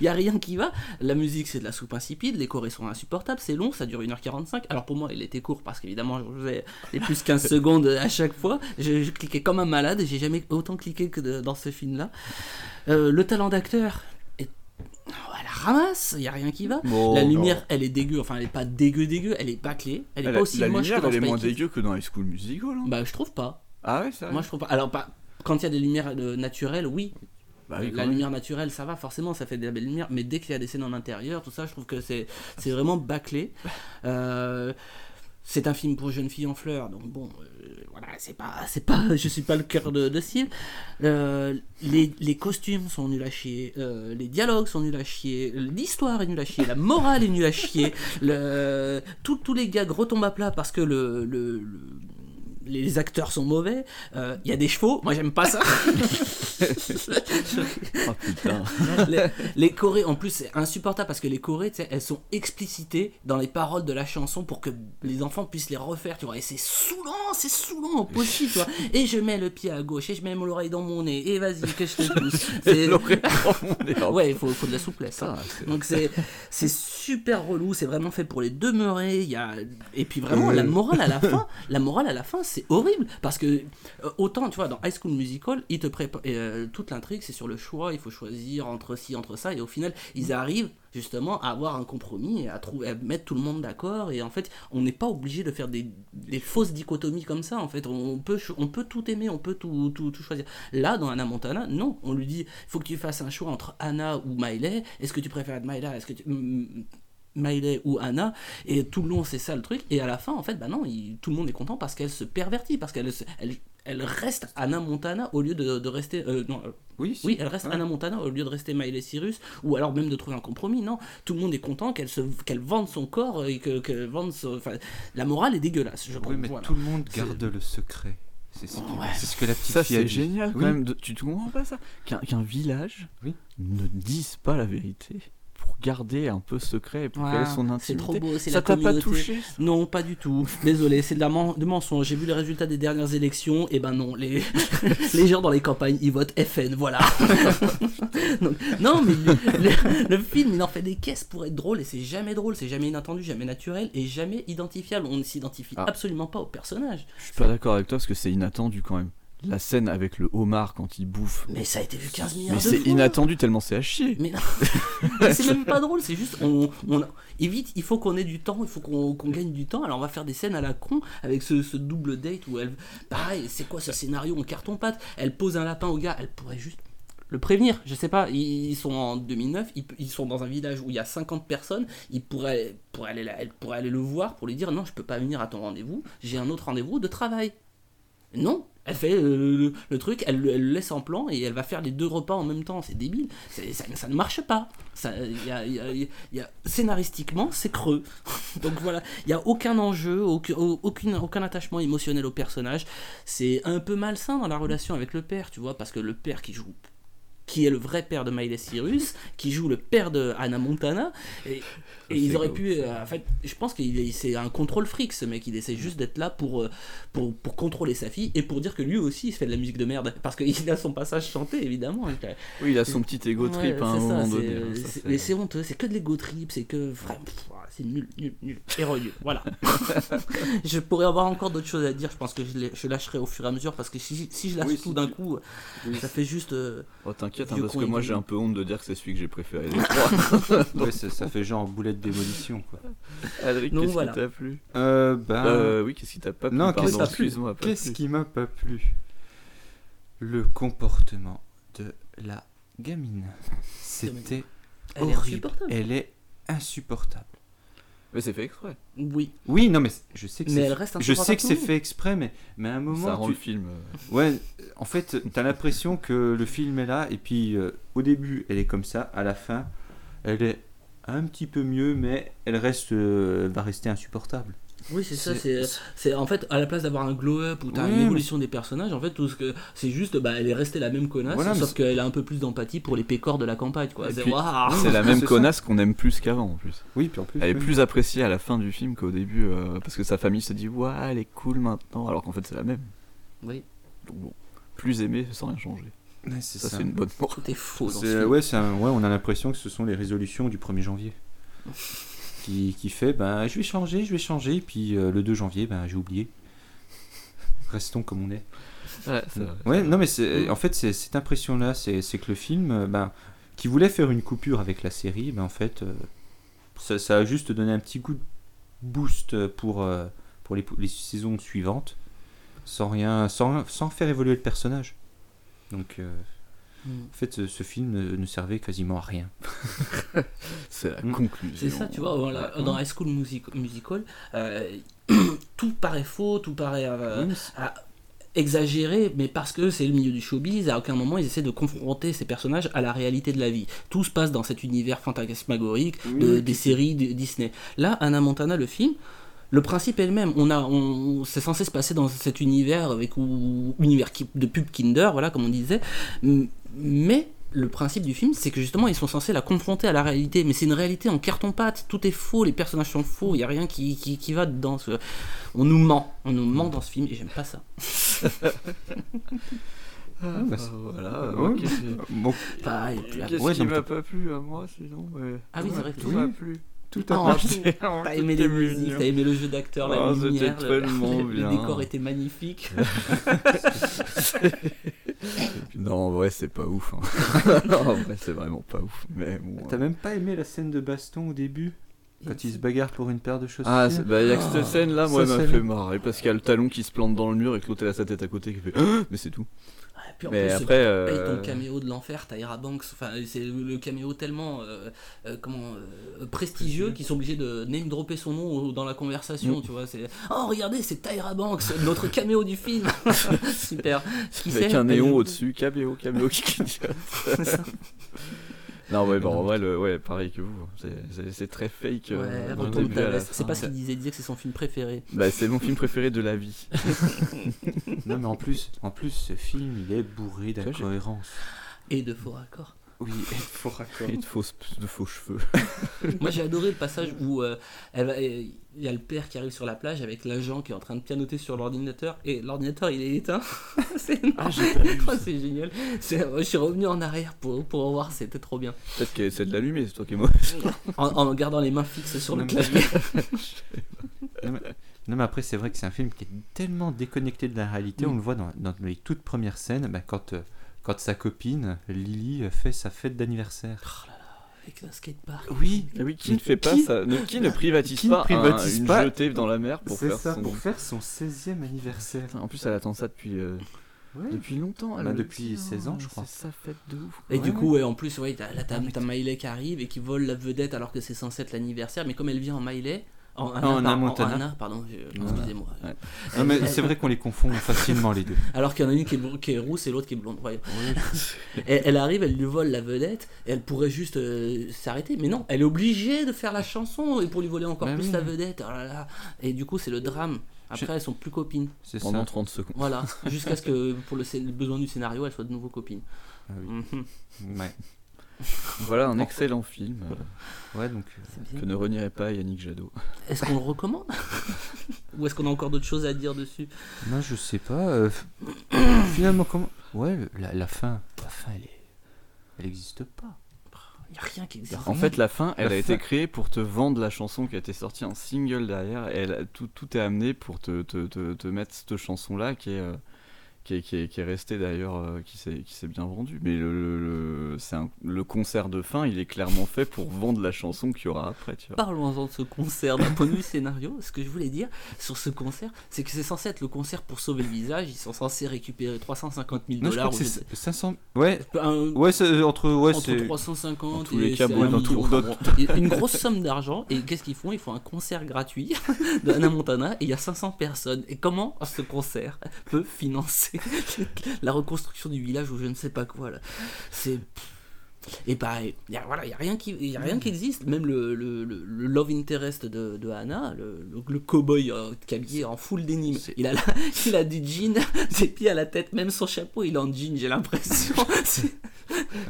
Il y a rien qui va. La musique, c'est de la soupe insipide. Les chorés sont insupportables. C'est long, ça dure 1h45. Alors pour moi, il était court parce qu'évidemment, je faisais les plus 15 secondes à chaque fois. Je, je cliquais comme un malade. J'ai jamais autant cliqué que de- dans ce film-là. Euh, le talent d'acteur. Oh, elle ramasse, il y a rien qui va. Bon, la non. lumière, elle est dégueu. Enfin, elle est pas dégueu dégueu, elle est bâclée. Elle est pas aussi la moche lumière, que dans elle est moins dégueu que dans High School Musical. hein. Bah, je trouve pas. Ah ouais, ça Moi, je trouve pas. Alors, pas... quand il y a des lumières euh, naturelles, oui. Bah oui, la lumière naturelle, ça va, forcément, ça fait de la belle lumière. Mais dès qu'il y a des scènes en intérieur, tout ça, je trouve que c'est c'est vraiment bâclé. Euh, c'est un film pour jeunes filles en fleurs, donc bon, euh, voilà, c'est pas, c'est pas, je suis pas le cœur de, de cible. Euh, les, costumes sont nuls à chier, euh, les dialogues sont nuls à chier, l'histoire est nulle à chier, la morale est nulle à chier, tous les gags retombent à plat parce que le- le- les acteurs sont mauvais. Euh, Il y a des chevaux, moi j'aime pas ça. Oh putain. les, les chorés, en plus, c'est insupportable parce que les chorés, elles sont explicitées dans les paroles de la chanson pour que les enfants puissent les refaire, tu vois. Et c'est saoulant, c'est saoulant au possible, tu vois. Et je mets le pied à gauche et je mets l'oreille dans mon nez et vas-y que je te pousse. Mon. Ouais, il faut, faut de la souplesse. hein. Ah, Donc c'est c'est super relou, c'est vraiment fait pour les demeurer. Il y a et puis vraiment Euh. la morale à la fin, la morale à la fin, c'est horrible parce que euh, autant tu vois dans High School Musical, ils te préparent euh, toute l'intrigue, c'est sur le choix, il faut choisir entre ci entre ça et au final ils arrivent justement à avoir un compromis et à trouver à mettre tout le monde d'accord et en fait on n'est pas obligé de faire des, des fausses dichotomies comme ça en fait. On peut on peut tout aimer on peut tout, tout, tout choisir. Là dans Anna Montana non. On lui dit faut que tu fasses un choix entre Anna ou Miley. Est-ce que tu préfères Miley? Est-ce que tu mm, Miley ou Anna et tout le long c'est ça le truc et à la fin en fait bah non il- tout le monde est content parce qu'elle se pervertit parce qu'elle elle, elle reste Anna Montana au lieu de, de rester euh, non, euh, Oui, oui elle reste Anna Montana au lieu de rester Miley Cyrus ou alors même de trouver un compromis non tout le monde est content qu'elle se qu'elle vende son corps et que vende son- enfin la morale est dégueulasse je Oui, mais voilà. tout le monde garde le secret. C'est ce, Ouais. c'est ce que la petite Ça fille a dit. génial quand Oui. même. de- Tu te comprends pas ça? Qu'un village Oui. ne dise pas la vérité garder un peu secret, pour Ouais, son c'est intimité. trop beau, c'est Ça t'a pas touché Non, pas du tout. Désolé, c'est de la de mensonge. J'ai vu les résultats des dernières élections, et ben non, les, les gens dans les campagnes, ils votent FN, voilà. Donc, non, mais le film, il en fait des caisses pour être drôle, et c'est jamais drôle, c'est jamais inattendu, jamais naturel, et jamais identifiable. On ne s'identifie Ah. absolument pas au personnage. Je suis pas d'accord avec toi parce que c'est inattendu quand même. La scène avec le homard quand il bouffe. Mais ça a été vu 15 milliards Mais de c'est fois. inattendu tellement c'est à chier. Mais non, Mais c'est même pas drôle, c'est juste, on, on- évite, il faut qu'on ait du temps, il faut qu'on qu'on gagne du temps, alors on va faire des scènes à la con avec ce, ce double date où elle, pareil, c'est quoi ce scénario en carton-pâte? Elle pose un lapin au gars, elle pourrait juste le prévenir, je sais pas, ils, sont en 2009, ils, ils sont dans un village où il y a 50 personnes, ils pourraient, pourraient aller, elle pourrait aller le voir pour lui dire non, je peux pas venir à ton rendez-vous, j'ai un autre rendez-vous de travail. Non, elle fait euh, le, truc, elle, le- laisse en plan et elle va faire les deux repas en même temps. C'est débile. Ça, ça ne marche pas. Ça, y a- scénaristiquement, c'est creux. Donc voilà, il n'y a aucun enjeu, aucun, aucun attachement émotionnel au personnage. C'est un peu malsain dans la relation avec le père, tu vois, parce que le père qui joue qui est le vrai père de Miley Cyrus, qui joue le père de Hannah Montana, et ils auraient pu, euh, en fait, je pense qu'il est- c'est un contrôle fric ce mec, il essaie juste d'être là pour, euh, pour, pour contrôler sa fille et pour dire que lui aussi il se fait de la musique de merde, parce qu'il a son passage chanté évidemment. Oui, il a son petit ego trip à un moment donné, ça, Mais c'est honteux, c'est que de l'ego trip, c'est que c'est nul, nul, nul, héros nul, voilà. je pourrais avoir encore d'autres choses à dire, je pense que je, lâcherai au fur et à mesure, parce que si, si je lâche Oui, tout si d'un tu- coup, Oui. ça fait juste. euh, Oh t'inquiète hein, parce que moi j'ai un peu honte de dire que c'est celui que j'ai préféré des trois. Ouais, ça fait genre boulette d'évolution quoi. Adric, qu'est-ce voilà. qui t'a plu? Euh, ben... Euh, oui, qu'est-ce qui t'a pas plu? Non, qu'est-ce Qu'est-ce qui m'a pas plu? Le comportement de la gamine. C'était Elle est horrible. insupportable. Elle est insupportable. Mais c'est fait exprès. Oui. Oui, non, mais je sais que Mais c'est elle reste je sais insupportable que tout c'est le long. fait exprès, mais, mais à un moment. Ça rend tu- le film. euh, Ouais, en fait, t'as l'impression que le film est là, et puis euh, au début, elle est comme ça, à la fin, elle est un petit peu mieux, mais elle reste, euh, va rester insupportable. Oui, c'est ça. C'est- en fait à la place d'avoir un glow-up où t'as Oui, une mais- évolution des personnages, en fait, tout ce que c'est juste, bah, elle est restée la même connasse, Voilà, sauf qu'elle a un peu plus d'empathie pour les pécores de la campagne, quoi. C'est la même connasse qu'on aime plus qu'avant en plus. Oui, puis en plus. Elle est plus appréciée à la fin du film qu'au début euh, parce que sa famille se dit ouais elle est cool maintenant alors qu'en fait c'est la même. Oui. Donc bon, plus aimée sans rien changer. Ouais, c'est Ça, ça. c'est une bonne. Tout est faux dans ce ouais, c'est un- ouais, on a l'impression que ce sont les résolutions du 1er janvier. qui, qui fait, ben, je vais changer, je vais changer, et puis euh, le 2 janvier, ben, j'ai oublié. Restons comme on est. Ouais, c'est vrai. Ouais, non, mais c'est, en fait, c'est cette impression-là, c'est, c'est que le film, ben, qui voulait faire une coupure avec la série, ben, en fait, euh, ça, ça a juste donné un petit coup de boost pour, euh, pour les, les saisons suivantes, sans rien, sans, sans faire évoluer le personnage. Donc, euh, Mm. en fait, ce, ce film ne, ne servait quasiment à rien. C'est la Mm. conclusion. C'est ça, tu vois, voilà, Ouais. dans High School Music- Musical, euh, tout paraît faux, tout paraît euh, à- exagéré, mais parce que c'est le milieu du showbiz, à aucun moment ils essaient de confronter ces personnages à la réalité de la vie. Tout se passe dans cet univers fantasmagorique de- Oui. des séries de Disney. Là, Anna Montana, le film, le principe est le même. On a, on, c'est censé se passer dans cet univers avec ou, univers qui- de pub Kinder, voilà, comme on disait. Mais le principe du film, c'est que justement, ils sont censés la confronter à la réalité. Mais c'est une réalité en carton-pâte. Tout est faux, les personnages sont faux. Il y a rien qui, qui, qui va dedans. Ce- On nous ment, on nous ment dans ce film et j'aime pas ça. Ah, bah, bah, voilà, ouais, ok. bon. Qu'est-ce qui m'a pas plu à moi sinon ouais. Ah oui, c'est vrai. Tout m'a plu. Tout Oh, à t'as- T'as aimé les musiques, t'as aimé le jeu d'acteur, la Ah, c'était lumière, le, tellement le bien. décor était magnifique. non, en vrai, c'est pas ouf. hein. non, en vrai, c'est vraiment pas ouf. Mais bon. T'as même pas aimé la scène de baston au début Quand il se bagarre pour une paire de chaussures? Ah, c'est- bah, il y a que Ah, cette scène là, moi, elle ça, m'a c'est- fait marrer parce qu'il y a le talon qui se plante dans le mur et que l'autre elle a sa tête à côté qui fait Ah Mais c'est tout. Et puis en Mais plus, après, paye euh, ton caméo de l'enfer, Tyra Banks, enfin, c'est le caméo tellement euh, euh, comment, euh, prestigieux qu'ils sont obligés de name dropper son nom dans la conversation, Mm. tu vois. C'est Oh, regardez, c'est Tyra Banks, notre caméo du film. Super. Qui Avec un néon au-dessus, caméo, caméo. Non, ouais, bon, en vrai, le, ouais, pareil que vous, c'est- très fake. euh, Ouais. C'est pas ce qu'il disait, il disait que c'est son film préféré. Bah, c'est mon film préféré de la vie. non, mais en plus, en plus, ce film, il est bourré d'incohérences. Et de faux raccords. Oui, et de faux raccords. Et de faux, de faux cheveux. Moi j'ai adoré le passage où euh, il y a le père qui arrive sur la plage avec l'agent qui est en train de pianoter sur l'ordinateur et l'ordinateur il est éteint. c'est énorme. Ah, j'ai pas vu Oh, c'est génial. C'est- Je suis revenu en arrière pour, pour revoir, c'était trop bien. Peut-être qu'elle essaie de l'allumer, c'est toi qui es mauvais. En, en gardant les mains fixes sur le clavier. non, mais, non, mais après, c'est vrai que c'est un film qui est tellement déconnecté de la réalité. On le voit dans, dans les toutes premières scènes, bah, quand, euh, quand sa copine, Lily, fait sa fête d'anniversaire. Avec un skatepark. Oui, Ah oui, qui ne fait pas ça ne- Qui ne privatise qui ne pas un- privatise une pas- jetée dans la mer pour faire ça, son... pour faire son 16e anniversaire. En plus, elle attend ça depuis, euh, Ouais. depuis longtemps. elle Bah, depuis dit, 16 ans, hein, je crois. C'est sa fête de ouf. Et du Ouais, coup, ouais, en plus, ouais, t'as- là, t'as t'as Miley qui arrive et qui vole la vedette alors que c'est censé être l'anniversaire, mais comme elle vient en Miley. En, en Anna, en. Anna, pardon, excusez-moi. Ouais. Non, mais c'est vrai qu'on les confond facilement, les deux. Alors qu'il y en a une qui est, br- qui est rousse et l'autre qui est blonde. Ouais. elle, elle arrive, elle lui vole la vedette, et elle pourrait juste euh, s'arrêter, mais non, elle est obligée de faire la chanson et pour lui voler encore Bah plus oui. la vedette. Oh là là. Et du coup, c'est le drame. Après, Je- elles sont plus copines. C'est Pendant ça. 30 secondes. Voilà, jusqu'à ce que pour le, besoin du scénario, elles soient de nouveau copines. Ah oui. Mhm. Ouais. Voilà un excellent film euh, Ouais, donc. Bien. que ne renierait pas Yannick Jadot. Est-ce qu'on le recommande? Ou est-ce qu'on a encore d'autres choses à dire dessus? Moi, je sais pas. euh, finalement, comment. Ouais, la, la fin. La fin, elle est. Elle existe pas. Il n'y a rien qui existe. En fait, la fin, elle La a été créée pour te vendre la chanson qui a été sortie en single derrière. Elle tout, tout est amené pour te, te, te, te mettre cette chanson-là qui est, euh, qui est, qui est, qui est restée d'ailleurs, euh, qui s'est bien vendue. Mais le, le, le- c'est un- le concert de fin, il est clairement fait pour vendre la chanson qu'il y aura après. Tu vois. Parlons-en de ce concert d'un point de vue scénario. Ce que je voulais dire sur ce concert, c'est que c'est censé être le concert pour sauver le visage. Ils sont censés récupérer 350 000 Non, je crois dollars. que c'est 500. Ouais. Un- Ouais, c'est entre. Ouais, entre c'est. 350 Dans tous et les cas, bon, dans tout- une grosse somme d'argent et qu'est-ce qu'ils font? Ils font un concert gratuit de Hannah Montana et il y a 500 personnes. Et comment ce concert peut financer la reconstruction du village ou je ne sais pas quoi là C'est et pareil, il y a, voilà, y a rien qui, y a rien qui existe. Même le, le, le- le love interest de, de Hannah, le, le, le cowboy euh, habillé en full denim, il a, la- il a du jean, des pieds à la tête, même son chapeau il est en jean, j'ai l'impression. C'est-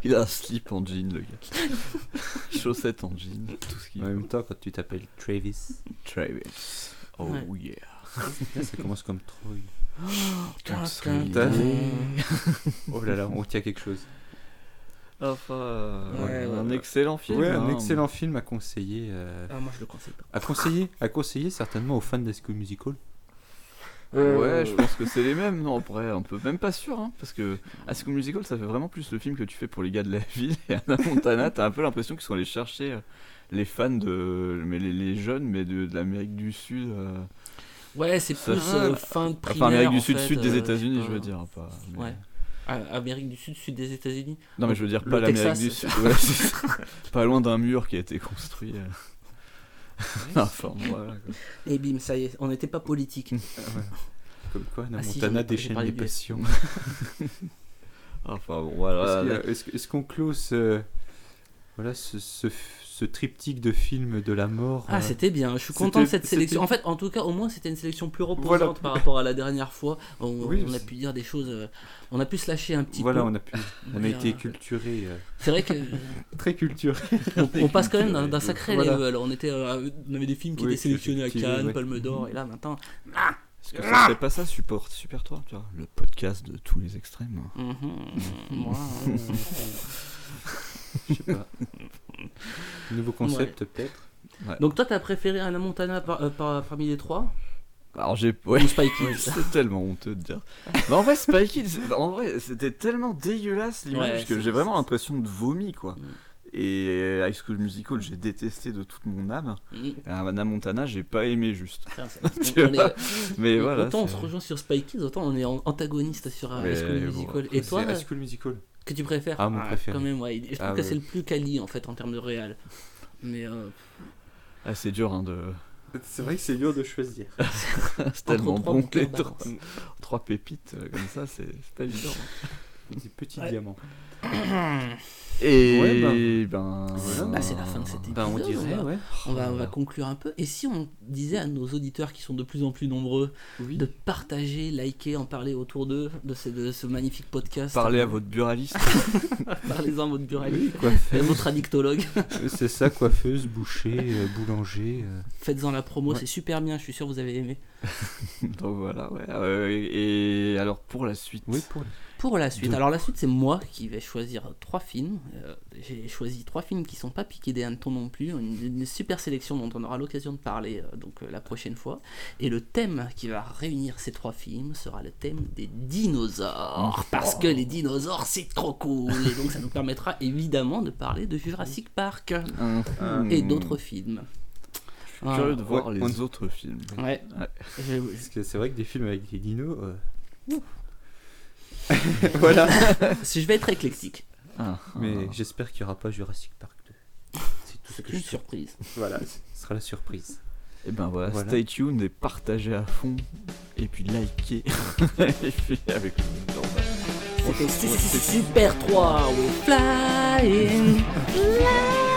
Il a un slip en jean, le gars. Chaussettes en jean, tout ce qu'il En même temps, quand tu t'appelles Travis. Travis. Oh Ouais. yeah. Ça commence comme Troy. Tin. Oh là là, on tient quelque chose. Enfin, euh, Ouais, ouais, un ouais. excellent film. Ouais, hein. un excellent film à conseiller. euh, Ah, moi je le conseille pas. à conseiller, à conseiller certainement aux fans School Musical. Ouais, je pense que c'est les mêmes. Non, après, on peut même pas sûr, hein, parce que School Musical, ça fait vraiment plus le film que tu fais pour les gars de la ville. Et Anna Montana, t'as un peu l'impression qu'ils sont allés chercher euh, les fans de, mais les, les jeunes, mais de, de l'Amérique du Sud. Euh, Ouais, c'est plus euh, fin de primaire. Enfin, Amérique du en Sud, fait, sud des euh, États-Unis, je veux dire, pas. mais- Ouais. Ah, Amérique du Sud, sud des États-Unis Non, mais je veux dire pas l'Amérique du. Sud. Ouais, pas loin d'un mur qui a été construit. euh. enfin, voilà. quoi. Et bim, ça y est, on n'était pas politique. Comme quoi, Anna Ah si, Montana j'ai déchaîne les passions. Enfin, bon, voilà. Est-ce qu'il y a- Est-ce est-ce qu'on close euh, Voilà, ce, ce, ce triptyque de films de la mort. Ah, euh, c'était bien. Je suis content de cette sélection. En fait, en tout cas, au moins, c'était une sélection plus reposante Voilà. par rapport à la dernière fois. On, Oui, on a pu dire des choses. euh, on a pu se lâcher un petit Voilà, peu. on a pu, on a été euh, culturés. euh, C'est vrai que. Très culturés. on, on passe quand même d'un sacré Voilà. level. On, était, on avait des films qui Oui, étaient sélectionnés à Cannes, ouais. Palme d'Or, et là maintenant. Est-ce que ça serait pas ça, Support Super 3, tu vois Le podcast de tous les extrêmes. Mhm. Je sais pas. Nouveau concept, Ouais. peut-être. Ouais. Donc, toi, t'as préféré Anna Montana par- euh, par- parmi les trois? Alors j'ai ouais, Ou Spy Kids. c'est tellement honteux de dire. Mais en vrai Spy Kids, en vrai c'était tellement dégueulasse l'image Ouais, que c'est- j'ai vraiment l'impression de vomi quoi. Et High School Musical j'ai détesté de toute mon âme. Mm. Et Hannah Montana j'ai pas aimé juste. Tu on est- vois? Mais voilà. Autant on c'est- se rejoint sur Spy Kids, autant on est en- antagoniste sur euh, High School bon, Musical. Et toi, C'est High School Musical. Que tu préfères Ah, mon préféré. Quand même, ouais. Je trouve Ah, que ouais. c'est le plus quali en fait en termes de réel. Mais euh, Ah, c'est dur hein, de. C'est vrai que c'est dur de choisir. c'est tellement trois bon les balance. trois, trois pépites euh, comme ça c'est pas évident. Des petits Ouais. diamants. Et Ouais, ben, voilà. bah, c'est la fin de cet épisode. Bah, on dirait, va, ouais. on va, on va conclure un peu. Et si on disait à nos auditeurs qui sont de plus en plus nombreux Oui. de partager, liker, en parler autour d'eux de ce, de ce magnifique podcast Parlez à votre buraliste. Parlez-en à votre buraliste, Oui, coiffeuse. à votre addictologue. C'est ça, coiffeuse, boucher, euh, boulanger. euh. Faites-en la promo, Ouais. c'est super bien, je suis sûr que vous avez aimé. Donc voilà, ouais. Euh, et alors pour la suite. Oui, pour Pour la suite, De- alors la suite c'est moi qui vais choisir trois films. Euh, J'ai choisi trois films qui sont pas piqués des hannetons non plus, une, une super sélection dont on aura l'occasion de parler euh, donc euh, la prochaine fois. Et le thème qui va réunir ces trois films sera le thème des dinosaures, parce que les dinosaures c'est trop cool. Et donc ça nous permettra évidemment de parler de Jurassic Park Mhm. et d'autres films. Je suis curieux de voir Ouais, les on- autres films. Ouais. Je- Parce que c'est vrai que des films avec des dinos. euh, voilà. Si je vais être éclectique. Ah, Mais ah. j'espère qu'il n'y aura pas Jurassic Park 2. C'est tout ce que je surprise. Voilà, ce sera la surprise. Et ben voilà, Voilà. stay tuned et partagez à fond. Et puis likez. et puis avec le C'était Super 3, we're flying. flying.